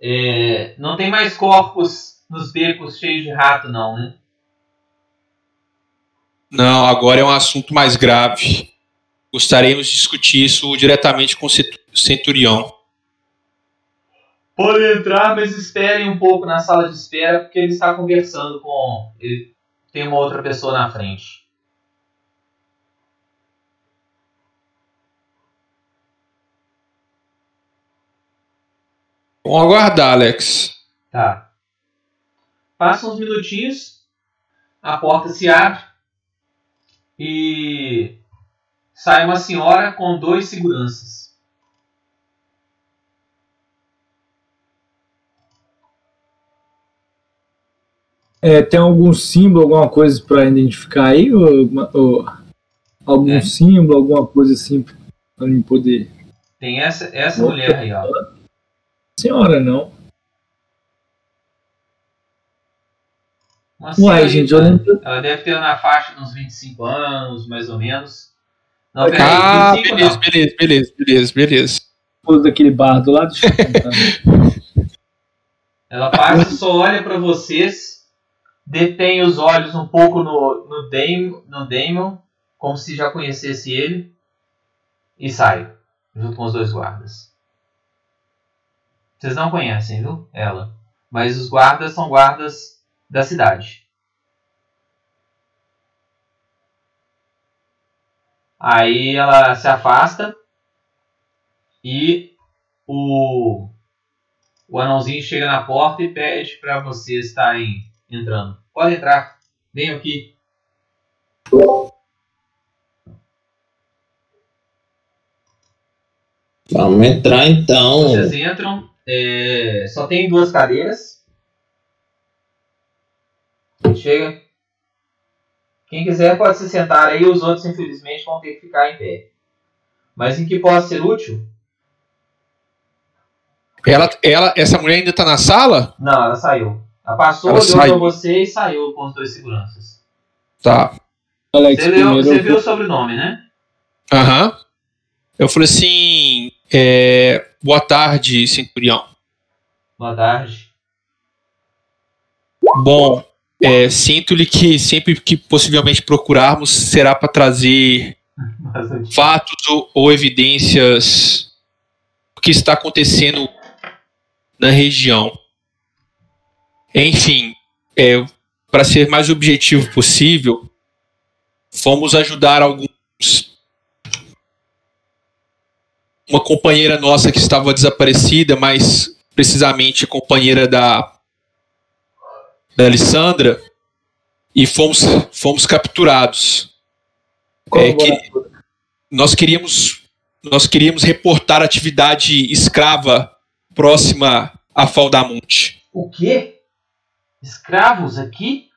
É, não tem mais corpos nos becos cheios de rato, não, né? Não, agora é um assunto mais grave. Gostaríamos de discutir isso diretamente com o Cent- Centurião. Podem entrar, mas esperem um pouco na sala de espera, porque ele está conversando com. Ele tem uma outra pessoa na frente. Vamos aguardar, Alex. Tá. Passam uns minutinhos, a porta se abre e sai uma senhora com dois seguranças. É, tem algum símbolo, alguma coisa pra identificar aí? Ou, ou algum É. símbolo, alguma coisa assim pra mim poder. Tem essa, essa Opa. mulher aí, ó. Senhora, não. Uma Uai, gente, lembro. Ela deve ter na faixa de uns 25 anos, mais ou menos. Não, Ah, peraí, Ah, 25 beleza, não. beleza, beleza, beleza, beleza. daquele bardo lá, deixa eu contar. Ela passa, só olha pra vocês, detém os olhos um pouco no, no, Damon, no Damon, como se já conhecesse ele, e sai, junto com os dois guardas. Vocês não conhecem, viu? Ela. Mas os guardas são guardas da cidade. Aí ela se afasta e o, o anãozinho chega na porta e pede para vocês estarem entrando. Pode entrar, venham aqui. Vamos entrar então. Vocês entram, é, só tem duas cadeiras. Chega. Quem quiser pode se sentar aí, os outros infelizmente vão ter que ficar em pé. Mas em que possa ser útil? Ela, ela, essa mulher ainda tá na sala? Não, ela saiu. Ela passou, Ela pra você e saiu com os dois seguranças. Tá. Alex, Você viu, primeiro você eu viu o sobrenome, né? Aham. Eu falei assim. é, boa tarde, Centurião. Boa tarde. Bom, é, sinto-lhe que sempre que possivelmente procurarmos será para trazer Bastante. fatos ou, ou evidências do que está acontecendo na região. Enfim, é, para ser mais objetivo possível, fomos ajudar alguns. Uma companheira nossa que estava desaparecida, mas precisamente a companheira da, da Alessandra, e fomos, fomos capturados. É que nós queríamos nós queríamos reportar atividade escrava próxima a Faldamonte. O quê? Escravos aqui?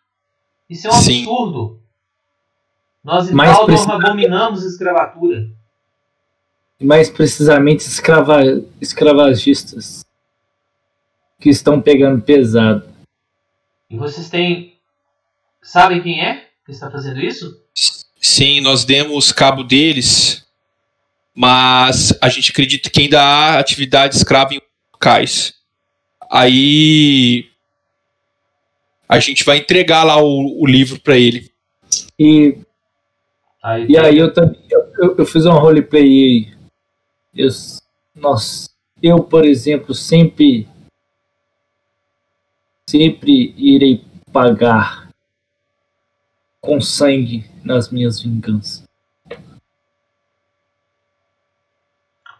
Isso é um Sim. absurdo. Nós em Mais Taldor precisa- abominamos escravatura. mais precisamente escrava, escravagistas que estão pegando pesado. E vocês têm. Sabem quem é que está fazendo isso? Sim, nós demos cabo deles, mas a gente acredita que ainda há atividade escrava em locais. Aí a gente vai entregar lá o, o livro para ele. E, Aí, e aí eu também eu, eu, eu fiz um roleplay aí. Eu, nossa, eu, por exemplo, sempre sempre irei pagar com sangue nas minhas vinganças.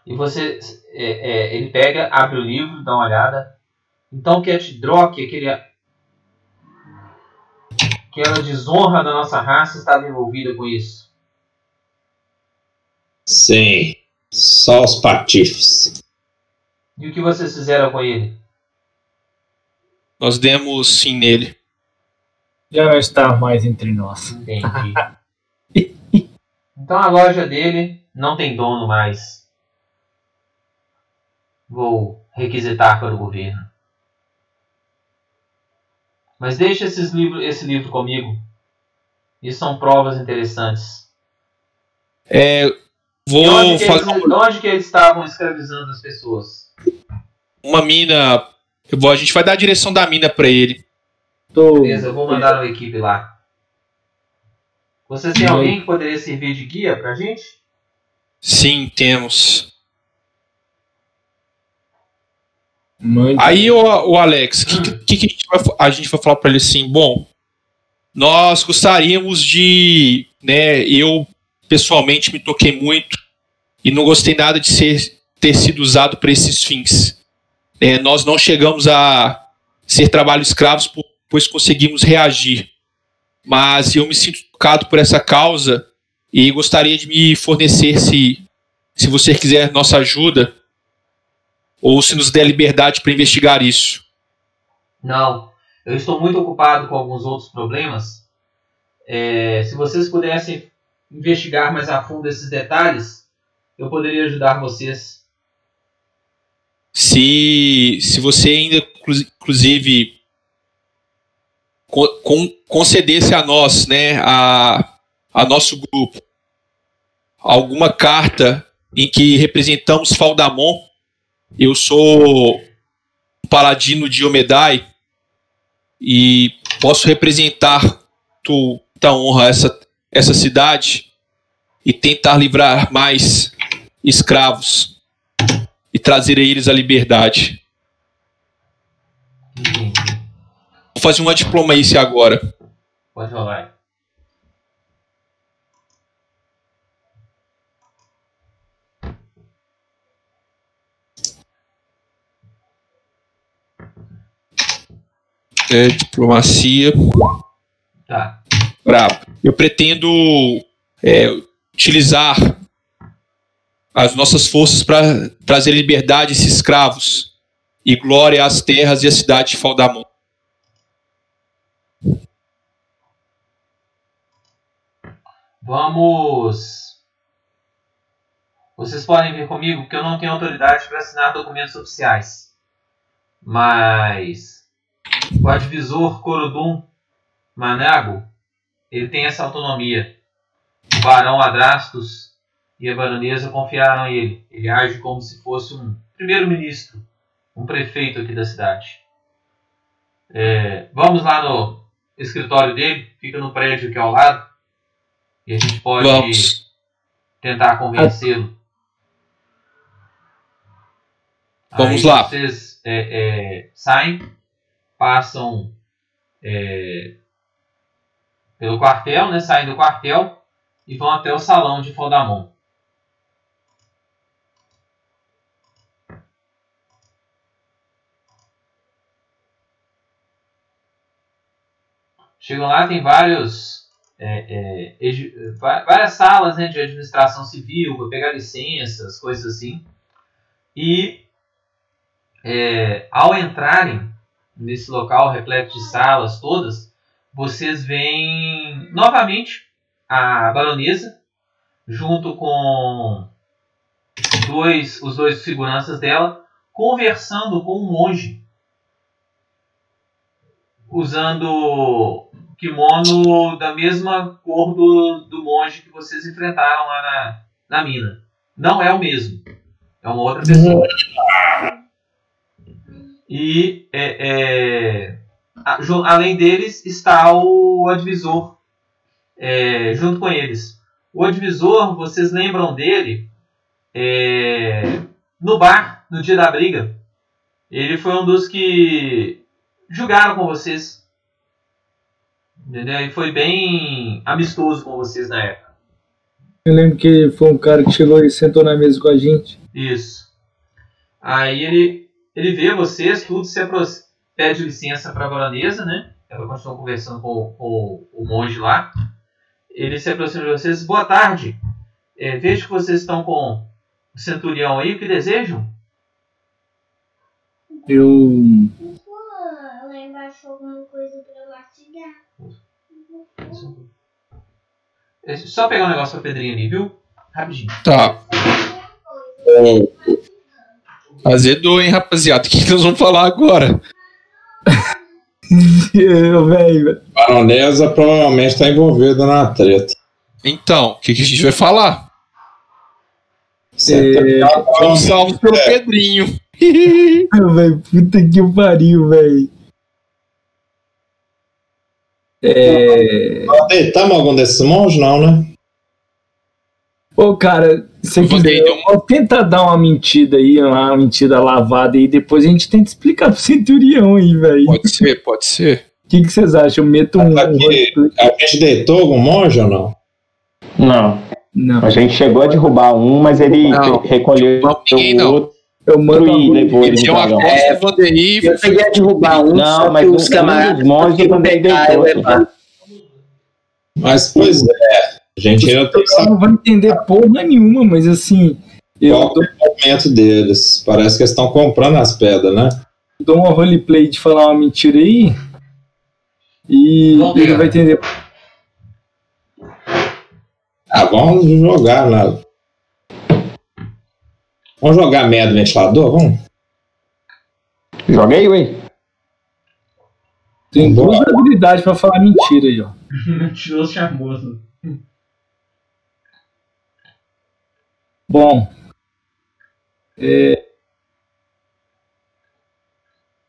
E você. é, é, ele pega, abre o livro, dá uma olhada. Então Cat Drock, aquele. Aquela desonra da nossa raça estava envolvida com isso. Sim. Só os patifes. E o que vocês fizeram com ele? Nós demos sim nele. Já não está mais entre nós. Entendi. Então a loja dele não tem dono mais. Vou requisitar para o governo. Mas deixe esses livros, esse livro comigo. Isso são provas interessantes. É, vou onde, que fazer eles, de onde que eles estavam escravizando as pessoas? uma mina. eu vou- a gente vai dar a direção da mina para ele. Tô, Beleza, eu vou mandar uma equipe lá. Vocês têm alguém que poderia servir de guia pra gente? Sim, temos. Mande- Aí, o, o Alex, o que, que, que a, gente vai, a gente vai falar para ele assim? Bom, nós gostaríamos de. Né, eu, pessoalmente, me toquei muito e não gostei nada de ser, ter sido usado para esses fins. É, nós não chegamos a ser trabalho escravos, po- pois conseguimos reagir. Mas eu me sinto tocado por essa causa e gostaria de me fornecer, se, se você quiser nossa ajuda, ou se nos der liberdade para investigar isso. Não. Eu estou muito ocupado com alguns outros problemas. É, se vocês pudessem investigar mais a fundo esses detalhes, eu poderia ajudar vocês. Se, se você ainda, inclu- inclusive, co- con- concedesse a nós, né, a, a nosso grupo, alguma carta em que representamos Faldamon, eu sou paladino de Omedai e posso representar tu, muita honra essa, essa cidade e tentar livrar mais escravos e trazer a eles a liberdade. Vou fazer uma diplomacia agora. Pode rolar. É, diplomacia. Tá. Brabo. Eu pretendo é, utilizar as nossas forças para trazer liberdade a esses escravos e glória às terras e à cidade de Faldamon. Vamos. Vocês podem vir comigo, que eu não tenho autoridade para assinar documentos oficiais. Mas o advisor Corodum Manago, ele tem essa autonomia. O barão Adrastos e a baronesa confiaram a ele. Ele age como se fosse um primeiro-ministro, um prefeito aqui da cidade. É, vamos lá no escritório dele, fica no prédio aqui ao lado. E a gente pode Vamos. tentar convencê-lo. Vamos Aí lá. Vocês é, é, saem, passam é, pelo quartel, né? Saem do quartel e vão até o salão de Fodamon. Chegam lá, tem vários é, é, várias salas né, de administração civil, para pegar licenças, coisas assim. E é, ao entrarem nesse local repleto de salas todas, vocês veem novamente a baronesa junto com dois, os dois seguranças dela conversando com um monge usando kimono da mesma cor do, do monge que vocês enfrentaram lá na, na mina. Não é o mesmo. É uma outra pessoa. E é, é, a- além deles está o advisor é, junto com eles. O advisor, vocês lembram dele é, no bar, no dia da briga. Ele foi um dos que julgaram com vocês. Entendeu? E foi bem amistoso com vocês na época. Eu lembro que foi um cara que chegou e sentou na mesa com a gente. Isso. Aí ele, ele vê vocês, tudo, se apro- pede licença para a baronesa, né? Ela continua conversando com, com o monge lá. Ele se aproxima de vocês. Boa tarde. É, vejo que vocês estão com o centurião aí. O que desejam? Eu. Pô, lá embaixo alguma coisa pra mastigar. É só pegar um negócio pra Pedrinho ali, viu? Rapidinho. Tá. Azedou, hein, rapaziada? O que, que nós vamos falar agora? Eu, velho. Baronesa provavelmente está envolvida na treta. Então, o que, que a gente vai falar? É, Vamos salvos pelo Pedrinho. velho, puta que pariu, velho. É. Nós deitamos algum desses monges, não, né? Ô, cara, vou quiser, vou tentar dar uma mentira aí, uma mentira lavada aí, depois a gente tenta explicar pro centurião aí, velho. O Pode ser, pode ser. que, que vocês acham? Eu meto um. Aqui, a gente deitou algum monge ou não? Não. Não, A gente chegou a derrubar um, mas ele Não, recolheu não, ninguém o não. outro eu mando e levou ele deu uma É. Eu cheguei a derrubar um, Não, só mas que um- os um camaradas monges e deitou. Mas, pois é, a gente ainda tem Eu não vou entender porra nenhuma, mas assim, eu qual dou, é o momento deles. Parece que eles estão comprando as pedras, né? dou uma roleplay de falar uma mentira aí. E Vamos ele vai entender. Ah, vamos jogar lá. Vamos jogar merda no ventilador? Vamos? Joga aí, ué. Tem duas habilidades pra falar mentira aí, ó. Mentiroso charmoso. Bom. É...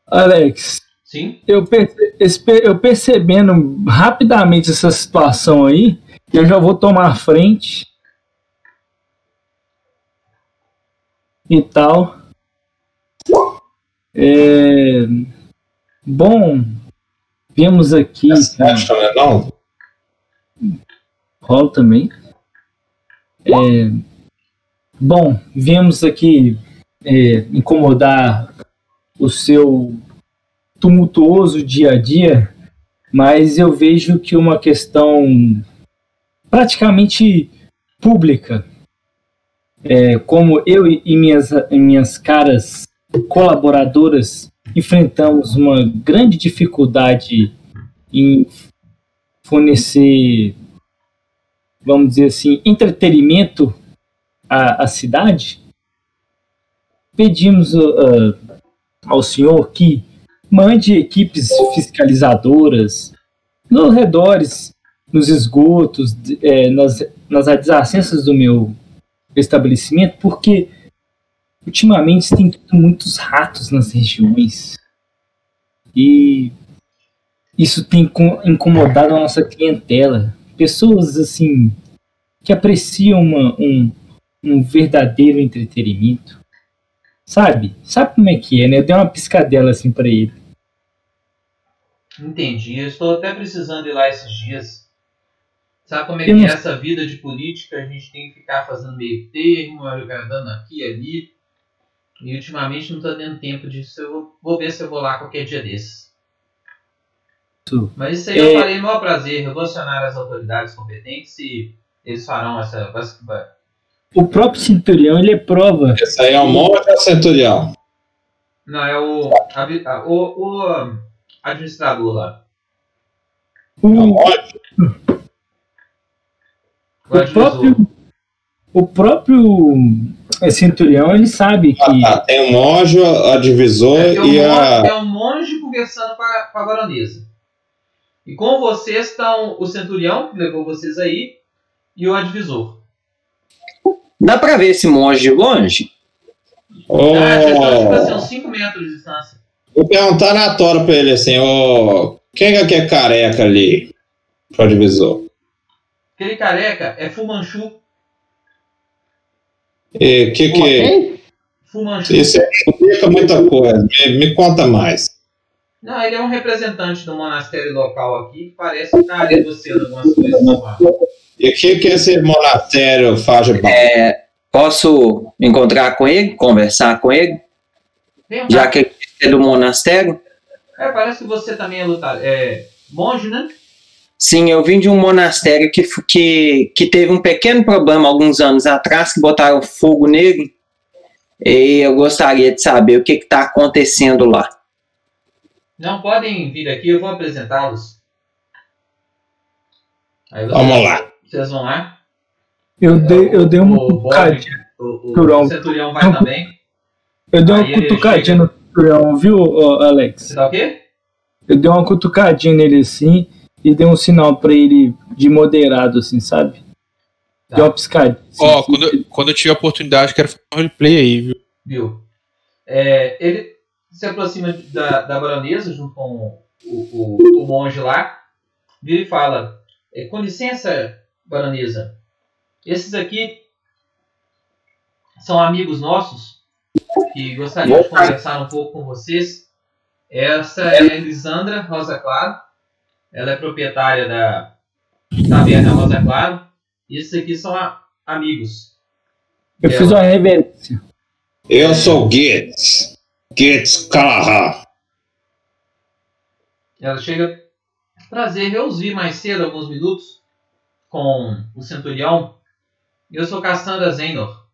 Alex, Sim? eu, perce- eu percebendo rapidamente essa situação aí, eu já vou tomar a frente. E tal. É... Bom, vemos aqui. Você acha, né? Não? Rola também. É, bom, viemos aqui é, incomodar o seu tumultuoso dia a dia, mas eu vejo que uma questão praticamente pública, é, como eu e minhas, minhas caras colaboradoras enfrentamos uma grande dificuldade em fornecer, vamos dizer assim, entretenimento à, à cidade, pedimos uh, ao senhor que mande equipes fiscalizadoras nos redores, nos esgotos, é, nas, nas adjacências do meu estabelecimento, porque ultimamente tem muitos ratos nas regiões. E isso tem incomodado a nossa clientela. Pessoas assim que apreciam uma, um, um verdadeiro entretenimento. Sabe? Sabe como é que é, né? Eu dei uma piscadela assim para ele. Entendi. Eu estou até precisando ir lá esses dias. Sabe como é que é essa vida de política? A gente tem que ficar fazendo meio termo, agradando aqui e ali. E ultimamente não estou tendo tempo disso. Eu vou, vou, ver se eu vou lá qualquer dia desses. Mas isso aí é... eu farei no maior prazer. Eu vou acionar as autoridades competentes e eles farão essa. O próprio Centurião ele é prova. Esse aí é o monge ou é o Centurião? Não, é o, a, o, o administrador lá. O, o, o próprio, o próprio é, Centurião ele sabe que. Ah, tá. Tem o monge, a divisor é, e a. É um monge conversando com a, com a baronesa. E com vocês estão o Centurião, que levou vocês aí, e o advisor. Dá pra ver esse monge de longe? Oh. Ah, já estão tipo assim, uns 5 metros de distância. Vou perguntar na tora pra ele assim, ô. Quem é que é careca ali? Pro divisor. Aquele careca é Fumanchu. E que que. Fumanchu. Isso explica muita coisa. Me, me, conta mais. Não, ele é um representante do monastério local aqui que parece que está negociando algumas coisas. E o que, que esse monastério faz? É, posso encontrar com ele, conversar com ele? Já que ele é do monastério? É, parece que você também é lutador. É monge, né? Sim, eu vim de um monastério que, que, que teve um pequeno problema alguns anos atrás, que botaram fogo nele. E eu gostaria de saber o que está acontecendo lá. Não podem vir aqui, eu vou apresentá-los. Vamos lá. Vocês vão lá? Eu é, dei, eu dei uma cutucadinha. O, o, o Centurião vai também. Eu dei uma Aí cutucadinha no Centurião, viu, Alex? Você tá o quê? Eu dei uma cutucadinha nele assim e dei um sinal pra ele de moderado, assim, sabe? Tá. Deu uma piscadinha. Ó, assim, quando, quando eu tiver a oportunidade, quero fazer um roleplay aí, viu? Viu? É, ele se aproxima da, da baronesa junto com o, o, o monge lá, vira e fala: é, Com licença, baronesa, esses aqui são amigos nossos que gostariam de conversar um pouco com vocês. Essa é a Elisandra Rosa Claro, ela é proprietária da Taverna Rosa Claro, e esses aqui são a, amigos. Eu dela. fiz uma reverência. Eu sou Gates. Gates Callahan. Ela chega. Prazer, eu os vi mais cedo, alguns minutos com o Centurião. Eu sou Cassandra Zenor.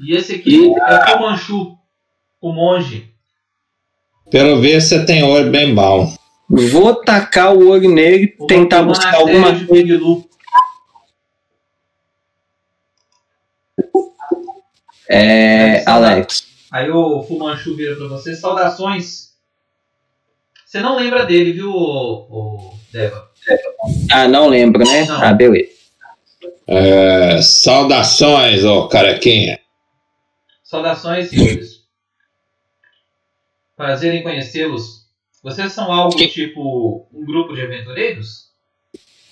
E esse aqui é o Manchu, o monge. Pelo visto você tem olho bem bom. Vou tacar o olho nele, e tentar buscar alguma coisa. É, Alex. Aí o Fumanchu vira pra você. Saudações. Você não lembra dele, viu, o, o Deva? Ah, não lembro, né? Ah, beleza. É, saudações, ô carequinha. Saudações, senhores. Prazer em conhecê-los. Vocês são algo que... tipo um grupo de aventureiros?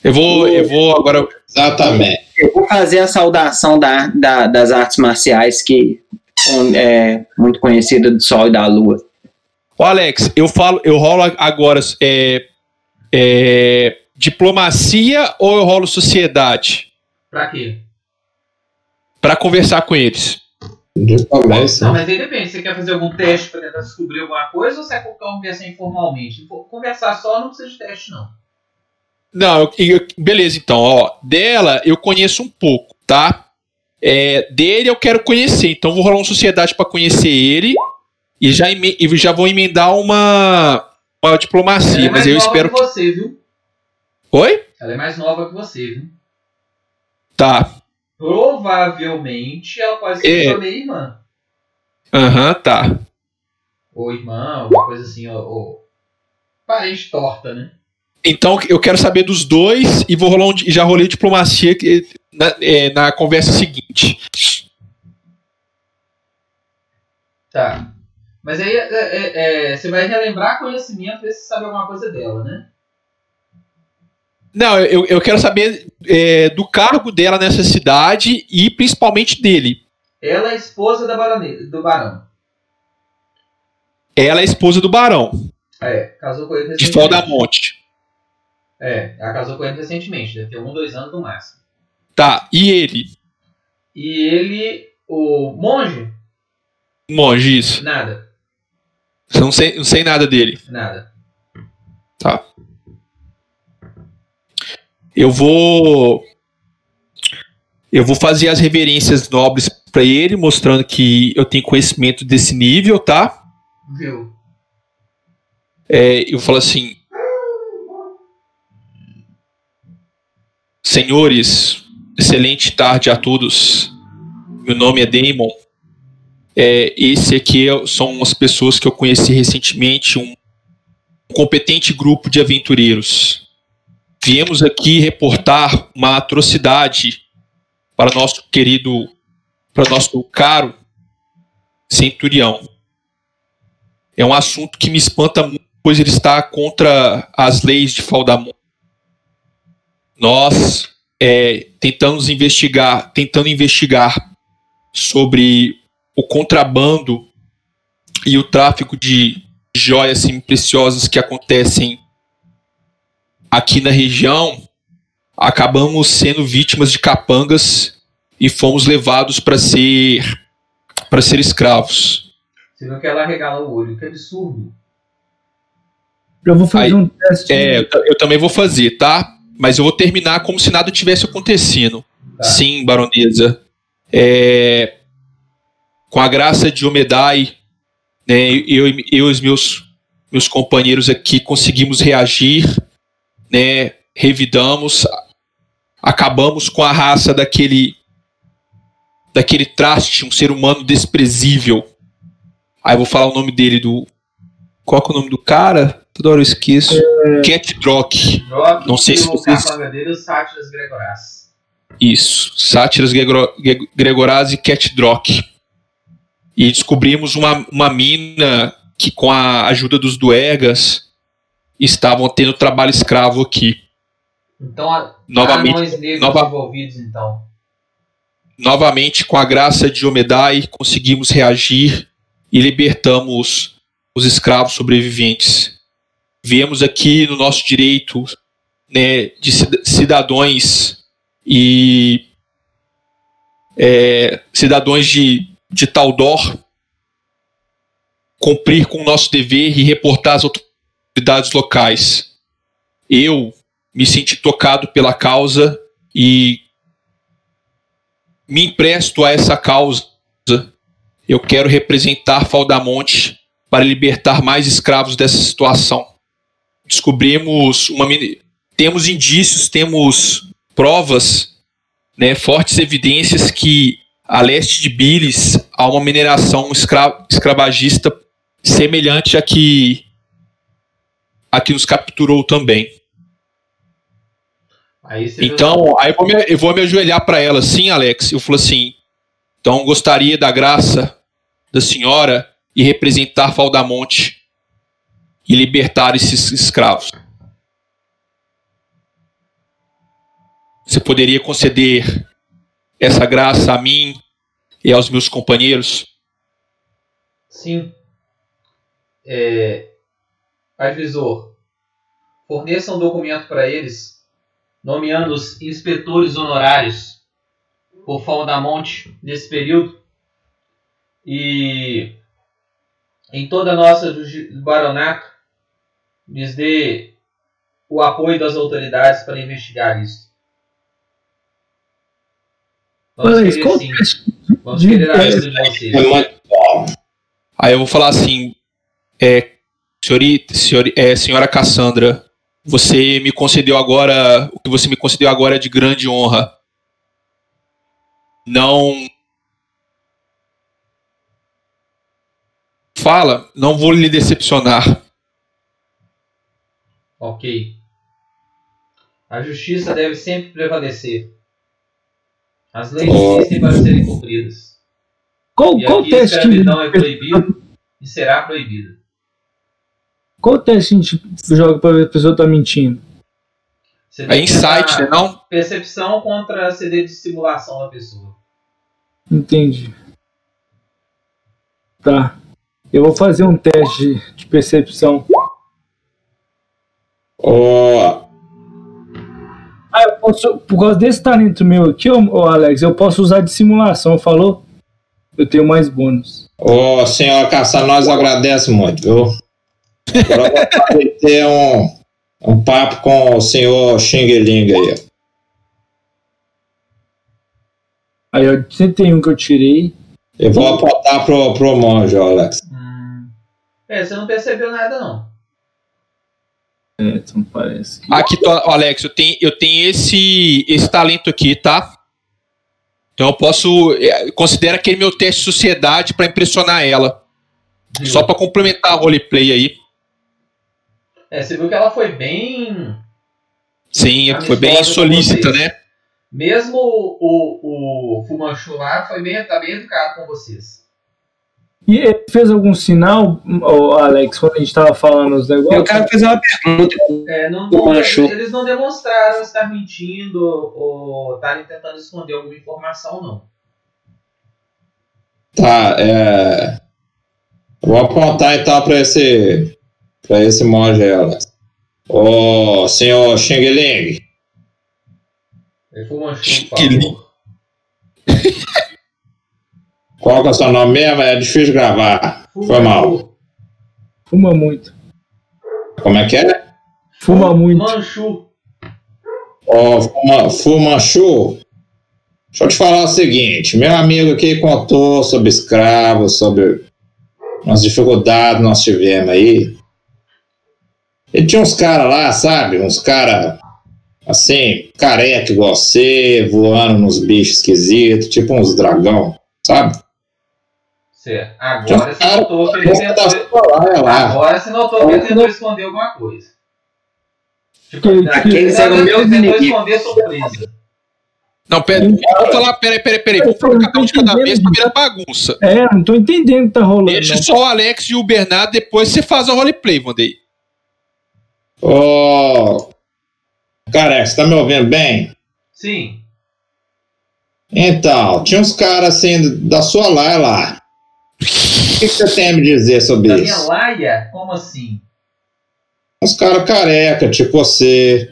Eu vou, eu vou agora. Exatamente. Eu vou fazer a saudação da, da, das artes marciais que é muito conhecida do Sol e da Lua. Ô Alex, eu falo, eu rolo agora é, é, diplomacia ou eu rolo sociedade? Pra quê? Pra conversar com eles. De conversa. Não, mas aí depende. Você quer fazer algum teste pra tentar descobrir alguma coisa ou você quer conversar informalmente? Conversar só não precisa de teste, não. Não, eu- eu- beleza, então, ó. Dela eu conheço um pouco, tá? É, dele eu quero conhecer, então vou rolar uma sociedade pra conhecer ele e já, e já vou emendar uma, uma diplomacia, é mas eu espero que que. você, viu? Oi? Ela é mais nova que você, viu? Tá. Provavelmente ela pode ser É. sua meia irmã. Aham, tá. Ou irmã, alguma coisa assim, ou, ou parente torta, né? Então eu quero saber dos dois e vou rolar um, já rolei diplomacia na, é, na conversa seguinte. Tá. Mas aí é, é, é, você vai relembrar conhecimento, ver se você sabe alguma coisa dela, né? Não, eu, eu quero saber é, do cargo dela nessa cidade e principalmente dele. Ela é esposa da do barão. Ela é esposa do barão, É, casou com ele de recentemente. Faldamonte. É, ela casou com ele recentemente, deve ter um, dois anos no máximo. Tá, e ele? E ele, o monge, Monge, isso. nada, não sei, não sei nada dele. nada. Tá. Eu vou. Eu vou fazer as reverências nobres pra ele, mostrando que eu tenho conhecimento desse nível, tá? Viu? É, eu falo assim. Senhores, excelente tarde a todos. Meu nome é Damon. É, esse aqui é- são as pessoas que eu conheci recentemente, um competente grupo de aventureiros. Viemos aqui reportar uma atrocidade para nosso querido, para nosso caro centurião. É um assunto que me espanta muito, pois ele está contra as leis de Faldamon. Nós é, tentamos investigar, tentando investigar sobre o contrabando e o tráfico de joias assim, preciosas que acontecem aqui na região, acabamos sendo vítimas de capangas e fomos levados para ser para ser escravos. Você viu que ela regala o olho, que absurdo. Eu vou fazer Aí- um teste. É, eu, ta- eu também vou fazer, tá? Mas eu vou terminar como se nada tivesse acontecendo. Tá. Sim, baronesa. É, com a graça de Omedai, né, eu, e- eu e os meus, meus companheiros aqui conseguimos reagir, né, revidamos, acabamos com a raça daquele daquele traste, um ser humano desprezível. Aí eu vou falar o nome dele do qual é o nome do cara? Toda hora eu esqueço. Cat Drock. Não sei se capanga dele, sátiras. Isso, Sátiras Gregor- Gre- Gregoraz e Cat Drock. E descobrimos uma, uma mina que, com a ajuda dos duergas, estavam tendo trabalho escravo aqui. Então, a, Novamente- negros nova- envolvidos, então. Novamente, com a graça de Omedai, conseguimos reagir e libertamos os escravos sobreviventes. Viemos aqui no nosso direito né, de cida- cidadãos e é, cidadãos de, de Taldor cumprir com o nosso dever e reportar às autoridades locais. Eu me senti tocado pela causa e me empresto a essa causa. Eu quero representar Faldamonte para libertar mais escravos dessa situação. Descobrimos uma temos indícios, temos provas, né, fortes evidências que a leste de Bilis há uma mineração escra- escravagista semelhante à que a que nos capturou também. Então, aí eu vou me, eu vou me ajoelhar para ela, sim, Alex. Eu falo assim: então gostaria da graça da senhora e representar Faldamonte e libertar esses escravos. Você poderia conceder essa graça a mim e aos meus companheiros? Sim. É, advisor, forneça um documento para eles, nomeando os inspetores honorários por Faldamonte nesse período, e em toda a nossa baronato lhes dê o apoio das autoridades para investigar isso. Vamos querer sim. é Vamos de- querer a ajuda de vocês. É. Aí eu vou falar assim, é, senhori- é, senhora Cassandra, você me concedeu agora, o que você me concedeu agora é de grande honra. Não fala, não vou lhe decepcionar. Ok. A justiça deve sempre prevalecer. As leis existem para serem cumpridas. Qual, E aqui teste que escravidão é proibido e será proibida. Qual teste a gente joga pra ver se a pessoa tá mentindo? Você É insight, né, não? Percepção contra CD de simulação da pessoa. Entendi. Tá. Eu vou fazer um teste de percepção. Ô, Ah, eu posso, por causa desse talento meu aqui, ô, ô Alex, eu posso usar de simulação, falou? Eu tenho mais bônus. ô, senhora Cassandra, nós agradecemos muito, viu? Agora eu vou fazer ter um, um papo com o senhor Xing Ling aí. ó. Aí eu tentei um que eu tirei. Eu vou apontar pro, pro monge, Alex. Hum. É, você não percebeu nada não. É, então parece. Aqui, tô, ó, Alex, eu tenho, eu tenho esse, esse talento aqui, tá? Então eu posso. é, Considera aquele meu teste de sociedade pra impressionar ela. Só pra complementar a roleplay aí. É, você viu que ela foi bem. Sim, foi bem solícita, né? Mesmo o, o Fumanchu lá foi bem, tá bem educado com vocês. E ele fez algum sinal, Alex, quando a gente tava falando os Eu negócios? quero fazer uma pergunta. É, não, O não- Fumanchu. eles não demonstraram estar mentindo ou estarem tentando esconder alguma informação, não. Tá, é. Vou apontar então pra esse. Pra esse monge aí, Alex. Ô, senhor Xing Ling. É Que favor. Qual que é o seu nome mesmo? É difícil de gravar. Foi mal. Fuma muito. Como é que é? Fuma muito. Manchu. Ó, Fuma- Fumanchu. Deixa eu te falar o seguinte: meu amigo aqui contou sobre escravos, sobre umas dificuldades que nós tivemos aí. E tinha uns caras lá, sabe? Uns caras assim, careca igual você, voando nos bichos esquisitos, tipo uns dragão, sabe? Certo. Agora você notou que ele tentou. lá. Agora você notou que ele tentou esconder alguma coisa. Tipo, Que- Aqueles ele eram tentou meus inimigos. esconder surpresa. Não, pera, vamos falar, peraí, peraí, peraí. Vamos cada um de cada vez pra virar bagunça. É, não tô entendendo o que tá rolando. Deixa não. só o Alex e o Bernardo, depois você faz a roleplay, Vandei. Ô. Careca, você tá me ouvindo bem? Sim. Então, tinha uns caras assim da sua laia lá. O que, que você tem a me dizer sobre Da minha isso? laia? Como assim? Uns caras careca, tipo você.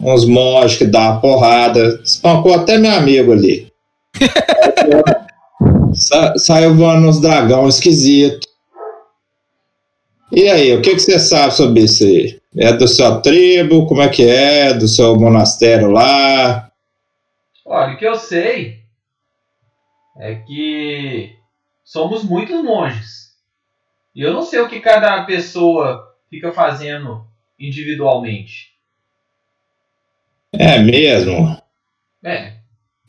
Uns monges que dá uma porrada. Espancou até meu amigo ali. Sa- saiu voando uns dragão esquisito. E aí, o que, que você sabe sobre isso aí? É do sua tribo? Como é que é? Do seu monastério lá? Olha, o que eu sei é que somos muitos monges. E eu não sei o que cada pessoa fica fazendo individualmente. É mesmo? É,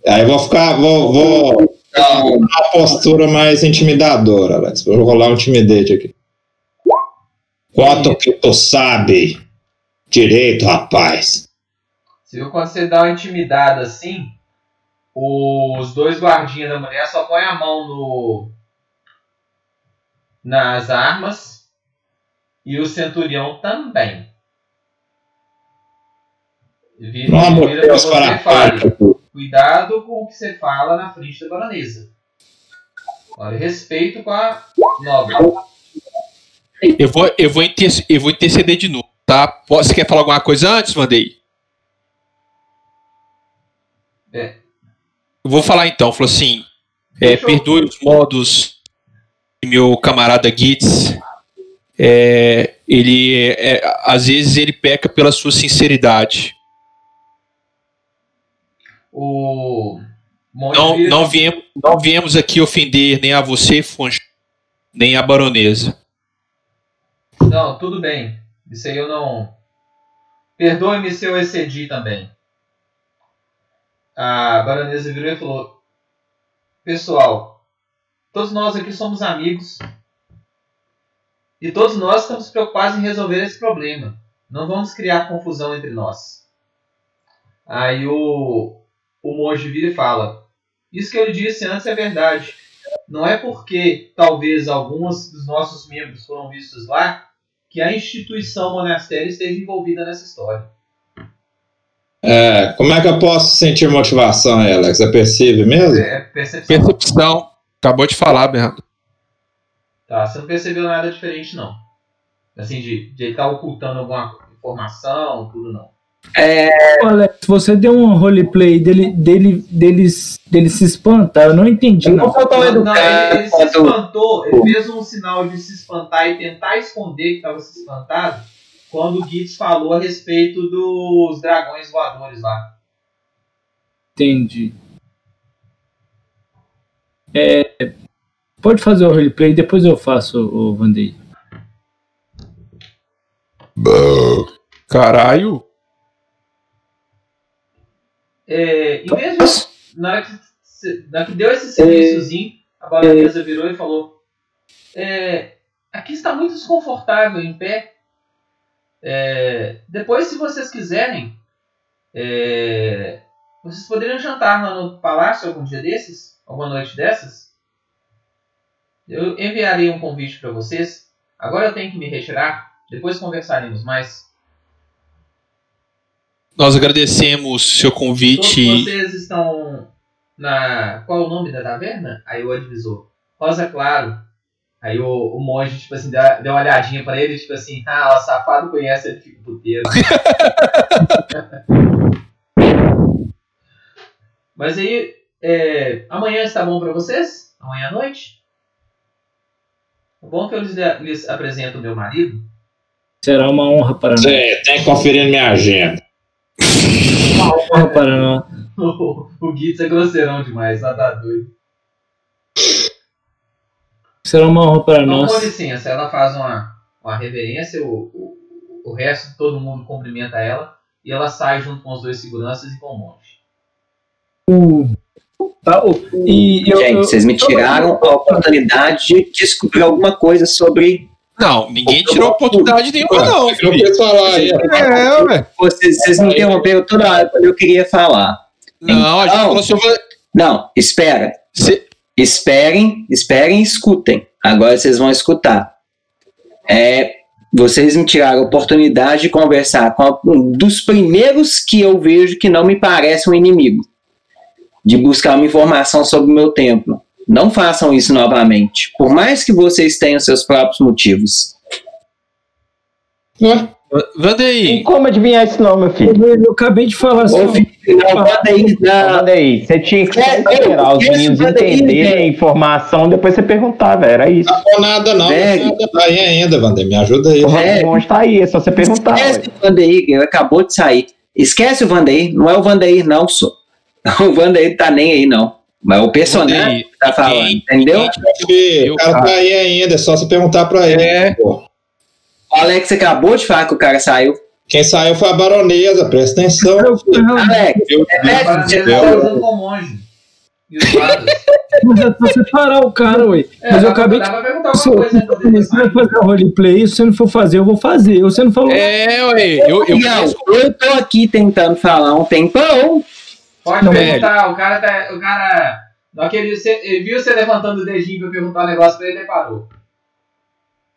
Aí eu vou ficar. Vou, vou dar uma postura mais intimidadora, Alex. Vou rolar um intimidate aqui. Quanto que tu sabe direito, rapaz? Você viu quando você dá uma intimidada assim, os dois guardinhas da mulher só põem a mão no nas armas e o centurião também. Vira, de vira Deus, para fala. Cuidado com o que você fala na frente da baronesa. Olha, respeito com a nobre. Eu vou, eu, vou inter- eu vou interceder de novo, tá? Você quer falar alguma coisa antes, Vandei? É. Eu vou falar então. Falou assim: É, perdoe os modos de meu camarada Gitz. É, ele, é, às vezes, ele peca pela sua sinceridade. O Não, não, viemos, não viemos aqui ofender nem a você, Fonch, nem a baronesa. Não, tudo bem. Isso aí eu não. Perdoe-me se eu excedi também. A baronesa virou e falou: Pessoal, todos nós aqui somos amigos. E todos nós estamos preocupados em resolver esse problema. Não vamos criar confusão entre nós. Aí o, o monge vira e fala: Isso que eu disse antes é verdade. Não é porque talvez alguns dos nossos membros foram vistos lá que a instituição monastério esteja envolvida nessa história. É, como é que eu posso sentir motivação, Alex? É percebe mesmo? É percepção. Percepção. Acabou de falar, Bernardo. Tá, você não percebeu nada diferente, não. Assim, de, de ele estar ocultando alguma informação, tudo não. Ô, Alex, você deu um roleplay dele, dele, dele, dele se espantar, eu não entendi. Eu não Não. Não, educado ele, ele se espantou, ele fez um sinal de se espantar e tentar esconder que estava se espantado quando o Gitz falou a respeito dos dragões voadores lá. Entendi. É, pode fazer o roleplay, depois eu faço o Vandei. Caralho. É, em vez de, na, hora que, na hora que deu esse silênciozinho, a baronesa virou e falou: é, Aqui está muito desconfortável em pé. É, depois, se vocês quiserem, é, vocês poderiam jantar lá no palácio algum dia desses? Alguma noite dessas? Eu enviarei um convite para vocês. Agora eu tenho que me retirar. Depois conversaremos mais. Nós agradecemos seu Todos convite. vocês estão na. Qual é o nome da taverna? Aí o advisor. Rosa Claro. Aí o, o monge, tipo assim, deu, deu uma olhadinha pra ele, tipo assim, ah, o safado conhece ele fica puteiro. Mas aí, é, amanhã está bom pra vocês? Amanhã à noite? É bom que eu lhes, lhes apresento o meu marido. Será uma honra para nós. Você tem que conferir minha agenda. Uma honra para nós. O, o Gitz é grosseirão demais, tá, tá doido. Será uma honra para Então, com nós. licença, ela faz uma, uma reverência, o, o, o resto, todo mundo cumprimenta ela, e ela sai junto com os dois seguranças e com o monge. O- tá, o- e eu, Gente, eu- vocês me tiraram a oportunidade de descobrir alguma coisa sobre. Não, ninguém tirou oportunidade nenhuma, não. Eu filho. falar aí. É, ué. Vocês, vocês me interromperam toda hora quando eu queria falar. Não, a gente Então- falou sobre. Não, espera. Cê- Esperem, esperem e escutem. Agora vocês vão escutar. É, vocês me tiraram a oportunidade de conversar com um dos primeiros que eu vejo que não me parece um inimigo. De buscar uma informação sobre o meu templo. Não façam isso novamente. Por mais que vocês tenham seus próprios motivos. E Vandei, como adivinhar isso não, meu filho? eu, eu acabei de falar assim. Ô, filho, não, não. Manda aí, você tinha que É, esperar os meninos entenderem a informação, depois você perguntar, velho. Era isso. não tá nada não. Velho. Nada tá aí ainda, Vander. Me ajuda aí. O É. monge tá aí, é só você perguntar. Esquece ué. o Vandeir, ele acabou de sair. Esquece o Vandeir, não é o Vandeir, não, só. O Vandeir tá nem aí, não. Mas o personagem que tá falando, entendeu? ninguém- O cara tá aí ainda, é só você perguntar pra ele. É. pô. O Alex acabou de falar que o cara saiu. Quem saiu foi a baronesa, presta atenção. Alex, Eu, Agora você eu- tá com o monge. Mas é pra separar o cara, ué. É, Mas eu acabei de. Se você vai fazer o roleplay, se você não for fazer, eu vou fazer. Você não falou. É, ué, eu, eu Não, eu tô aqui tentando falar um tempão. Pode Não, perguntar, o cara tá. O cara. Na hora que ele, viu você levantando o dedinho pra perguntar um negócio pra ele, ele parou.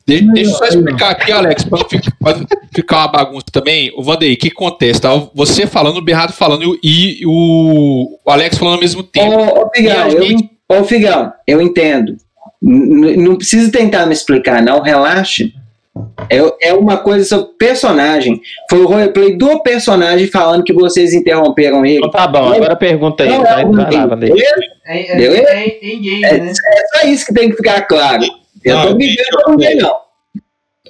De- deixa eu só explicar aqui, Alex, pra não ficar, pra não ficar uma bagunça também. O Vandei, o que acontece? Tá? Você falando, o Bernardo falando e o, o Alex falando ao mesmo tempo. Ô, ô, Figão, E a eu, gente- ô, Figão, eu entendo. N- n- não precisa tentar me explicar, não, relaxa. É, é uma coisa sobre personagem. Foi o roleplay do personagem falando que vocês interromperam ele. Então tá bom, agora pergunta aí. Não, Vai, vai lá, beleza? É, é, Beleza? é, é É, né? é só isso que tem que ficar claro. Eu Não, tô me vendo não sei não.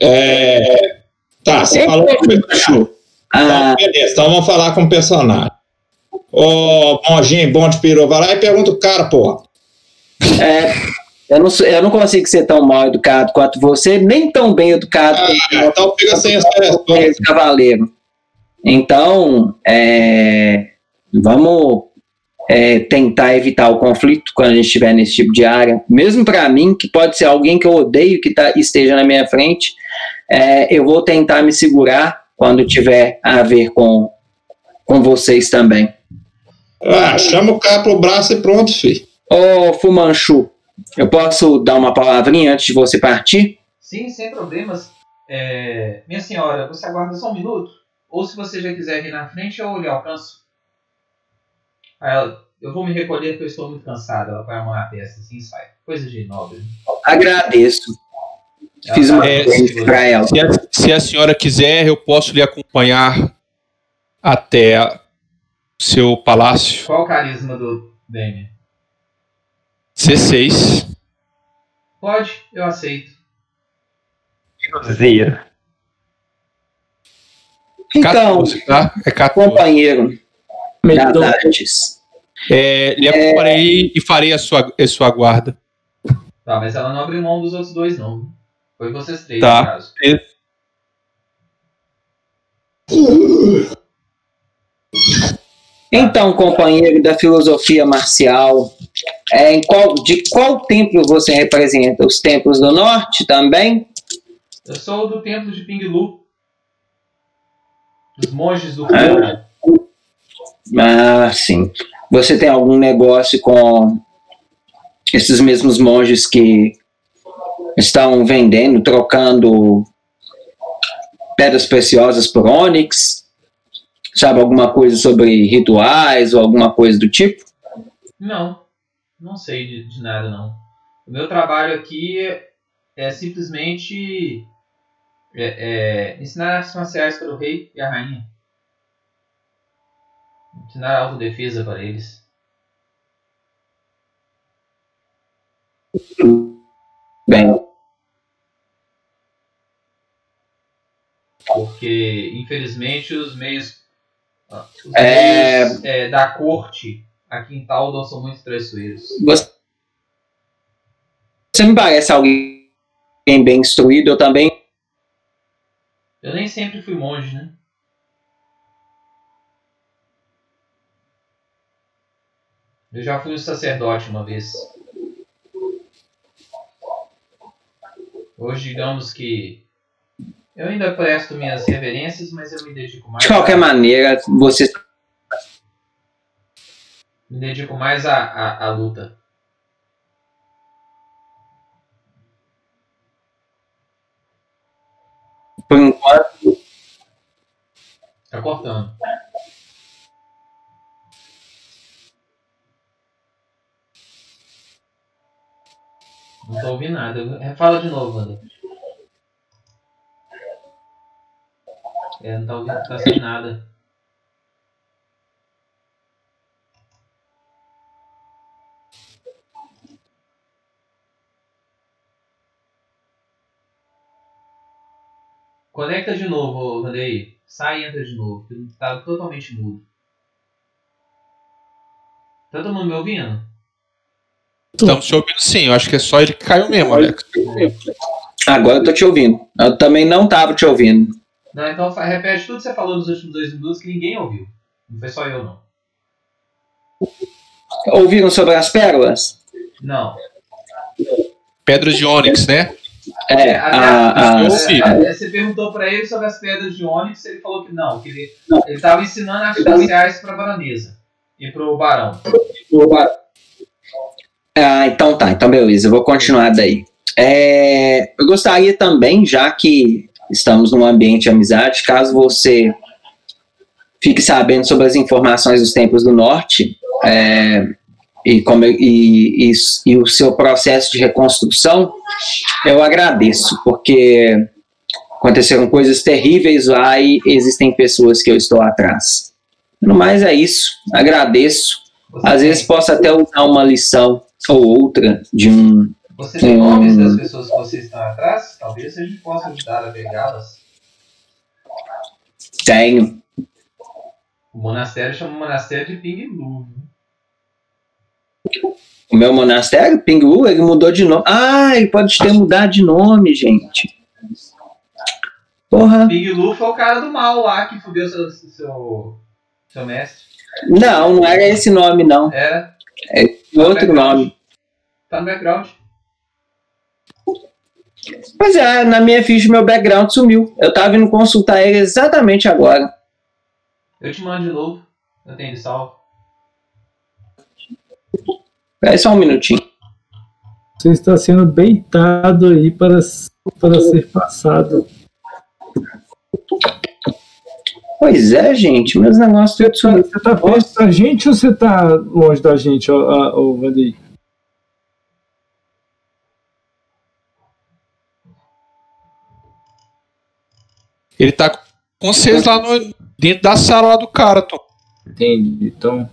É, tá, você falou que foi cachorro. Ah, Então, beleza, então vamos falar com o personagem. Ô, Monjinho, bom de peru, vai lá e pergunta o cara, porra. é, eu, não, eu não consigo ser tão mal educado quanto você, nem tão bem educado Ah, então fica sem essa resposta. cavaleiro. Então, é, vamos é, tentar evitar o conflito quando a gente estiver nesse tipo de área. Mesmo para mim, que pode ser alguém que eu odeio que tá, esteja na minha frente, é, eu vou tentar me segurar quando tiver a ver com, com vocês também. Ah, chama o cara pro braço e pronto, filho. Ô, Fumanchu, eu posso dar uma palavrinha antes de você partir? Sim, sem problemas. É, minha senhora, você aguarda só um minuto? Ou se você já quiser vir na frente, eu lhe alcanço. Aí ela, eu vou me recolher porque eu estou muito cansada. Ela põe a mão na testa assim e sai. Coisa de nobre. Agradeço. Ela Fiz uma tá- É, coisa pra ela. Se a, se a senhora quiser, eu posso lhe acompanhar até o seu palácio. Qual o carisma do Demi? C6. Pode, eu aceito. Cruzeiro. Então, 14, tá? É 14. companheiro. Dates, É, lhe acompanharei e farei a sua, a sua guarda. Tá, mas ela não abriu mão dos outros dois, não. Foi vocês três, Tá. no caso. Então, companheiro da filosofia marcial, é, em qual, de qual templo você representa? Os templos do norte também? Eu sou do templo de Pinglu. Os monges do fogo. Ah, sim. Você tem algum negócio com esses mesmos monges que estão vendendo, trocando pedras preciosas por ônix? Sabe alguma coisa sobre rituais ou alguma coisa do tipo? Não, não sei de, de nada, não. O meu trabalho aqui é, é simplesmente é, é, ensinar artes marciais para o rei e a rainha. Ensinar autodefesa para eles. Bem, Porque, infelizmente, os meios, os É. é, da corte aqui em Taldor são muito traiçoeiros. você, você me parece alguém bem instruído, eu também Eu nem sempre fui monge, né? Eu já fui um sacerdote uma vez. Hoje, digamos que eu ainda presto minhas reverências, mas eu me dedico mais. De qualquer a, maneira, você Me dedico mais à, à, à luta. por enquanto Tá cortando. Não tô ouvindo nada. Fala de novo, Wander. É, não tá ouvindo, tá sem nada. Conecta de novo, Vanderlei. Sai e entra de novo. porque Tá totalmente mudo. Tá todo mundo me ouvindo? Estamos te ouvindo sim, eu acho que é só ele que caiu mesmo, Alex. agora eu tô te ouvindo. Eu também não tava te ouvindo. Não, então fa- repete tudo que você falou nos últimos dois minutos que ninguém ouviu. Não foi só eu, não. Ouviram sobre as pérolas? Não. Pedras de ônix, né? É, a, a- a- É, Você perguntou pra ele sobre as pedras de ônix, ele falou que não, que ele ele tava ensinando artes marciais pra baronesa e pro barão. Ah, então tá, então beleza, eu vou continuar daí. É, eu gostaria também, já que estamos num ambiente de amizade, caso você fique sabendo sobre as informações dos tempos do norte é, e, como, e, e, e o seu processo de reconstrução, eu agradeço, porque aconteceram coisas terríveis lá e existem pessoas que eu estou atrás. No mais é isso. Agradeço. Às vezes posso até usar uma lição ou outra de um. Você tem nomes das pessoas que você está atrás? Talvez a gente possa ajudar a pegá-las. Tenho. O monastério chama o monastério de Ping Blue. O meu monastério, Pingu, ele mudou de nome. Ah, ele pode ter mudado de nome, gente. Porra. Ping Lu foi o cara do mal lá que fudeu seu, seu, seu mestre. Não, não era esse nome, não. Era. É outro nome. Tá no background. Pois é, na minha ficha, meu background sumiu. Eu tava indo consultar ele exatamente agora. Eu te mando de novo. Eu tenho ele salvo. Espera só um minutinho. Você está sendo beitado aí para, para ser passado. Pois é, gente, meus negócios. Você tá perto da gente ou você tá longe da gente, ô, ô, ô Vandy? Ele tá com vocês lá no, dentro da sala lá do cara, Tom. Entendi. Então.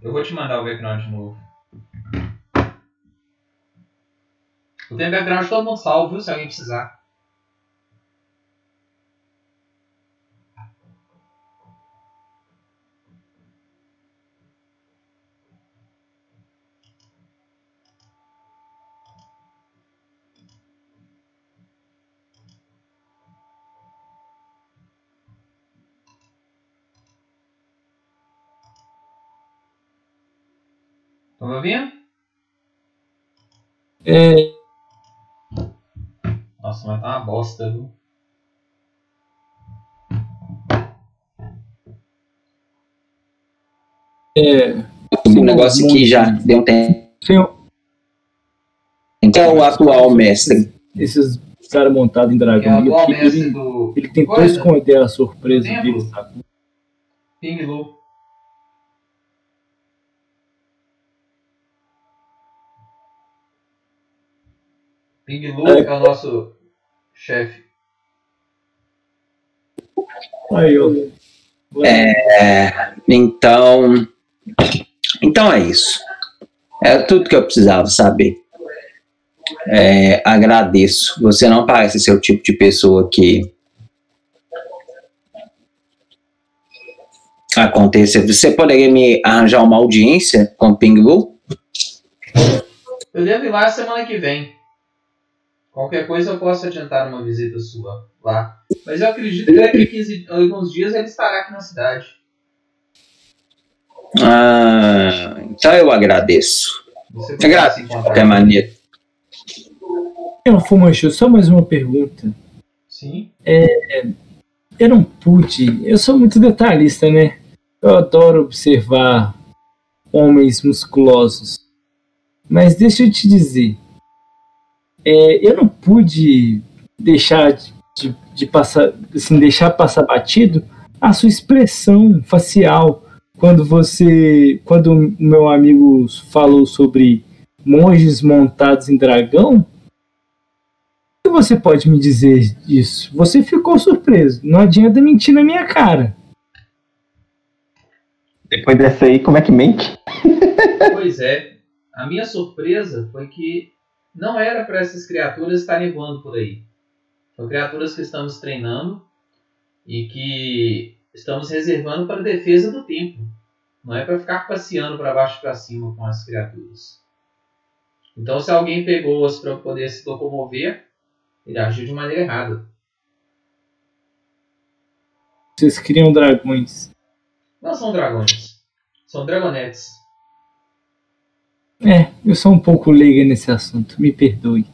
Eu vou te mandar o background de novo. Eu tenho background de todo mundo salvo, viu? Se alguém precisar. Estão me ouvindo? É, Nossa, mas tá uma bosta, viu? é, O negócio aqui já deu um tempo. senhor, Quem é o atual mestre? esses caras montados em Que é o dragão. atual ele, mestre ele, do ele tentou Coisa? esconder a surpresa dele, sabe? Ping Lu. Ping Lu É. o nosso chefe. Aí, ó. É, então. Então é isso. É tudo que eu precisava saber. É, agradeço. Você não parece ser o tipo de pessoa que. Aconteça. Você poderia me arranjar uma audiência com o Pingu? Eu devo ir lá semana que vem. Qualquer coisa eu posso adiantar uma visita sua lá. Mas eu acredito que daqui a 15, alguns dias ele estará aqui na cidade. Ah, então eu agradeço. Você agradeço de qualquer maneira. Eu, Fumanchu, só mais uma pergunta. Sim. Eu não pude. Eu sou muito detalhista, né? Eu adoro observar homens musculosos. Mas deixa eu te dizer. É, eu não pude deixar de, de- de passar, assim, deixar passar batido a sua expressão facial quando você, quando o meu amigo falou sobre monges montados em dragão. O que você pode me dizer disso? Você ficou surpreso. Não adianta mentir na minha cara. Depois dessa aí, como é que mente? Pois é. A minha surpresa foi que não era para essas criaturas estarem voando por aí. São criaturas que estamos treinando e que estamos reservando para defesa do templo. Não é para ficar passeando para baixo e para cima com as criaturas. Então, se alguém pegou-as para poder se locomover, ele agiu de maneira errada. Vocês criam dragões. Não são dragões, são dragonetes. É, eu sou um pouco leiga nesse assunto. Me perdoe.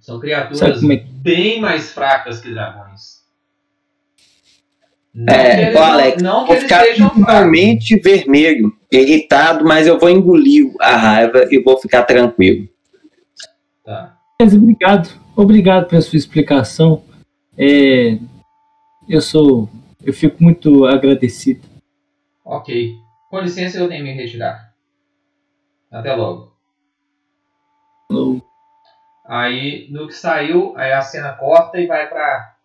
São criaturas é que- bem mais fracas que dragões. Não que É, não- Alex, não que vou eles ficar totalmente vermelho, irritado, mas eu vou engolir a raiva e vou ficar tranquilo. Tá. Mas obrigado. Obrigado pela sua explicação. É, eu sou. Eu fico muito agradecido. Ok. Com licença, eu tenho que me retirar. Até logo. Falou. Aí, no que saiu, aí a cena corta e vai pra,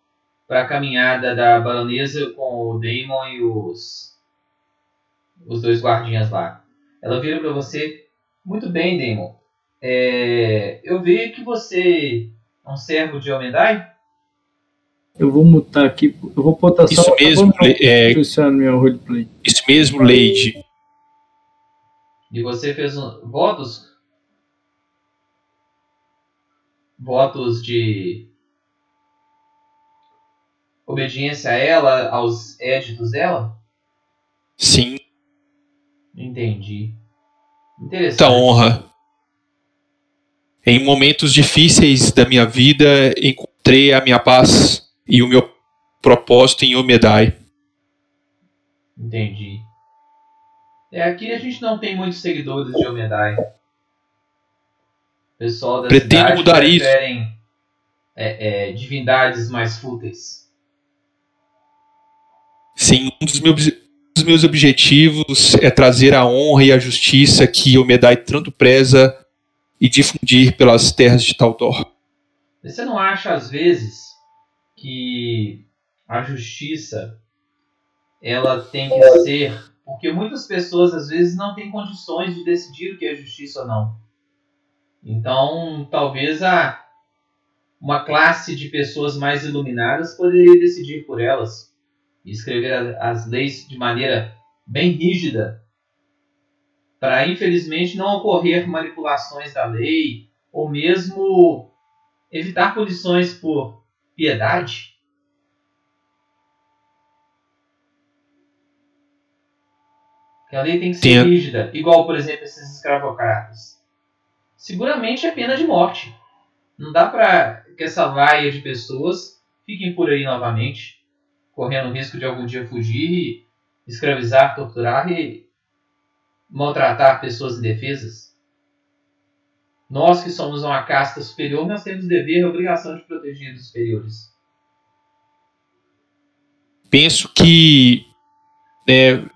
pra caminhada da baronesa com o Damon e os, os dois guardinhas lá. Ela vira pra você. Muito bem, Damon. É, eu vi que você é um servo de Omendai. Eu vou mutar aqui. Eu vou botar só. Isso mesmo, eu vou é, meu roleplay. isso mesmo, Lady. E você fez um, votos? Votos de obediência a ela, aos éditos dela? Sim, Entendi. Interessante. muita honra. Em momentos difíceis da minha vida, encontrei a minha paz e o meu propósito em Omedai. Entendi. É, aqui a gente não tem muitos seguidores de Omedai. O pessoal da Pretendo cidade mudar isso. preferem é, é, divindades mais fúteis. Sim, um dos meus, dos meus objetivos é trazer a honra e a justiça que Omedai tanto preza e difundir pelas terras de Taldor. Você não acha, às vezes, que a justiça ela tem que ser. Porque muitas pessoas, às vezes, não têm condições de decidir o que é justiça ou não. Então, talvez a, uma classe de pessoas mais iluminadas poderia decidir por elas e escrever as leis de maneira bem rígida para, infelizmente, não ocorrer manipulações da lei ou mesmo evitar punições por piedade. Que a lei tem que ser Entendo. rígida, igual, por exemplo, esses escravocratas. Seguramente é pena de morte. Não dá para que essa laia de pessoas fiquem por aí novamente, correndo o risco de algum dia fugir e escravizar, torturar e maltratar pessoas indefesas. Nós que somos uma casta superior, nós temos dever e obrigação de proteger os superiores. penso que né,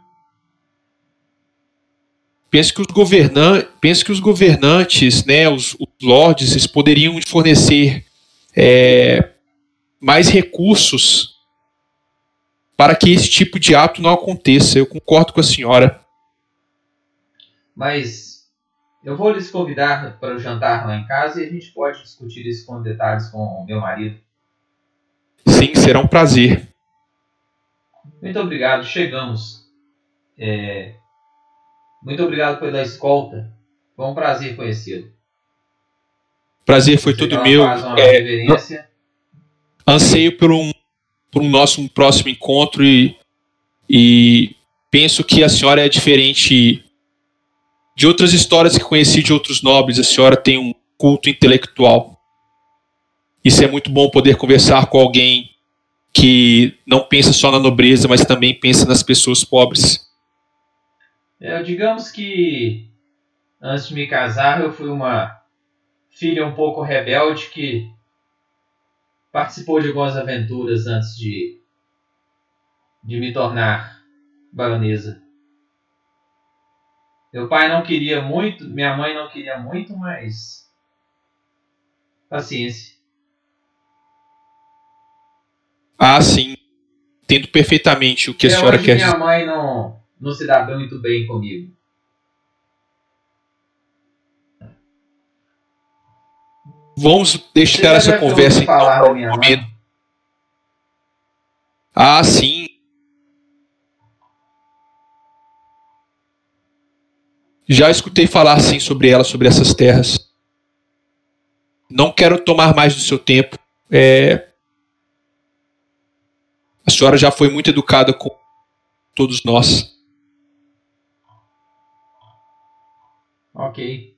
penso que os governantes penso que os governantes né os, os lords eles poderiam fornecer é, mais recursos para que esse tipo de ato não aconteça eu concordo com a senhora Mas eu vou lhes convidar para o jantar lá em casa e a gente pode discutir isso com detalhes com o meu marido. sim será um prazer Muito obrigado, chegamos. É, Muito obrigado pela escolta. Foi um prazer conhecê-lo. prazer foi todo já meu É, anseio por um, por um nosso um próximo encontro e, e penso que a senhora é diferente de outras histórias que conheci de outros nobres. A senhora tem um culto intelectual. Isso é muito bom poder conversar com alguém que não pensa só na nobreza, mas também pensa nas pessoas pobres. É, digamos que antes de me casar eu fui uma filha um pouco rebelde que participou de algumas aventuras antes de, de me tornar baronesa. Meu pai não queria muito, minha mãe não queria muito, mas paciência. Ah, sim. Entendo perfeitamente o que a senhora quer minha dizer. mãe não, não se dá muito bem comigo. Vamos deixar essa conversa então para mãe. momento. Ah, sim. Já escutei falar sim sobre ela, sobre essas terras. Não quero tomar mais do seu tempo. É, A senhora já foi muito educada com todos nós. Ok.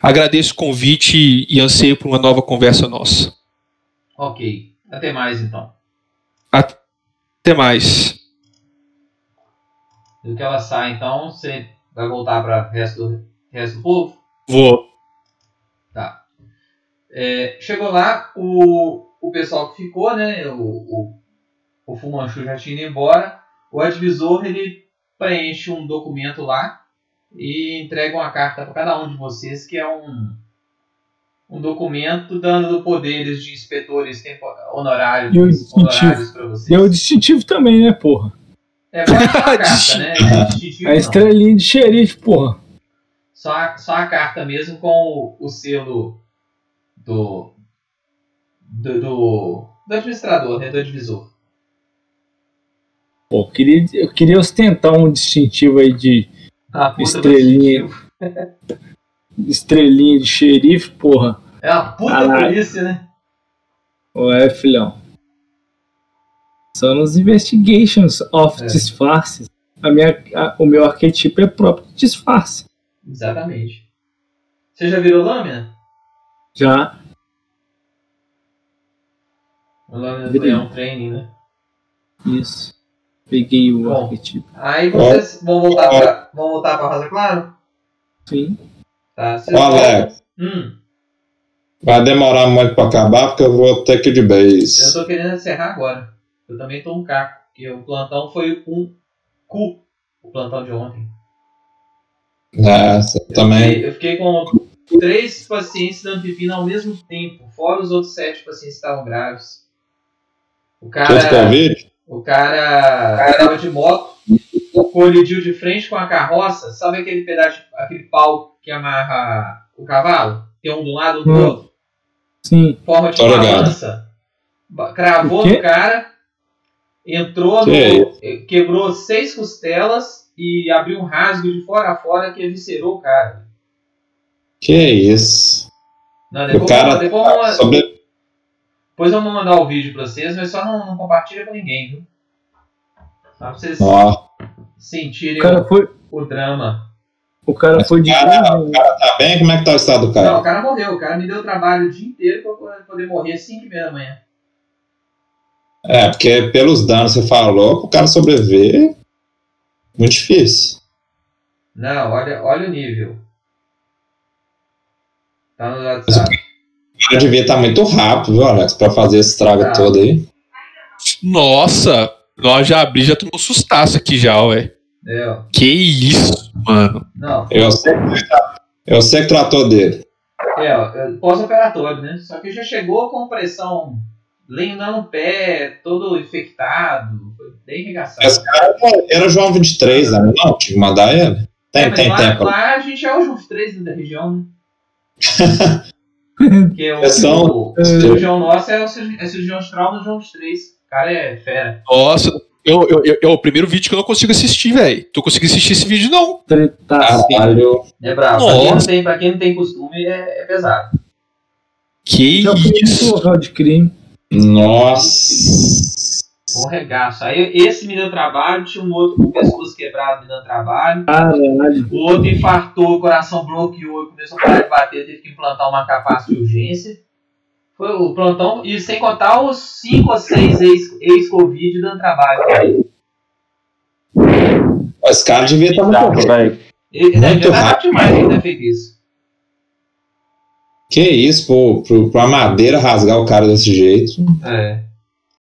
Agradeço o convite e anseio por uma nova conversa nossa. Ok. Até mais então. Até mais. Do que ela sai, então, você vai voltar para o resto do, resto do povo? Vou. Tá. É, chegou lá, o, o pessoal que ficou, né? O, o, o Fumanchu já tinha ido embora. o advisor ele preenche um documento lá e entrega uma carta para cada um de vocês que é um um documento dando poderes de inspetores honorários, E o distintivo? honorários para vocês. E é o distintivo também, né, porra? É carta, né? É A estrelinha de xerife, porra. Só a, só a carta mesmo com o, o selo do, do, do, do administrador, né? Do advisor. Pô, eu queria, eu queria ostentar um distintivo aí de A do Estrelinha. estrelinha de xerife, porra. É uma puta Caralho. polícia, né? Ué, filhão. Só nos investigations of É. disfarces. A minha, a- o meu arquetipo é próprio de disfarce. Exatamente. Você já virou lâmina? Já. O lâmina é um training, né? Isso. Peguei o Bom. arquetipo. Aí vocês vão voltar pra, vão voltar pra Rosa Claro? Sim. Tá. Vocês Alex, Hum, vai demorar muito pra acabar porque eu vou ter que ir de eu base. tô querendo encerrar agora. Eu também tô um caco. Porque o plantão foi um cu. O plantão de ontem. É, você Eu também. fiquei, eu fiquei com três pacientes dando pepino ao mesmo tempo, fora os outros sete pacientes que estavam graves. O cara, Covid? O cara estava de moto, colidiu de frente com a carroça, sabe aquele pedaço, de- aquele pau que amarra o cavalo? Tem um de um lado, um do Hum. outro, Sim. forma de balança. Ba- Cravou O no cara, entrou no. quebrou seis costelas e abriu um rasgo de fora a fora que eviscerou o cara. Que isso? Não, O depois, cara depois, vou- sobre... depois eu vou mandar o vídeo pra vocês, mas só não, não compartilha com ninguém, viu? Só pra vocês Ó, sentirem O foi, o drama. o cara foi de. cara, o cara tá bem? Como é que tá o estado do Não, cara? o cara morreu. O cara me deu trabalho o dia inteiro pra poder morrer às 5 e meia da manhã. É, porque pelos danos que você falou, o cara sobreviver, muito difícil. Não, olha, olha o nível. Tá no WhatsApp. O cara devia estar muito rápido, viu, Alex, pra fazer esse estrago Ah. todo aí. Nossa, nós já abri, já tomou sustaço aqui já, ué. É. Que isso, mano. Não, Eu sei, eu sei que tratou dele. é, ó. é Pós-operatório, né? Só que já chegou com pressão lendo no pé, todo infectado. Foi bem regaçado. Esse cara era João 23, né? Não, tinha que mandar ele. Tem, É, mas tem lá, tempo. lá a gente é o João 3 da região, né? Porque o, É só- o, o cirurgião nosso é o cirurgião, é cirurgião de trauma do João 3. O cara é fera. Nossa, eu, eu, eu- é o primeiro vídeo que eu não consigo assistir, velho. Tu conseguiu assistir esse vídeo, não. Caralho. É bravo. Pra quem, não tem, pra quem não tem costume, é, é pesado. Que Já isso. de crime. Nossa. Um regaço. Aí esse me deu trabalho, tinha um outro com o pescoço quebrado me dando trabalho. Caralho. O outro infartou, o coração bloqueou e começou a parar de bater, teve que implantar uma capaz de urgência. Foi o plantão, e sem contar os 5 ou 6 ex- ex-Covid dando trabalho. Esse cara devia estar Tá, muito velho. Ele Muito devia estar rápido. demais ele ter feito isso. Que isso, pô, pro, pra madeira rasgar o cara desse jeito. É.